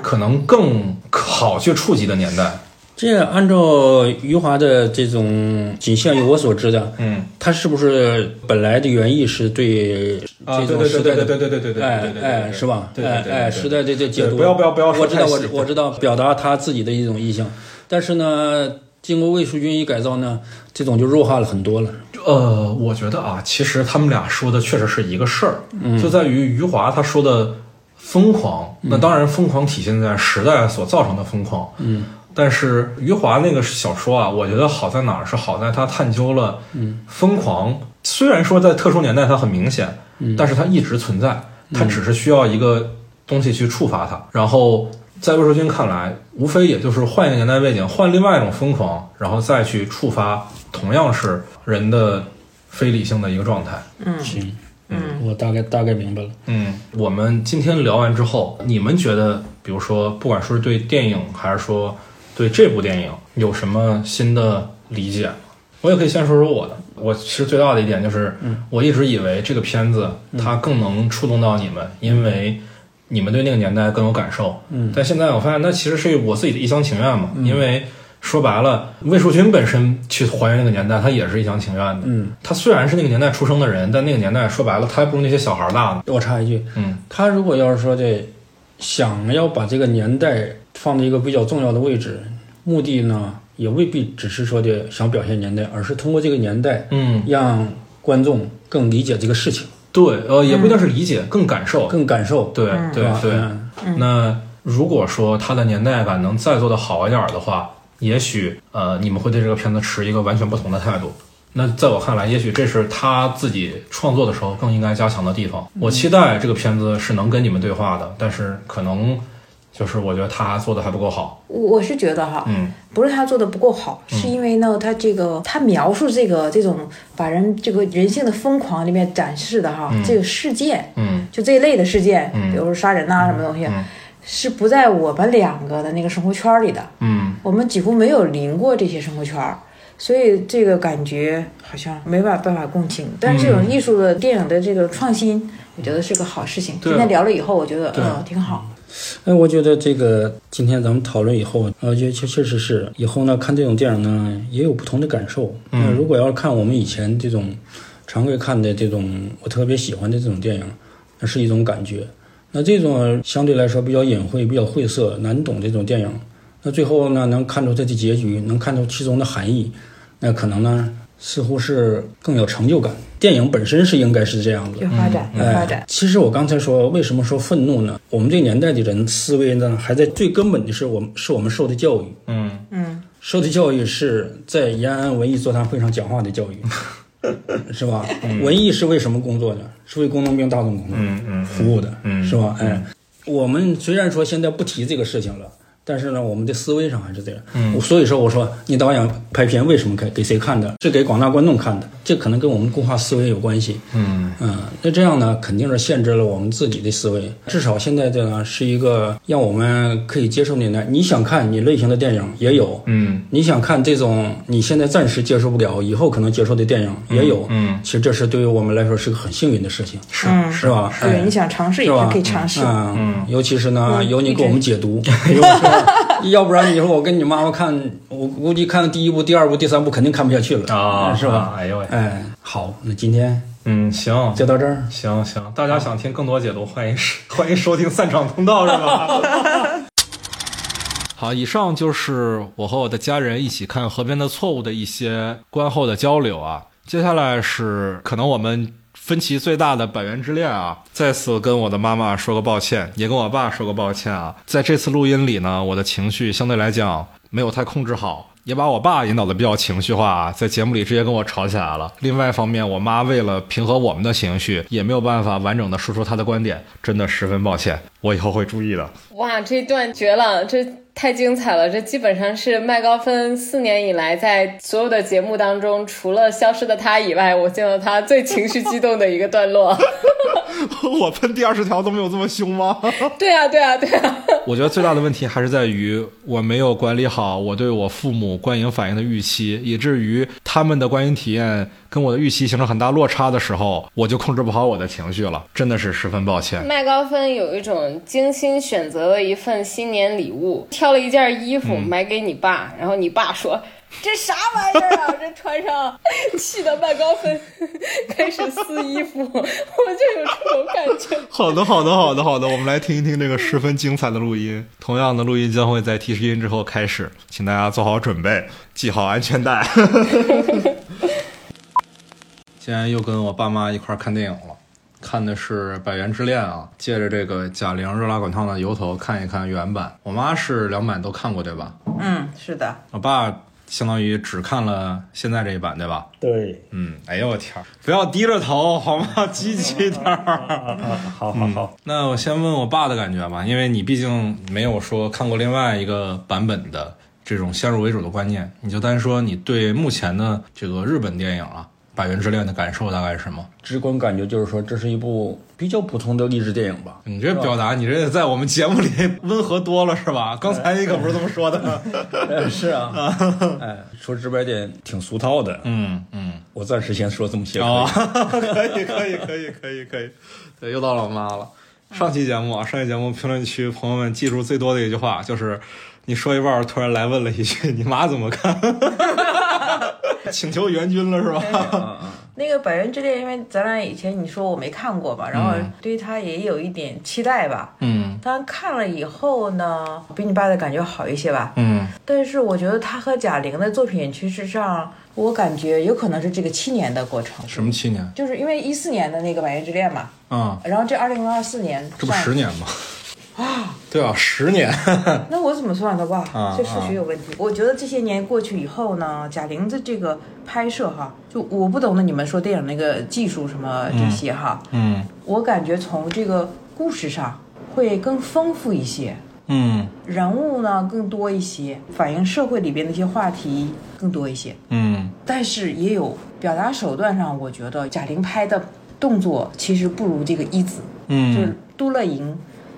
可能更好去触及的年代。这按照余华的这种，仅限于我所知的，嗯，他是不是本来的原意是对这种时代的对对对对对对，哎哎是吧？哎哎时代对这解读不要不要不要，我知道我知道表达他自己的一种意向，但是呢，经过魏淑君一改造呢，这种就弱化了很多了。呃，我觉得啊，其实他们俩说的确实是一个事儿，就在于余华他说的疯狂，那当然疯狂体现在时代所造成的疯狂，嗯。但是余华那个小说啊，我觉得好在哪儿？是好在他探究了，嗯，疯狂虽然说在特殊年代它很明显，嗯但是它一直存在，它只是需要一个东西去触发它，然后。在魏淑君看来，无非也就是换一个年代背景，换另外一种疯狂，然后再去触发同样是人的非理性的一个状态。嗯行，嗯，我大概大概明白了。嗯，我们今天聊完之后，你们觉得，比如说，不管说是对电影，还是说对这部电影，有什么新的理解吗？我也可以先说说我的。我其实最大的一点就是，我一直以为这个片子它更能触动到你们，因为你们对那个年代更有感受。嗯，但现在我发现，那其实是我自己的一厢情愿嘛，因为说白了，魏淑君本身去还原那个年代，他也是一厢情愿的。嗯，他虽然是那个年代出生的人，但那个年代说白了，他还不如那些小孩儿大呢。我插一句，嗯他如果要是说这想要把这个年代放在一个比较重要的位置，目的呢也未必只是说的想表现年代，而是通过这个年代嗯，让观众更理解这个事情，对，呃，也不一定是理解，更感受。更感受。对嗯对吧对。嗯那如果说它的年代感能再做的好一点儿的话，也许呃，你们会对这个片子持一个完全不同的态度。那在我看来，也许这是他自己创作的时候更应该加强的地方。我期待这个片子是能跟你们对话的，但是可能就是我觉得他做的还不够好。我我是觉得哈，嗯。不是他做的不够好，是因为呢，他这个他描述这个这种把人这个人性的疯狂里面展示的哈，这个事件，嗯。就这一类的事件，嗯。比如说杀人呐、什么东西，嗯。是不在我们两个的那个生活圈儿里的，嗯。我们几乎没有临过这些生活圈儿。所以这个感觉好像没办法办法共情，但是这种艺术的电影的这个创新，我觉得是个好事情。今天聊了以后，我觉得嗯挺好。哎，我觉得这个今天咱们讨论以后，呃，确确确实是以后呢看这种电影呢也有不同的感受。嗯那如果要是看我们以前这种常规看的这种我特别喜欢的这种电影，那是一种感觉。那这种相对来说比较隐晦、比较晦涩、难懂这种电影，那最后呢能看出它的结局，能看出其中的含义，那可能呢似乎是更有成就感。电影本身是应该是这样的，有发展有发展哎。，其实我刚才说，为什么说愤怒呢？我们这个年代的人思维呢，还在最根本的是我们是我们受的教育，嗯嗯受的教育是在延安文艺座谈会上讲话的教育，是吧？文艺是为什么工作的？是为工农兵大众工作嗯嗯服务的，嗯是吧？哎，我们虽然说现在不提这个事情了。但是呢，我们的思维上还是这样。嗯所以说我说你导演拍片为什么给给谁看的？是给广大观众看的，这可能跟我们固化思维有关系。嗯嗯，那这样呢，肯定是限制了我们自己的思维。至少现在这呢，是一个让我们可以接受的年代。你想看你类型的电影也有，嗯你想看这种你现在暂时接受不了，以后可能接受的电影也有。嗯，其实这是对于我们来说是个很幸运的事情，是嗯是吧？对，哎你想尝试也是可以尝试。嗯嗯尤其是呢，嗯有你给我们解读，要不然你说我跟你妈妈看，我估计看第一部、第二部、第三部肯定看不下去了啊，是吧？哎呦喂，哎，好，那今天嗯，行，就到这儿。行行，大家想听更多解读，欢迎 欢迎收听散场通道，是吧？好，以上就是我和我的家人一起看《河边的错误》的一些观后的交流啊。接下来是可能我们分歧最大的《百元之恋》啊，再次跟我的妈妈说个抱歉，也跟我爸说个抱歉啊。在这次录音里呢，我的情绪相对来讲没有太控制好。也把我爸引导的比较情绪化，在节目里直接跟我吵起来了。另外一方面，我妈为了平和我们的情绪，也没有办法完整的说出她的观点，真的十分抱歉，我以后会注意的。哇，这段绝了，这太精彩了！这基本上是麦高芬四年以来在所有的节目当中，除了消失的他以外，我见到他最情绪激动的一个段落。我喷第二十条都没有这么凶吗？对啊，对啊，对啊！我觉得最大的问题还是在于我没有管理好我对我父母观影反应的预期，以至于他们的观影体验跟我的预期形成很大落差的时候，我就控制不好我的情绪了，真的是十分抱歉。麦高芬有一种精心选择了一份新年礼物，挑了一件衣服买给你爸，然后你爸说。这啥玩意儿啊！这穿上，气得半高分开始撕衣服，我就有这种感觉。好的，好的，好的，好的，我们来听一听这个十分精彩的录音。同样的录音将会在提示音之后开始，请大家做好准备，系好安全带。今天又跟我爸妈一块看电影了，看的是《百元之恋》啊，借着这个贾玲热辣滚烫的由头看一看原版。我妈是两版都看过，对吧？嗯，是的。我爸。相当于只看了现在这一版，对吧？对，嗯，哎呦我天，不要低着头好吗？积极点儿。好好好，那我先问我爸的感觉吧，因为你毕竟没有说看过另外一个版本的这种先入为主的观念，你就单说你对目前的这个日本电影啊。《百元之恋》的感受大概是什么？直观感觉就是说，这是一部比较普通的励志电影吧。你这表达，你这在我们节目里温和多了是吧？刚才你可不是这么说的。是啊，哎，说直白点，挺俗套的。嗯嗯，我暂时先说这么些。啊可以可以可以可以可以。对，又到老妈了。上期节目啊，上期节目评论区朋友们记住最多的一句话就是，你说一半突然来问了一句：“你妈怎么看？” 请求援军了是吧？那个《百元之恋》，因为咱俩以前你说我没看过吧，然后对他也有一点期待吧。嗯。但看了以后呢，比你爸的感觉好一些吧。嗯。但是我觉得他和贾玲的作品，其实上我感觉有可能是这个七年的过程。什么七年？就是因为一四年的那个《百元之恋》嘛。嗯。然后这二零二四年，这不十年吗？啊，对啊，十年。那我怎么算的哇？这数学有问题。我觉得这些年过去以后呢，贾玲的这个拍摄哈，就我不懂得你们说电影那个技术什么这些哈，嗯，我感觉从这个故事上会更丰富一些，嗯，人物呢更多一些，反映社会里边的一些话题更多一些，嗯，但是也有表达手段上，我觉得贾玲拍的动作其实不如这个一子，嗯，就是都乐莹。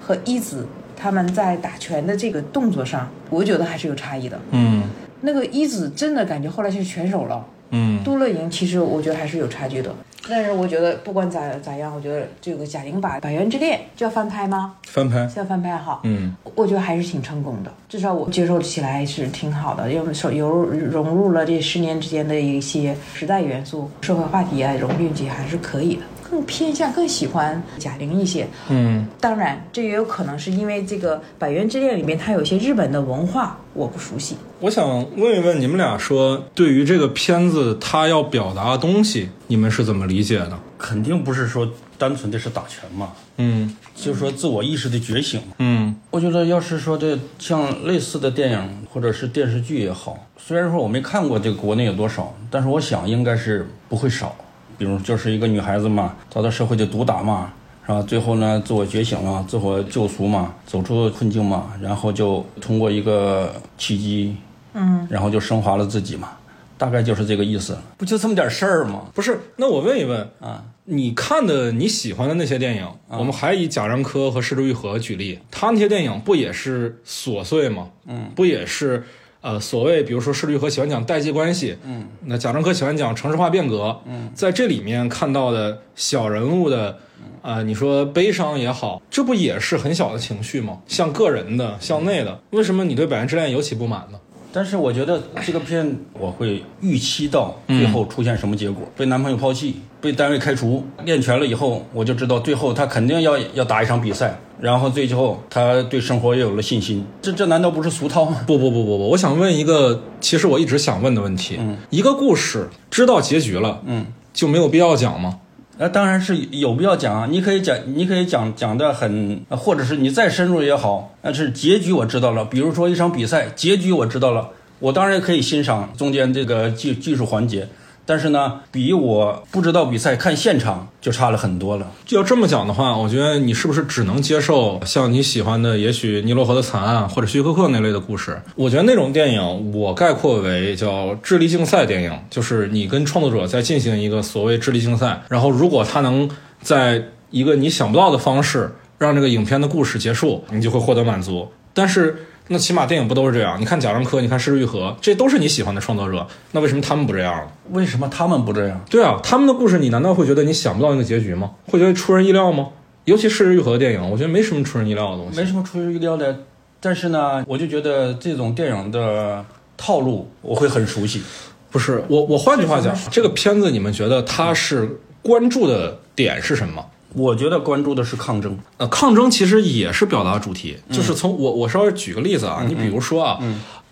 和一子他们在打拳的这个动作上，我觉得还是有差异的。嗯，那个一子真的感觉后来是拳手了。嗯，杜乐莹其实我觉得还是有差距的。但是我觉得不管咋咋样，我觉得这个贾玲把《百元之恋》就要翻拍吗？翻拍，要翻拍哈。嗯，我觉得还是挺成功的，至少我接受起来是挺好的，因为说有融入了这十年之间的一些时代元素、社会话题啊，融进去还是可以的。更偏向、更喜欢贾玲一些，嗯，当然，这也有可能是因为这个《百元之恋》里面它有些日本的文化我不熟悉。我想问一问你们俩，说对于这个片子它要表达的东西，你们是怎么理解的？肯定不是说单纯的是打拳嘛，嗯，就是说自我意识的觉醒，嗯，我觉得要是说这像类似的电影或者是电视剧也好，虽然说我没看过这个国内有多少，但是我想应该是不会少。比如就是一个女孩子嘛，遭到社会的毒打嘛，是吧？最后呢，自我觉醒了，自我救赎嘛，走出困境嘛，然后就通过一个契机，嗯，然后就升华了自己嘛，大概就是这个意思。不就这么点事儿吗？不是，那我问一问啊，你看的你喜欢的那些电影，我们还以贾樟柯和施之玉和举例，他那些电影不也是琐碎吗？嗯，不也是？呃，所谓比如说市律和喜欢讲代际关系，嗯，那贾樟柯喜欢讲城市化变革，嗯，在这里面看到的小人物的，啊，你说悲伤也好，这不也是很小的情绪吗？像个人的，向内的，为什么你对《百元之恋》尤其不满呢？但是我觉得这个片我会预期到最后出现什么结果，被男朋友抛弃，被单位开除，练全了以后，我就知道最后他肯定要要打一场比赛，然后最后他对生活也有了信心。这这难道不是俗套吗？不不不不不，我想问一个，其实我一直想问的问题，嗯一个故事知道结局了，嗯，就没有必要讲吗？那当然是有必要讲啊！你可以讲，你可以讲讲的很，或者是你再深入也好，但是结局我知道了。比如说一场比赛，结局我知道了，我当然可以欣赏中间这个技技术环节，但是呢，比我不知道比赛看现场就差了很多了。要这么讲的话，我觉得你是不是只能接受像你喜欢的，也许尼罗河的惨案或者徐克克那类的故事？我觉得那种电影，我概括为叫智力竞赛电影，就是你跟创作者在进行一个所谓智力竞赛，然后如果他能在一个你想不到的方式让这个影片的故事结束，你就会获得满足。但是那起码电影不都是这样？你看贾樟柯，你看失之愈合，这都是你喜欢的创作者，那为什么他们不这样呢？为什么他们不这样？对啊，他们的故事你难道会觉得你想不到那个结局吗？会觉得出人意料吗？尤其是愈合的电影，我觉得没什么出人意料的东西。没什么出人意料的，但是呢，我就觉得这种电影的套路我会很熟悉。不是我，我换句话讲，这个片子你们觉得它是关注的点是什么？我觉得关注的是抗争。呃，抗争其实也是表达主题，就是从我我稍微举个例子啊，你比如说啊，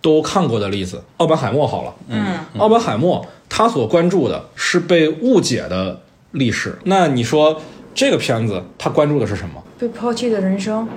都看过的例子，奥本海默好了，嗯，奥本海默他所关注的是被误解的历史，那你说这个片子他关注的是什么？被抛弃的人生，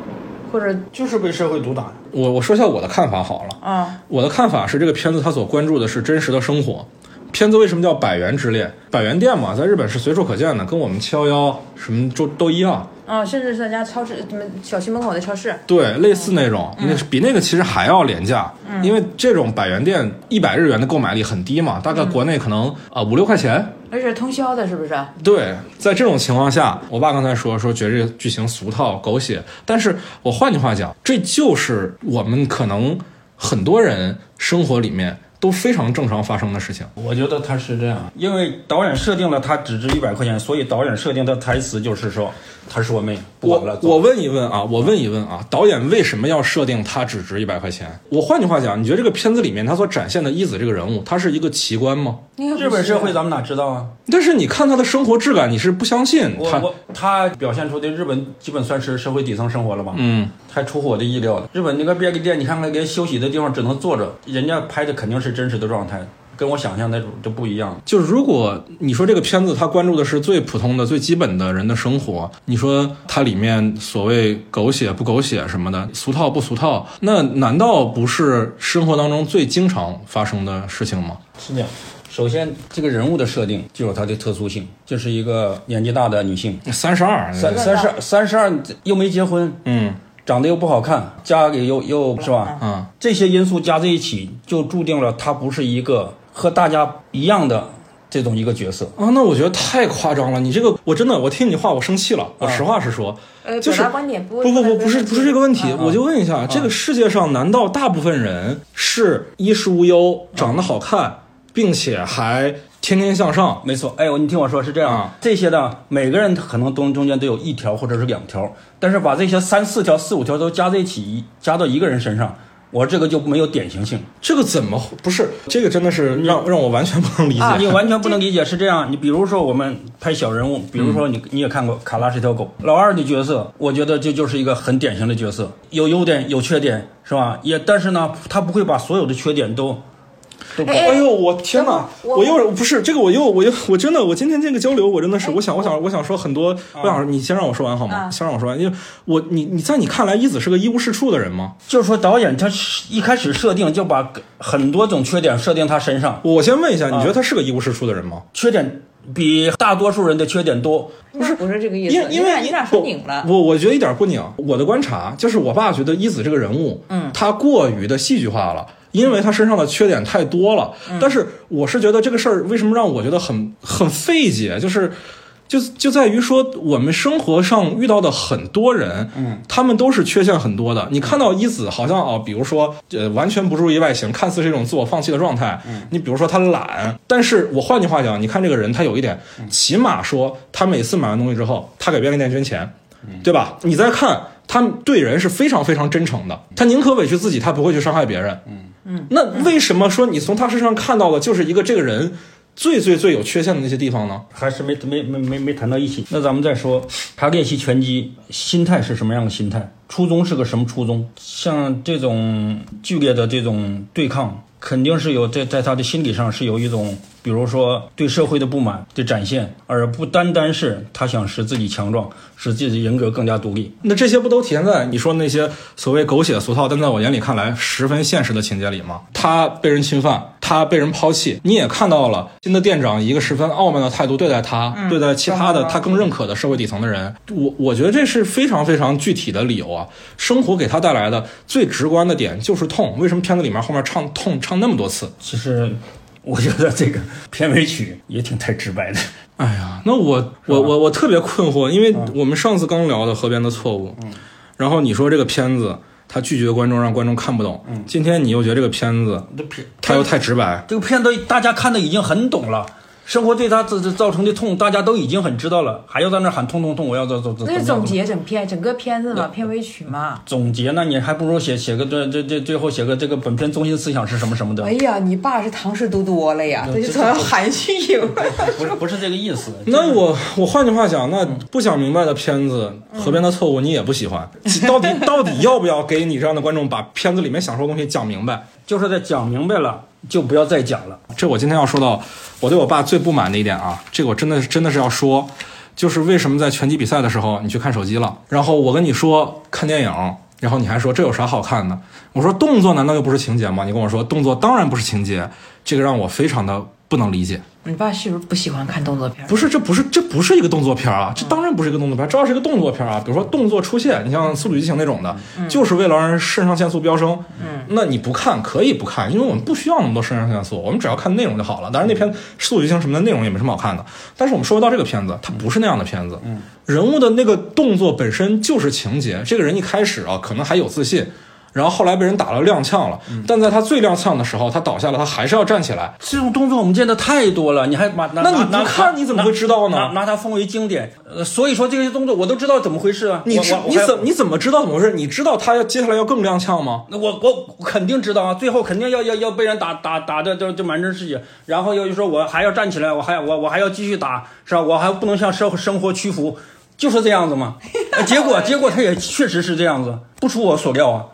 或者就是被社会毒打。我我说一下我的看法好了，啊，我的看法是这个片子它所关注的是真实的生活。片子为什么叫百元之恋？百元店嘛，在日本是随处可见的，跟我们七幺幺什么都都一样。啊，甚至是在家超市，什么小区门口的超市，对，类似那种，那是比那个其实还要廉价，因为这种百元店一百日元的购买力很低嘛，大概国内可能啊五六块钱。而且通宵的，是不是？对，在这种情况下，我爸刚才说说觉得这个剧情俗套狗血，但是我换句话讲，这就是我们可能很多人生活里面都非常正常发生的事情。我觉得他是这样，因为导演设定了他只值一百块钱，所以导演设定的台词就是说他是我妹，不管了。我我问一问啊，我问一问啊，导演为什么要设定它只值一百块钱？我换句话讲，你觉得这个片子里面他所展现的一子这个人物，他是一个奇观吗？日本社会咱们哪知道啊？但是你看他的生活质感，你是不相信他。他表现出的日本基本算是社会底层生活了吧？嗯，太出乎我的意料了。日本那个便利店，你看看连休息的地方只能坐着，人家拍的肯定是真实的状态，跟我想象那种就不一样。就是如果你说这个片子它关注的是最普通的、最基本的人的生活，你说它里面所谓狗血不狗血什么的，俗套不俗套，那难道不是生活当中最经常发生的事情吗？是这样。首先，这个人物的设定就有它的特殊性，就是一个年纪大的女性，三十二，三三十三十二又没结婚，嗯长得又不好看，家里又又是吧？嗯，这些因素加在一起，就注定了他不是一个和大家一样的这种一个角色。啊，那我觉得太夸张了。你这个，我真的，我听你话，我生气了。我实话实说，呃，就是表达观点不不不不，不是不是这个问题，啊我就问一下，这个世界上难道大部分人是衣食无忧、长得好看，并且还天天向上？没错，哎，我你听我说是这样，啊这些呢，每个人可能中中间都有一条或者是两条，但是把这些三四条、四五条都加在一起，加到一个人身上，我这个就没有典型性。这个怎么不是？这个真的是让让我完全不能理解。啊你完全不能理解是这样。你比如说我们拍小人物，比如说你你也看过《卡拉是条狗》，老二的角色，我觉得这就是一个很典型的角色，有优点有缺点是吧？也但是呢，他不会把所有的缺点都。哎呦，我天哪！我我又不是这个，我又我又我真的，我今天这个交流，我真的是，我想我想我想说很多，我想你先让我说完好吗？啊先让我说完，因为我你你在你看来，一子是个一无是处的人吗？就是说导演他一开始设定就把很多种缺点设定他身上，我先问一下，你觉得他是个一无是处的人吗？缺点比大多数人的缺点多。不是不是这个意思，因为因为你俩你俩说拧了。我我觉得一点不拧。我的观察就是，我爸觉得一子这个人物，嗯，他过于的戏剧化了。因为他身上的缺点太多了，但是我是觉得这个事儿为什么让我觉得很很费解，就是就就在于说我们生活上遇到的很多人，嗯，他们都是缺陷很多的。你看到一子好像啊，比如说呃，完全不注意外形，看似是一种自我放弃的状态。嗯，你比如说他懒，但是我换句话讲，你看这个人他有一点，起码说他每次买完东西之后，他给便利店捐钱，对吧？你再看他对人是非常非常真诚的，他宁可委屈自己，他不会去伤害别人。嗯，那为什么说你从他身上看到的就是一个这个人最最最有缺陷的那些地方呢？还是没没没没没谈到一起。那咱们再说，他练习拳击心态是什么样的心态？初衷是个什么初衷？像这种剧烈的这种对抗，肯定是有在在他的心理上是有一种。比如说对社会的不满的展现，而不单单是他想使自己强壮，使自己人格更加独立。那这些不都体现在你说那些所谓狗血俗套，但在我眼里看来十分现实的情节里吗？他被人侵犯，他被人抛弃，你也看到了新的店长一个十分傲慢的态度对待他，对待其他的他更认可的社会底层的人。我我觉得这是非常非常具体的理由啊。生活给他带来的最直观的点就是痛。为什么片子里面后面唱痛唱那么多次？其实。我觉得这个片尾曲也挺太直白的。哎呀，那我我我我特别困惑，因为我们上次刚聊的《河边的错误》，嗯，然后你说这个片子他拒绝观众，让观众看不懂，嗯，今天你又觉得这个片子他又太直白，这个片子大家看的已经很懂了。生活对他这这造成的痛，大家都已经很知道了，还要在那喊痛痛痛！我要走走走。那是总结整片整个片子嘛，片尾曲嘛。总结那，你还不如写写个这这这最后写个这个本片中心思想是什么什么的。哎呀，你爸是唐诗读多了呀，这就成含蓄有。不是不是这个意思。那我我换句话讲，那不想明白的片子，《河边的错误》你也不喜欢？到底到底要不要给你这样的观众把片子里面想说的东西讲明白？就是在讲明白了。就不要再讲了。这我今天要说到，我对我爸最不满的一点啊，这个我真的真的是要说，就是为什么在拳击比赛的时候你去看手机了，然后我跟你说看电影，然后你还说这有啥好看的？我说动作难道又不是情节吗？你跟我说动作当然不是情节，这个让我非常的不能理解。你爸是不是不喜欢看动作片？不是，这不是，这不是一个动作片啊！这当然不是一个动作片，这要是一个动作片啊，比如说动作出现，你像《速度与激情》那种的，就是为了让人肾上腺素飙升。嗯，那你不看可以不看，因为我们不需要那么多肾上腺素，我们只要看内容就好了。当然，那篇《速度与激情》什么的内容也没什么好看的。但是我们说回到这个片子，它不是那样的片子。嗯，人物的那个动作本身就是情节。这个人一开始啊，可能还有自信。然后后来被人打了踉跄了，但在他最踉跄的时候，他倒下了，他还是要站起来。这种动作我们见的太多了，你还把那你不看你怎么会知道呢？拿它奉为经典，呃，所以说这些动作我都知道怎么回事啊。你知你怎你怎么知道怎么回事？你知道他要接下来要更踉跄吗？那我我肯定知道啊，最后肯定要要要被人打打打的就就满身是血，然后又说我还要站起来，我还我我还要继续打，是吧？我还不能向生生活屈服，就是这样子嘛。结果结果他也确实是这样子，不出我所料啊。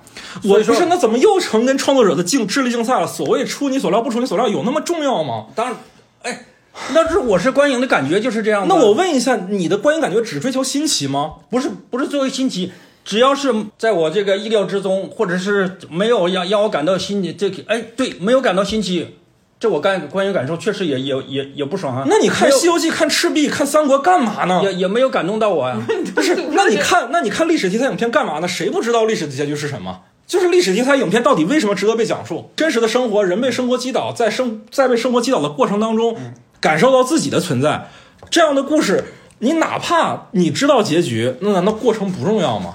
我不是那怎么又成跟创作者的竞智力竞赛了？所谓出你所料不出你所料，有那么重要吗？当然，哎，那是我是观影的感觉就是这样。那我问一下，你的观影感觉只追求新奇吗？不是，不是作为新奇，只要是在我这个意料之中，或者是没有让让我感到新奇，这哎对，没有感到新奇，这我感观影感受确实也也也也不爽啊。那你看《西游记》、看《赤壁》、看《三国》干嘛呢？也也没有感动到我呀。不是，那你看那你看历史题材影片干嘛呢？谁不知道历史的结局是什么？就是历史题材影片到底为什么值得被讲述？真实的生活，人被生活击倒，在生在被生活击倒的过程当中，感受到自己的存在，这样的故事，你哪怕你知道结局，那难道过程不重要吗？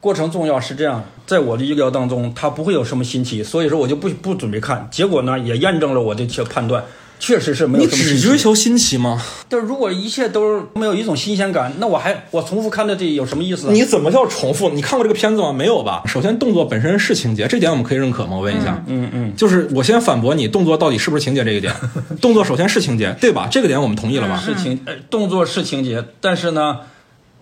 过程重要是这样，在我的预料当中，它不会有什么新奇，所以说我就不不准备看。结果呢，也验证了我的些判断。确实是没有。你只追求新奇吗？就是如果一切都没有一种新鲜感，那我还我重复看的这有什么意思？你怎么叫重复？你看过这个片子吗？没有吧？首先，动作本身是情节，这点我们可以认可吗？我问一下。嗯嗯。就是我先反驳你，动作到底是不是情节这一点？动作首先是情节，对吧？这个点我们同意了吧？是情，动作是情节，但是呢，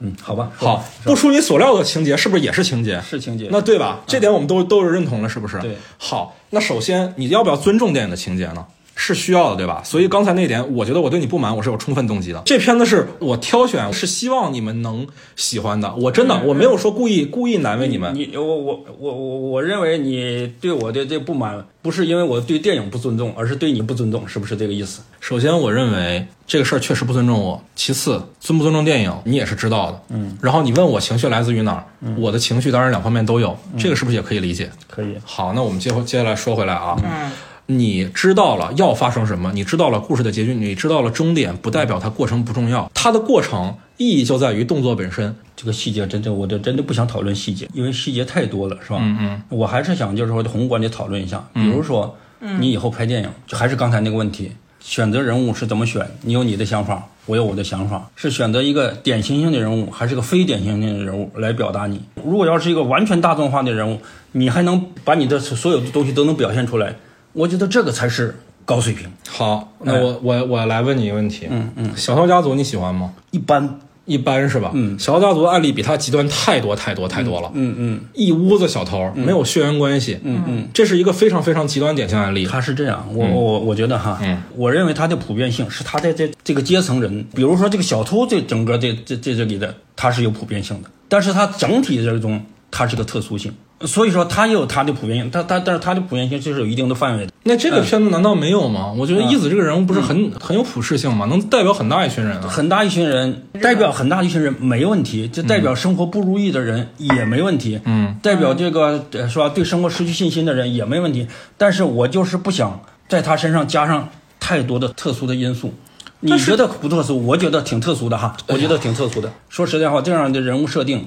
嗯，好吧，好，不出你所料的情节是不是也是情节？是情节。那对吧？这点我们都都是认同的，是不是？对。好，那首先你要不要尊重电影的情节呢？是需要的，对吧？所以刚才那点，我觉得我对你不满，我是有充分动机的。这片子是我挑选，是希望你们能喜欢的。我真的我没有说故意故意难为你们。你我我我我我认为你对我的这不满，不是因为我对电影不尊重，而是对你不尊重，是不是这个意思？首先，我认为这个事儿确实不尊重我。其次，尊不尊重电影，你也是知道的。嗯。然后你问我情绪来自于哪儿？我的情绪当然两方面都有，这个是不是也可以理解？可以。好，那我们接接下来说回来啊。嗯。你知道了要发生什么，你知道了故事的结局，你知道了终点，不代表它过程不重要。它的过程意义就在于动作本身。这个细节真的，我就真的不想讨论细节，因为细节太多了，是吧？嗯嗯。我还是想就是说宏观的讨论一下，比如说，你以后拍电影，就还是刚才那个问题，选择人物是怎么选，你有你的想法，我有我的想法，是选择一个典型性的人物，还是个非典型性的人物来表达你？如果要是一个完全大众化的人物，你还能把你的所有的东西都能表现出来，我觉得这个才是高水平。好，那我我我来问你一个问题，嗯嗯，小偷家族你喜欢吗？一般，一般是吧？嗯。小偷家族的案例比他极端太多太多太多了。嗯嗯。一屋子小偷，没有血缘关系，嗯嗯，这是一个非常非常极端典型案例。他是这样，我我我觉得哈，嗯。我认为他的普遍性是他在这这个阶层人，比如说这个小偷这整个这这这这里的，他是有普遍性的，但是他整体这种他是个特殊性，所以说它也有它的普遍性，它它但是它的普遍性就是有一定的范围的。那这个片子难道没有吗？我觉得一子这个人物不是很很有普适性吗？能代表很大一群人啊。很大一群人，代表很大一群人没问题，就代表生活不如意的人也没问题，嗯，代表这个呃是吧？对生活失去信心的人也没问题。但是我就是不想在他身上加上太多的特殊的因素。你觉得不特殊？我觉得挺特殊的哈，我觉得挺特殊的。说实在话，这样的人物设定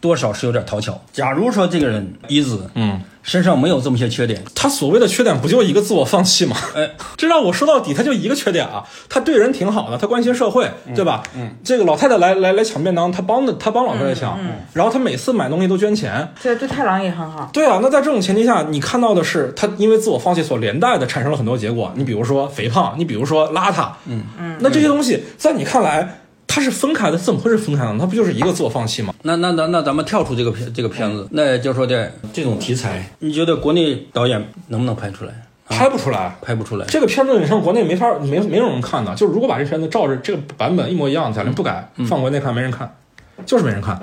多少是有点讨巧。假如说这个人一子，嗯，身上没有这么些缺点，他所谓的缺点不就一个自我放弃吗？哎，这让我说到底，他就一个缺点啊，他对人挺好的，他关心社会，对吧？嗯，这个老太太来来来抢便当，他帮的他帮老太太抢，然后他每次买东西都捐钱。对对太郎也很好。对啊，那在这种前提下，你看到的是他因为自我放弃所连带的产生了很多结果。你比如说肥胖，你比如说邋遢，嗯嗯，那这些东西在你看来它是分开的，怎么会是分开的呢？它不就是一个自我放弃吗？那那那那咱们跳出这个片这个片子，那就说的这种题材，你觉得国内导演能不能拍出来？拍不出来。拍不出来。这个片子你上国内没法没没有人看的，就是如果把这片子照着这个版本一模一样，假如不改，放国内看没人看，就是没人看，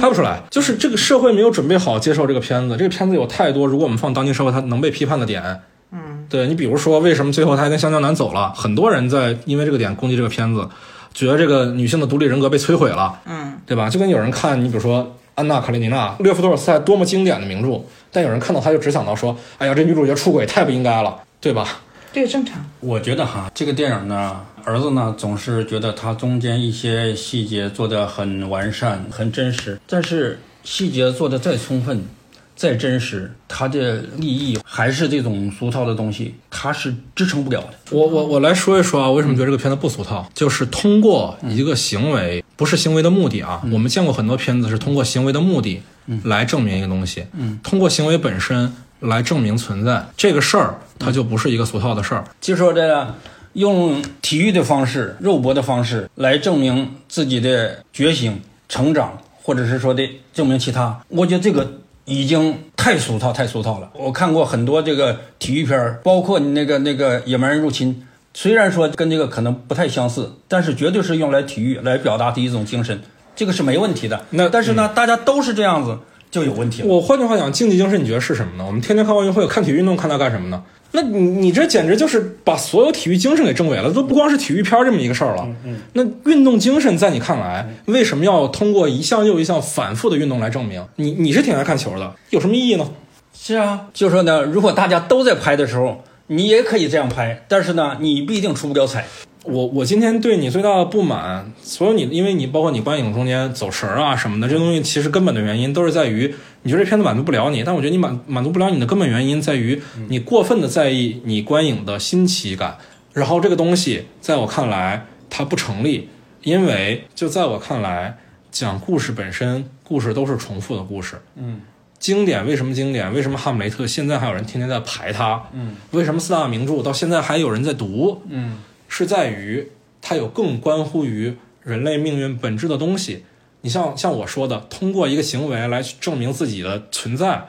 拍不出来。就是这个社会没有准备好接受这个片子，这个片子有太多，如果我们放当今社会，它能被批判的点。嗯，对你比如说，为什么最后他跟香蕉男走了？很多人在因为这个点攻击这个片子，觉得这个女性的独立人格被摧毁了。嗯，对吧？就跟有人看你比如说《安娜·卡列尼娜》，列夫·托尔斯泰多么经典的名著，但有人看到他就只想到说，哎呀，这女主角出轨太不应该了，对吧？这个正常。我觉得哈，这个电影呢，儿子呢总是觉得他中间一些细节做得很完善、很真实，但是细节做得再充分、再真实，它的利益还是这种俗套的东西，它是支撑不了的。我我我来说一说啊，为什么觉得这个片子不俗套？就是通过一个行为，不是行为的目的啊。我们见过很多片子是通过行为的目的来证明一个东西，嗯通过行为本身来证明存在这个事儿，它就不是一个俗套的事儿。就说这个用体育的方式、肉搏的方式来证明自己的觉醒、成长，或者是说的证明其他，我觉得这个已经太俗套、太俗套了。我看过很多这个体育片儿，包括你那个那个野蛮人入侵，虽然说跟这个可能不太相似，但是绝对是用来体育来表达的一种精神，这个是没问题的。那但是呢，大家都是这样子，就有问题了。我换句话讲，竞技精神你觉得是什么呢？我们天天看奥运会，看体育运动，看它干什么呢？那你你这简直就是把所有体育精神给证伪了，都不光是体育片儿这么一个事儿了。那运动精神在你看来，为什么要通过一项又一项反复的运动来证明？你你是挺爱看球的，有什么意义呢？是啊，就说呢，如果大家都在拍的时候，你也可以这样拍，但是呢，你不一定出不了彩。我我今天对你最大的不满，所有你因为你包括你观影中间走神儿啊什么的，这东西其实根本的原因都是在于你觉得这片子满足不了你，但我觉得你满满足不了你的根本原因在于你过分的在意你观影的新奇感，然后这个东西在我看来它不成立，因为就在我看来讲故事本身，故事都是重复的故事，嗯。经典为什么经典？为什么《哈姆雷特》现在还有人天天在排它？嗯，为什么四大名著到现在还有人在读？嗯，是在于它有更关乎于人类命运本质的东西。你像像我说的，通过一个行为来证明自己的存在，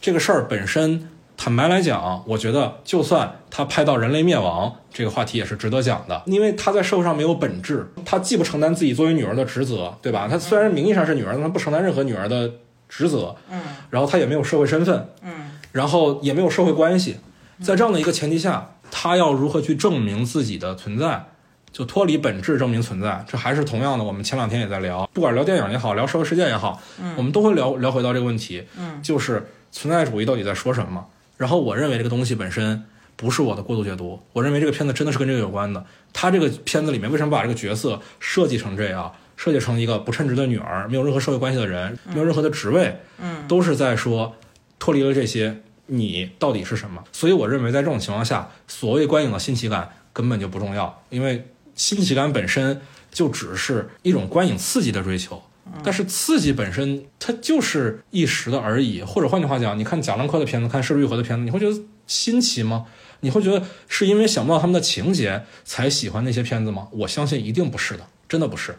这个事儿本身，坦白来讲，我觉得就算他拍到人类灭亡这个话题也是值得讲的，因为他在社会上没有本质，他既不承担自己作为女儿的职责，对吧？他虽然名义上是女儿，但他不承担任何女儿的职责，嗯然后他也没有社会身份，嗯然后也没有社会关系，在这样的一个前提下，他要如何去证明自己的存在？就脱离本质证明存在，这还是同样的。我们前两天也在聊，不管聊电影也好，聊社会事件也好，我们都会聊聊回到这个问题，嗯就是存在主义到底在说什么？然后我认为这个东西本身不是我的过度解读，我认为这个片子真的是跟这个有关的。他这个片子里面为什么把这个角色设计成这样？设计成一个不称职的女儿，没有任何社会关系的人，没有任何的职位，嗯都是在说脱离了这些，你到底是什么？所以我认为在这种情况下，所谓观影的新奇感根本就不重要，因为新奇感本身就只是一种观影刺激的追求。但是刺激本身它就是一时的而已，或者换句话讲，你看贾樟柯的片子，看《失之愈合》的片子，你会觉得新奇吗？你会觉得是因为想不到他们的情节才喜欢那些片子吗？我相信一定不是的，真的不是。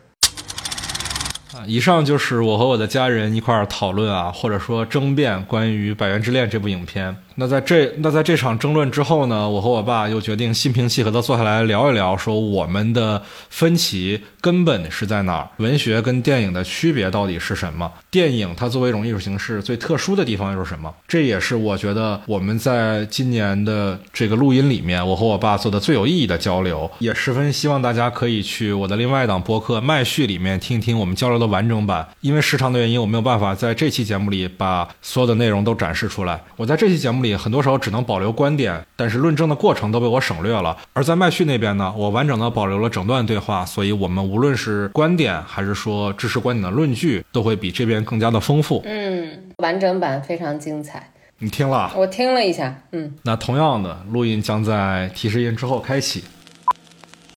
以上就是我和我的家人一块儿讨论啊，或者说争辩关于《百元之恋》这部影片。那在这那在这场争论之后呢，我和我爸又决定心平气和的坐下来聊一聊，说我们的分歧根本是在哪儿？文学跟电影的区别到底是什么？电影它作为一种艺术形式最特殊的地方又是什么？这也是我觉得我们在今年的这个录音里面，我和我爸做的最有意义的交流，也十分希望大家可以去我的另外一档播客《麦序》里面听一听我们交流的完整版。因为时长的原因，我没有办法在这期节目里把所有的内容都展示出来。我在这期节目里。很多时候只能保留观点，但是论证的过程都被我省略了。而在麦序那边呢，我完整的保留了整段对话，所以我们无论是观点还是说支持观点的论据，都会比这边更加的丰富。嗯，完整版非常精彩。你听了？我听了一下。嗯，那同样的录音将在提示音之后开启。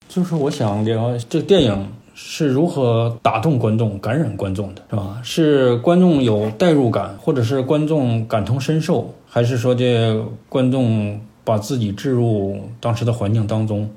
就是我想聊这个电影。是如何打动观众、感染观众的，是吧？是观众有代入感，或者是观众感同身受，还是说这观众把自己置入当时的环境当中？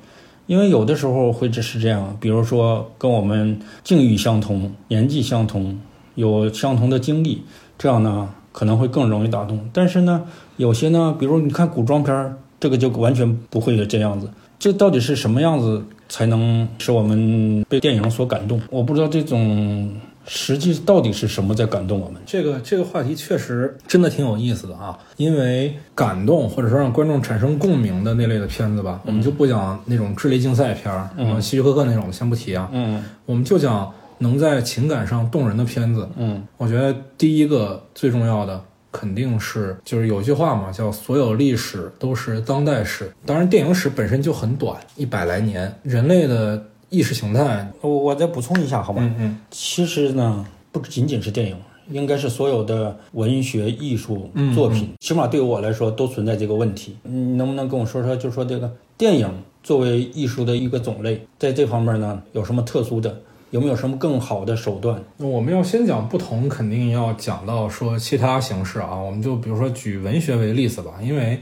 因为有的时候会只是这样，比如说跟我们境遇相同、年纪相同、有相同的经历，这样呢可能会更容易打动。但是呢，有些呢，比如你看古装片儿，这个就完全不会这样子。这到底是什么样子？才能使我们被电影所感动。我不知道这种实际到底是什么在感动我们。这个这个话题确实真的挺有意思的啊，因为感动或者说让观众产生共鸣的那类的片子吧，我们就不讲那种智力竞赛片儿，嗯，希区柯克那种先不提啊，嗯，我们就讲能在情感上动人的片子，嗯，我觉得第一个最重要的。肯定是，就是有句话嘛，叫所有历史都是当代史。当然，电影史本身就很短，一百来年。人类的意识形态，我我再补充一下，好吧？嗯嗯。其实呢，不仅仅是电影，应该是所有的文学艺术作品，起码对于我来说都存在这个问题。你能不能跟我说说，就说这个电影作为艺术的一个种类，在这方面呢，有什么特殊的？有没有什么更好的手段？那我们要先讲不同，肯定要讲到说其他形式啊。我们就比如说举文学为例子吧，因为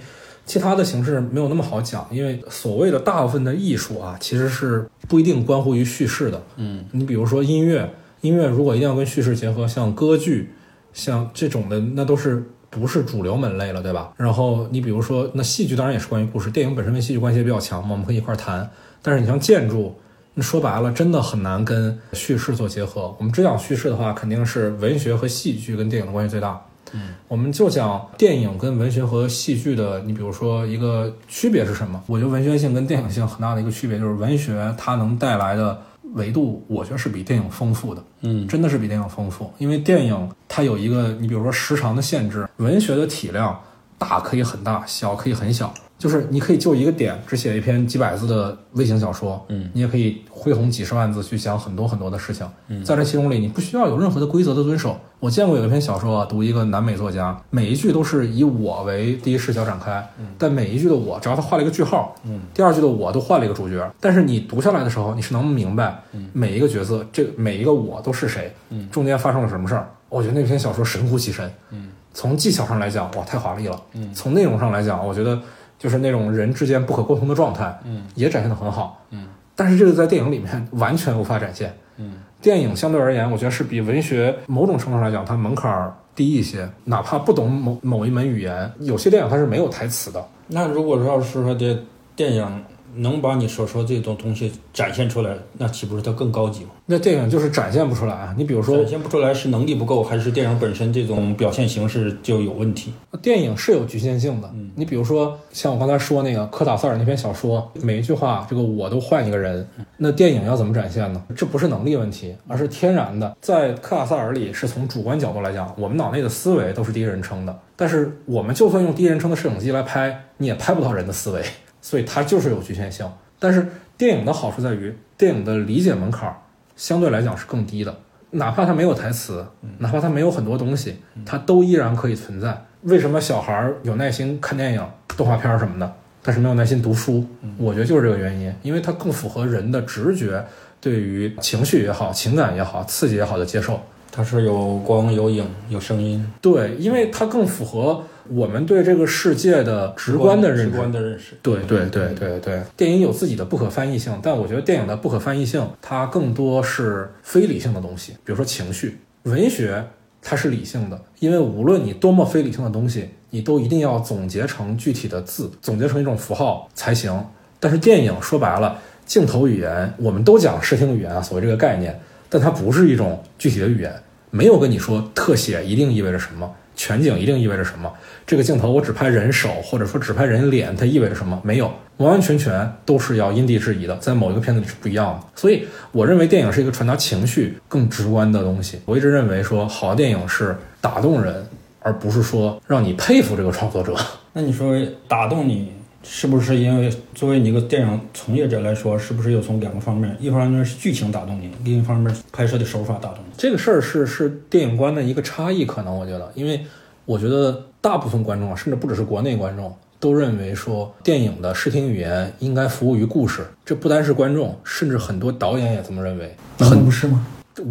其他的形式没有那么好讲。因为所谓的大部分的艺术啊，其实是不一定关乎于叙事的。嗯，你比如说音乐，音乐如果一定要跟叙事结合，像歌剧，像这种的，那都是不是主流门类了，对吧？然后你比如说，那戏剧当然也是关于故事，电影本身跟戏剧关系也比较强嘛，我们可以一块谈。但是你像建筑。那说白了，真的很难跟叙事做结合。我们只讲叙事的话，肯定是文学和戏剧跟电影的关系最大。嗯，我们就讲电影跟文学和戏剧的，你比如说一个区别是什么？我觉得文学性跟电影性很大的一个区别就是文学它能带来的维度，我觉得是比电影丰富的。嗯，真的是比电影丰富，因为电影它有一个，你比如说时长的限制，文学的体量大可以很大，小可以很小。就是你可以就一个点，只写一篇几百字的微型小说，嗯，你也可以恢宏几十万字去想很多很多的事情，嗯，在这其中里，你不需要有任何的规则的遵守。我见过有一篇小说，读一个南美作家，每一句都是以我为第一视角展开，但每一句的我，只要他画了一个句号，嗯，第二句的我都换了一个主角，但是你读下来的时候，你是能明白，每一个角色，这每一个我都是谁，嗯，中间发生了什么事儿。我觉得那篇小说神乎其神，嗯，从技巧上来讲，哇，太华丽了，嗯，从内容上来讲，我觉得。就是那种人之间不可沟通的状态，嗯，也展现的很好，嗯，但是这个在电影里面完全无法展现，嗯，电影相对而言，我觉得是比文学某种程度上来讲，它门槛低一些，哪怕不懂某某一门语言，有些电影它是没有台词的。那如果说要是说这电影。能把你所说这种东西展现出来，那岂不是它更高级吗？那电影就是展现不出来啊！你比如说，展现不出来是能力不够，还是电影本身这种表现形式就有问题？电影是有局限性的。你比如说，像我刚才说那个科塔萨尔那篇小说，每一句话这个我都换一个人，那电影要怎么展现呢？这不是能力问题，而是天然的。在科塔萨尔里，是从主观角度来讲，我们脑内的思维都是第一人称的，但是我们就算用第一人称的摄影机来拍，你也拍不到人的思维。所以它就是有局限性，但是电影的好处在于，电影的理解门槛相对来讲是更低的，哪怕它没有台词，哪怕它没有很多东西，它都依然可以存在。为什么小孩有耐心看电影、动画片什么的？但是没有耐心读书。我觉得就是这个原因，因为它更符合人的直觉，对于情绪也好、情感也好、刺激也好的接受。它是有光、有影、有声音，对，因为它更符合我们对这个世界的直观的认直知。观的认识。对对对对对，电影有自己的不可翻译性，但我觉得电影的不可翻译性，它更多是非理性的东西，比如说情绪。文学它是理性的，因为无论你多么非理性的东西，你都一定要总结成具体的字，总结成一种符号才行。但是电影说白了，镜头语言我们都讲视听语言啊，所谓这个概念，但它不是一种具体的语言，没有跟你说特写一定意味着什么，全景一定意味着什么。这个镜头我只拍人手，或者说只拍人脸，它意味着什么？没有，完完全全都是要因地制宜的，在某一个片子里是不一样的。所以我认为电影是一个传达情绪更直观的东西。我一直认为说好的电影是打动人，而不是说让你佩服这个创作者。那你说打动你，是不是因为作为你一个电影从业者来说，是不是又从两个方面？一方面是剧情打动你，另一方面拍摄的手法打动你。这个事儿是是电影观的一个差异，可能我觉得，因为我觉得大部分观众啊，甚至不只是国内观众，都认为说电影的视听语言应该服务于故事。这不单是观众，甚至很多导演也这么认为。难道不是吗？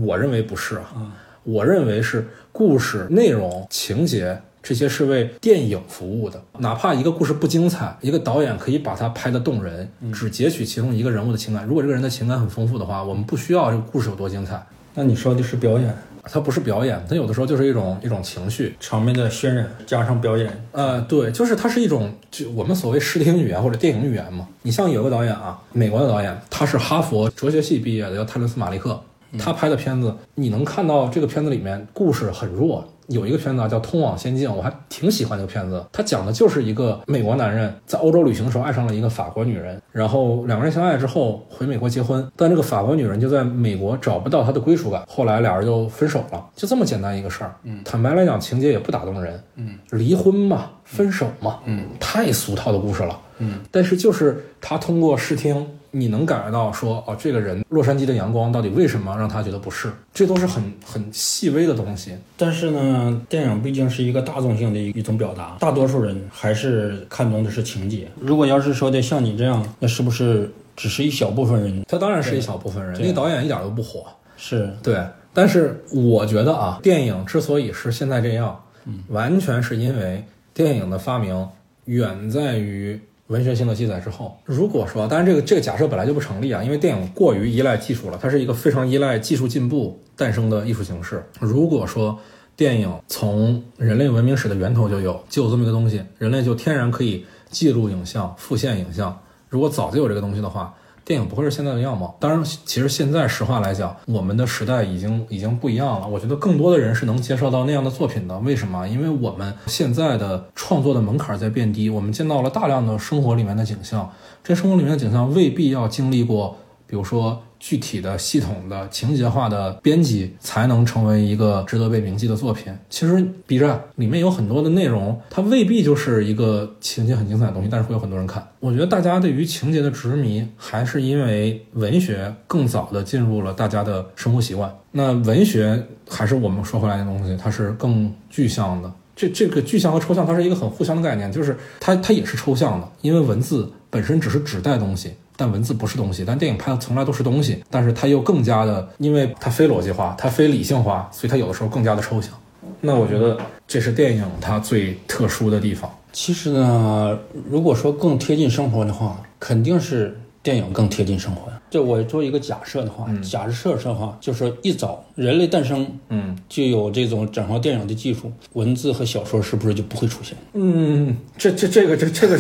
我认为不是啊，我认为是故事内容、情节这些是为电影服务的。哪怕一个故事不精彩，一个导演可以把它拍得动人，只截取其中一个人物的情感。如果这个人的情感很丰富的话，我们不需要这个故事有多精彩，那你说的是表演，它不是表演，它有的时候就是一种一种情绪。场面的渲染加上表演，呃，对，就是它是一种就我们所谓视听语言或者电影语言嘛。你像有个导演啊，美国的导演，他是哈佛哲学系毕业的，叫泰伦斯·马利克。他拍的片子，你能看到这个片子里面故事很弱。有一个片子啊叫《通往仙境》，我还挺喜欢这个片子。它讲的就是一个美国男人在欧洲旅行的时候爱上了一个法国女人，然后两个人相爱之后回美国结婚，但这个法国女人就在美国找不到她的归属感，后来俩人就分手了，就这么简单一个事儿。嗯，坦白来讲，情节也不打动人。嗯，离婚嘛，分手嘛，嗯，太俗套的故事了。嗯，但是就是他通过视听。你能感觉到说哦，这个人洛杉矶的阳光到底为什么让他觉得不适？这都是很很细微的东西。但是呢，电影毕竟是一个大众性的一一种表达，大多数人还是看重的是情节。如果要是说的像你这样，那是不是只是一小部分人？他当然是一小部分人，那个导演一点都不火。是对，但是我觉得啊，电影之所以是现在这样，完全是因为电影的发明远在于文学性的记载之后。如果说，当然这个这个假设本来就不成立啊，因为电影过于依赖技术了，它是一个非常依赖技术进步诞生的艺术形式。如果说电影从人类文明史的源头就有，就有这么一个东西，人类就天然可以记录影像、复现影像。如果早就有这个东西的话，电影不会是现在的样貌。当然，其实现在实话来讲，我们的时代已经已经不一样了。我觉得更多的人是能接受到那样的作品的。为什么？因为我们现在的创作的门槛在变低，我们见到了大量的生活里面的景象，这生活里面的景象未必要经历过，比如说具体的、系统的、情节化的编辑，才能成为一个值得被铭记的作品。其实 B 站里面有很多的内容，它未必就是一个情节很精彩的东西，但是会有很多人看。我觉得大家对于情节的执迷，还是因为文学更早的进入了大家的生活习惯。那文学还是我们说回来的东西，它是更具象的。这这个具象和抽象，它是一个很互相的概念，就是它它也是抽象的，因为文字本身只是指代东西，但文字不是东西。但电影拍的从来都是东西，但是它又更加的，因为它非逻辑化，它非理性化，所以它有的时候更加的抽象。那我觉得这是电影它最特殊的地方。其实呢，如果说更贴近生活的话，肯定是电影更贴近生活。这我做一个假设的话，假设的话，就是一早人类诞生，嗯。就有这种整合电影的技术，文字和小说是不是就不会出现？嗯，这这这个这这个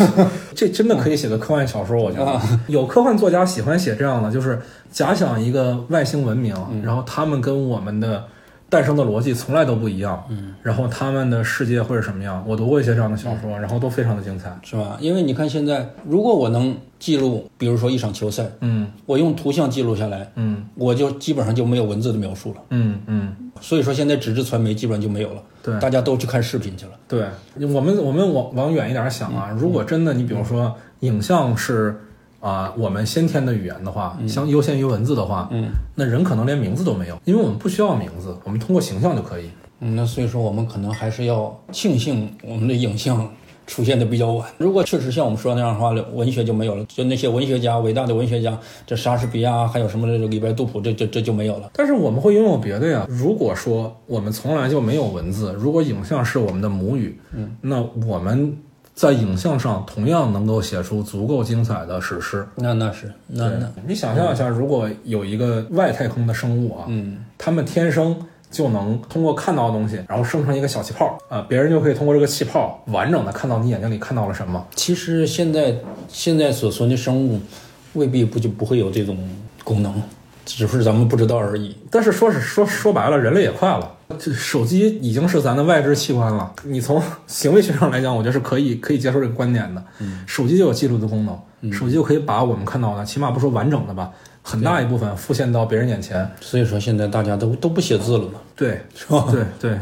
这真的可以写个科幻小说，我觉得。有科幻作家喜欢写这样的，就是假想一个外星文明，然后他们跟我们的诞生的逻辑从来都不一样，嗯，然后他们的世界会是什么样？我读过一些这样的小说，然后都非常的精彩，是吧？因为你看现在，如果我能记录，比如说一场球赛，嗯。我用图像记录下来，嗯。我就基本上就没有文字的描述了。嗯嗯，所以说现在纸质传媒基本上就没有了，对。大家都去看视频去了。对，我们我们往往远一点想啊，如果真的你比如说影像是啊、我们先天的语言的话，相优先于文字的话，嗯那人可能连名字都没有，因为我们不需要名字，我们通过形象就可以。嗯，那所以说我们可能还是要庆幸我们的影像出现的比较晚。如果确实像我们说那样的话，文学就没有了，就那些文学家、伟大的文学家，这莎士比亚还有什么里边杜甫，这这这就没有了。但是我们会拥有别的呀。如果说我们从来就没有文字，如果影像是我们的母语，嗯，那我们在影像上同样能够写出足够精彩的史诗。那那是那那，你想象一下，如果有一个外太空的生物啊，嗯，他们天生。就能通过看到的东西，然后生成一个小气泡啊，别人就可以通过这个气泡完整的看到你眼睛里看到了什么。其实现在现在所存的生物未必不就不会有这种功能，只是咱们不知道而已。但是说是说说白了，人类也快了，这手机已经是咱的外置器官了。你从 行为学上来讲，我觉得是可以可以接受这个观点的。手机就有记录的功能，手机就可以把我们看到的，起码不说完整的吧。很大一部分复现到别人眼前，所以说现在大家都都不写字了嘛，对，是吧？对对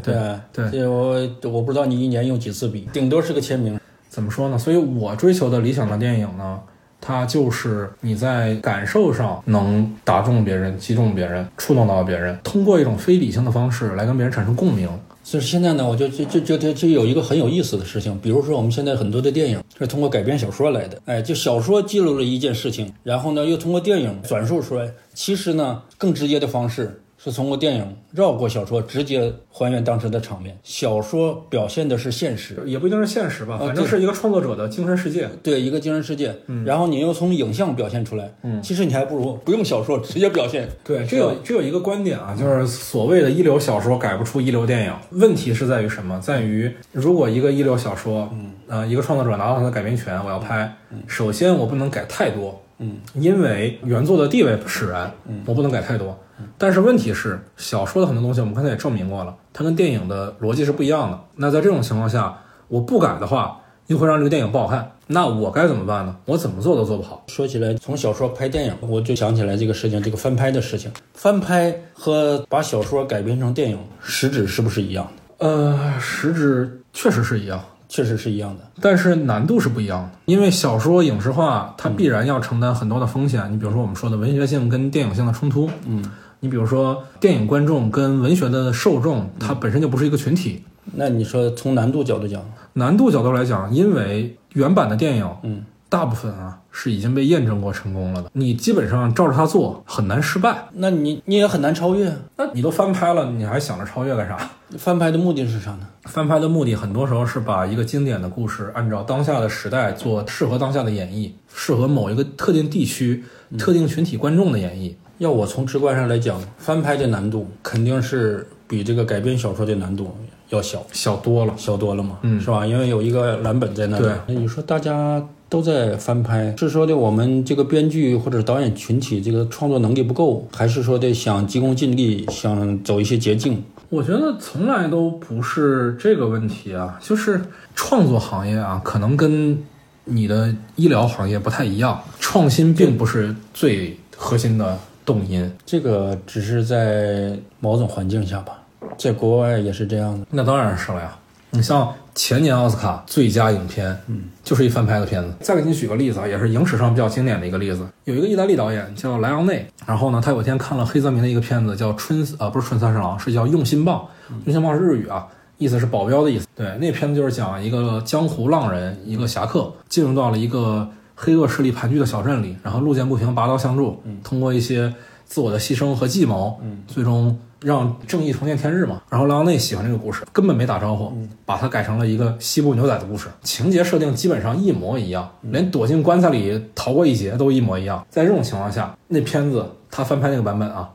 对对，我我不知道你一年用几次笔，顶多是个签名。怎么说呢？所以我追求的理想的电影呢，它就是你在感受上能打中别人、击中别人、触动到别人，通过一种非理性的方式来跟别人产生共鸣。就是现在呢，我就就就就就就有一个很有意思的事情，比如说我们现在很多的电影是通过改编小说来的，哎，就小说记录了一件事情，然后呢又通过电影转述出来，其实呢更直接的方式。是通过电影绕过小说，直接还原当时的场面。小说表现的是现实，也不一定是现实吧，反正是一个创作者的精神世界。对，一个精神世界。嗯，然后你又从影像表现出来。嗯，其实你还不如不用小说，直接表现。对，这有这有一个观点啊，就是所谓的一流小说改不出一流电影。问题是在于什么？在于如果一个一流小说，嗯，呃，一个创作者拿到他的改编权，我要拍，首先我不能改太多。嗯，因为原作的地位使然，嗯，我不能改太多。但是问题是，小说的很多东西我们刚才也证明过了，它跟电影的逻辑是不一样的。那在这种情况下，我不改的话，又会让这个电影不好看。那我该怎么办呢？我怎么做都做不好。说起来，从小说拍电影，我就想起来这个事情，这个翻拍的事情。翻拍和把小说改编成电影，实质是不是一样的？呃，实质确实是一样。确实是一样的，但是难度是不一样的。因为小说影视化，它必然要承担很多的风险。你比如说我们说的文学性跟电影性的冲突，嗯，你比如说电影观众跟文学的受众，它本身就不是一个群体。那你说从难度角度讲，难度角度来讲，因为原版的电影，嗯。大部分啊是已经被验证过成功了的，你基本上照着它做很难失败，那你你也很难超越。那你都翻拍了，你还想着超越干啥？翻拍的目的是啥呢？翻拍的目的很多时候是把一个经典的故事按照当下的时代做适合当下的演绎，适合某一个特定地区、特定群体观众的演绎。要我从直观上来讲，翻拍的难度肯定是比这个改编小说的难度要小，小多了，小多了嘛，嗯，是吧？因为有一个蓝本在那里。对，那你说大家。都在翻拍，是说的我们这个编剧或者导演群体这个创作能力不够，还是说的想急功近利，想走一些捷径？我觉得从来都不是这个问题啊，就是创作行业啊，可能跟你的医疗行业不太一样，创新并不是最核心的动因，这个只是在某种环境下吧，在国外也是这样的。那当然是了呀，你像。前年奥斯卡最佳影片，嗯，就是一翻拍的片子。再给你举个例子啊，也是影史上比较经典的一个例子。有一个意大利导演叫莱昂内，然后呢，他有一天看了黑泽明的一个片子，叫《春》啊，不是《春三十郎》，是叫《用心棒》。用心棒是日语啊，意思是保镖的意思。对，那片子就是讲一个江湖浪人，一个侠客进入到了一个黑恶势力盘踞的小镇里，然后路见不平拔刀相助，通过一些自我的牺牲和计谋，嗯，最终。让正义重见天日嘛，然后莱昂内喜欢这个故事，根本没打招呼，把它改成了一个西部牛仔的故事，情节设定基本上一模一样，连躲进棺材里逃过一劫都一模一样。在这种情况下，那片子他翻拍那个版本啊，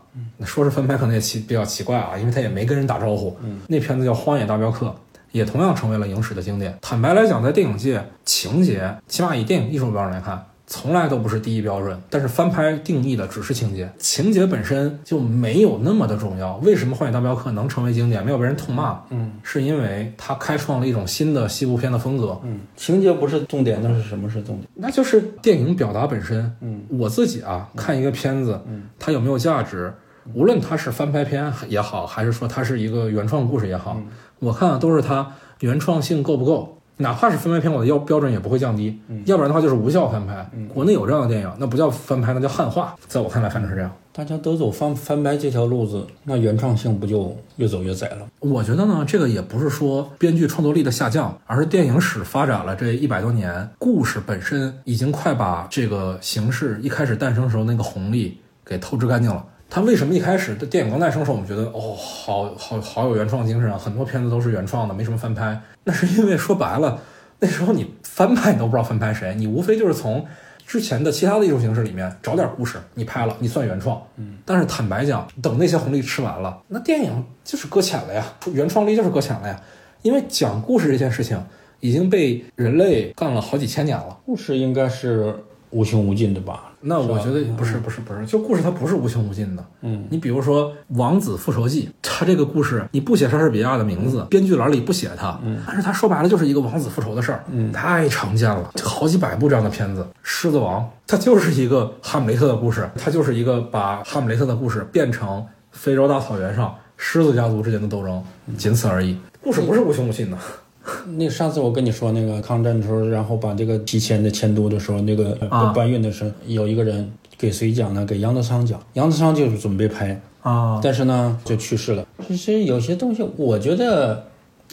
说是翻拍可能也奇比较奇怪啊，因为他也没跟人打招呼。那片子叫《荒野大镖客》，也同样成为了影史的经典。坦白来讲，在电影界，情节起码以电影艺术标准来看。从来都不是第一标准，但是翻拍定义的只是情节，情节本身就没有那么的重要。为什么《荒野大镖客》能成为经典，没有被人痛骂？嗯，是因为它开创了一种新的西部片的风格。嗯，情节不是重点，那是什么是重点？那就是电影表达本身。嗯，我自己啊，看一个片子，它有没有价值，无论它是翻拍片也好，还是说它是一个原创故事也好，我看的都是它原创性够不够。哪怕是翻拍片，我的要标准也不会降低，要不然的话就是无效翻拍。国内有这样的电影，那不叫翻拍，那叫汉化。在我看来，反正是这样。大家都走翻翻拍这条路子，那原创性不就越走越窄了？我觉得呢，这个也不是说编剧创作力的下降，而是电影史发展了这一百多年，故事本身已经快把这个形式一开始诞生时候那个红利给透支干净了。它为什么一开始的电影刚诞生时候，我们觉得哦，好好好有原创精神啊，很多片子都是原创的，没什么翻拍。那是因为说白了，那时候你翻拍你都不知道翻拍谁，你无非就是从。之前的其他的艺术形式里面找点故事，你拍了，你算原创。嗯，但是坦白讲，等那些红利吃完了，那电影就是搁浅了呀，原创力就是搁浅了呀。因为讲故事这件事情已经被人类干了好几千年了，故事应该是无穷无尽的吧。那我觉得不是不是不是，就故事它不是无穷无尽的。嗯，你比如说《王子复仇记》，它这个故事你不写莎士比亚的名字，编剧栏里不写他，嗯，但是他说白了就是一个王子复仇的事儿，嗯，太常见了，好几百部这样的片子，《狮子王》它就是一个哈姆雷特的故事，它就是一个把哈姆雷特的故事变成非洲大草原上狮子家族之间的斗争，仅此而已。故事不是无穷无尽的。那上次我跟你说那个抗战的时候，然后把这个提前的迁都的时候，那个搬运的时候，有一个人给谁讲呢？给杨德昌讲。杨德昌就是准备拍啊，但是呢就去世了。其实有些东西，我觉得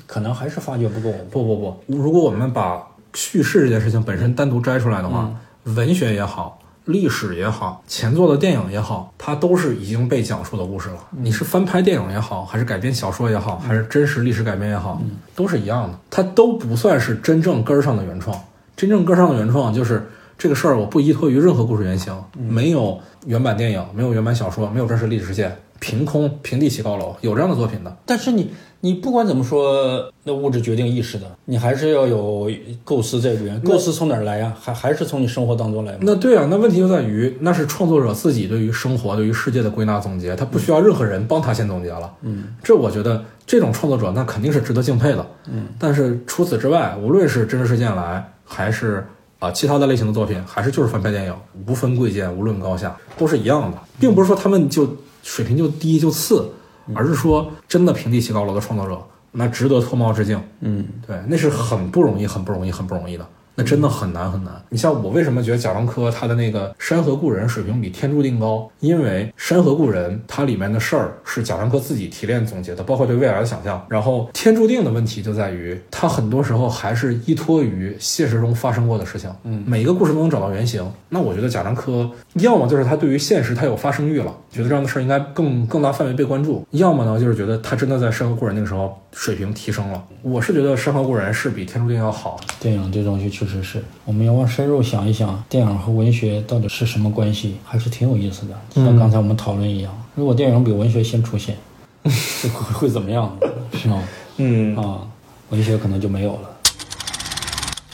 可能还是发掘不够。不不不，如果我们把叙事这件事情本身单独摘出来的话，文学也好。历史也好，前作的电影也好，它都是已经被讲述的故事了。你是翻拍电影也好，还是改编小说也好，还是真实历史改编也好，都是一样的。它都不算是真正根儿上的原创。真正根儿上的原创就是这个事儿，我不依托于任何故事原型，没有原版电影，没有原版小说，没有真实历史事件，凭空平地起高楼，有这样的作品的。但是你。你不管怎么说，那物质决定意识的，你还是要有构思在里面。构思从哪儿来呀？还还是从你生活当中来吗？那对啊，那问题就在于，那是创作者自己对于生活、对于世界的归纳总结，他不需要任何人帮他先总结了。嗯，这我觉得这种创作者那肯定是值得敬佩的。嗯，但是除此之外，无论是真实事件来，还是啊其他的类型的作品，还是就是翻拍电影，无分贵贱，无论高下，都是一样的，并不是说他们就水平就低就次。而是说，真的平地起高楼的创作者，那值得脱帽致敬。嗯，对，那是很不容易，很不容易，很不容易的。那真的很难很难。你像我为什么觉得贾樟柯他的那个《山河故人》水平比《天注定》高？因为《山河故人》它里面的事儿是贾樟柯自己提炼总结的，包括对未来的想象。然后《天注定》的问题就在于，它很多时候还是依托于现实中发生过的事情。嗯，每一个故事都能找到原型。那我觉得贾樟柯要么就是他对于现实他有发生欲了，觉得这样的事儿应该更更大范围被关注；要么呢就是觉得他真的在《山河故人》那个时候水平提升了。我是觉得《山河故人》是比《天注定》要好。电影这东西确实是，我们要往深入想一想，电影和文学到底是什么关系，还是挺有意思的。像刚才我们讨论一样，如果电影比文学先出现，会会怎么样？是吗？嗯啊，文学可能就没有了。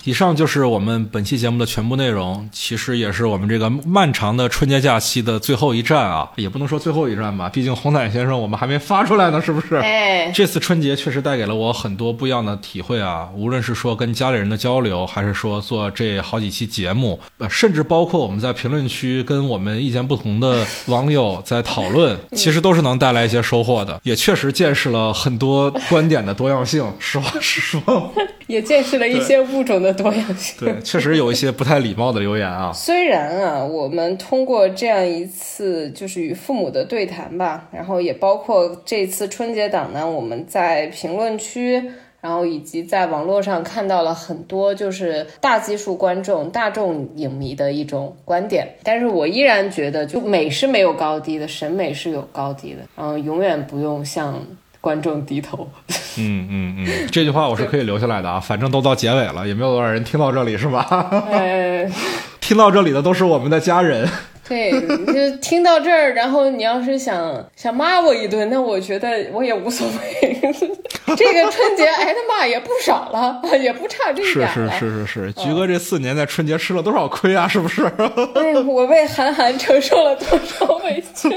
以上就是我们本期节目的全部内容，其实也是我们这个漫长的春节假期的最后一站啊，也不能说最后一站吧，毕竟红毯先生我们还没发出来呢，是不是？哎，这次春节确实带给了我很多不一样的体会啊，无论是说跟家里人的交流，还是说做这好几期节目，甚至包括我们在评论区跟我们意见不同的网友在讨论，其实都是能带来一些收获的，也确实见识了很多观点的多样性。实话实说，也见识了一些物种的。多样性对，确实有一些不太礼貌的留言啊。虽然啊，我们通过这样一次就是与父母的对谈吧，然后也包括这次春节档呢，我们在评论区，然后以及在网络上看到了很多就是大基数观众、大众影迷的一种观点。但是我依然觉得，就美是没有高低的，审美是有高低的，嗯，永远不用向。观众低头，嗯嗯嗯，这句话我是可以留下来的啊，反正都到结尾了，也没有多少人听到这里，是吧？听到这里的都是我们的家人。对，就听到这儿，然后你要是想想骂我一顿，那我觉得我也无所谓。这个春节挨的骂也不少了，也不差这一点是是是是是，菊哥这四年在春节吃了多少亏啊？是不是？哎，我为韩寒承受了多少委屈？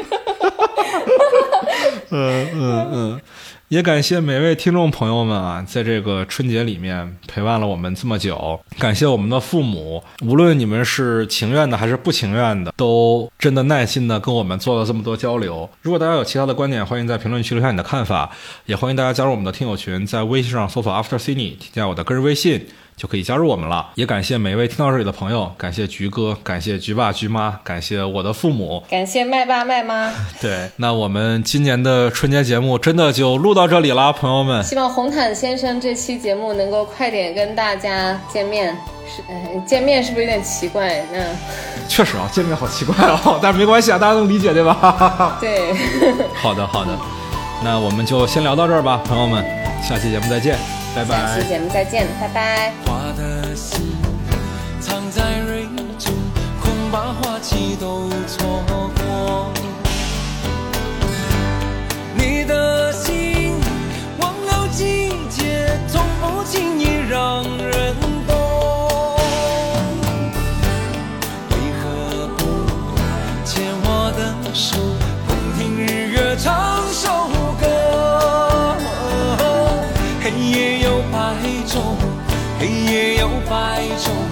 嗯嗯嗯。也感谢每位听众朋友们啊，在这个春节里面陪伴了我们这么久。感谢我们的父母，无论你们是情愿的还是不情愿的，都真的耐心的跟我们做了这么多交流。如果大家有其他的观点，欢迎在评论区留下你的看法，也欢迎大家加入我们的听友群，在微信上搜索 After Cine，添加我的个人微信。就可以加入我们了。也感谢每一位听到这里的朋友，感谢菊哥，感谢菊爸菊妈，感谢我的父母，感谢麦爸麦妈。对，那我们今年的春节节目真的就录到这里啦，朋友们。希望红毯先生这期节目能够快点跟大家见面。是，呃，见面是不是有点奇怪？嗯，确实啊，见面好奇怪哦，但是没关系啊，大家能理解对吧？对。好的，好的，那我们就先聊到这儿吧，朋友们，下期节目再见。拜拜。下期节目再见，拜拜。花的心藏在蕊中，恐怕花期都错过。你的百种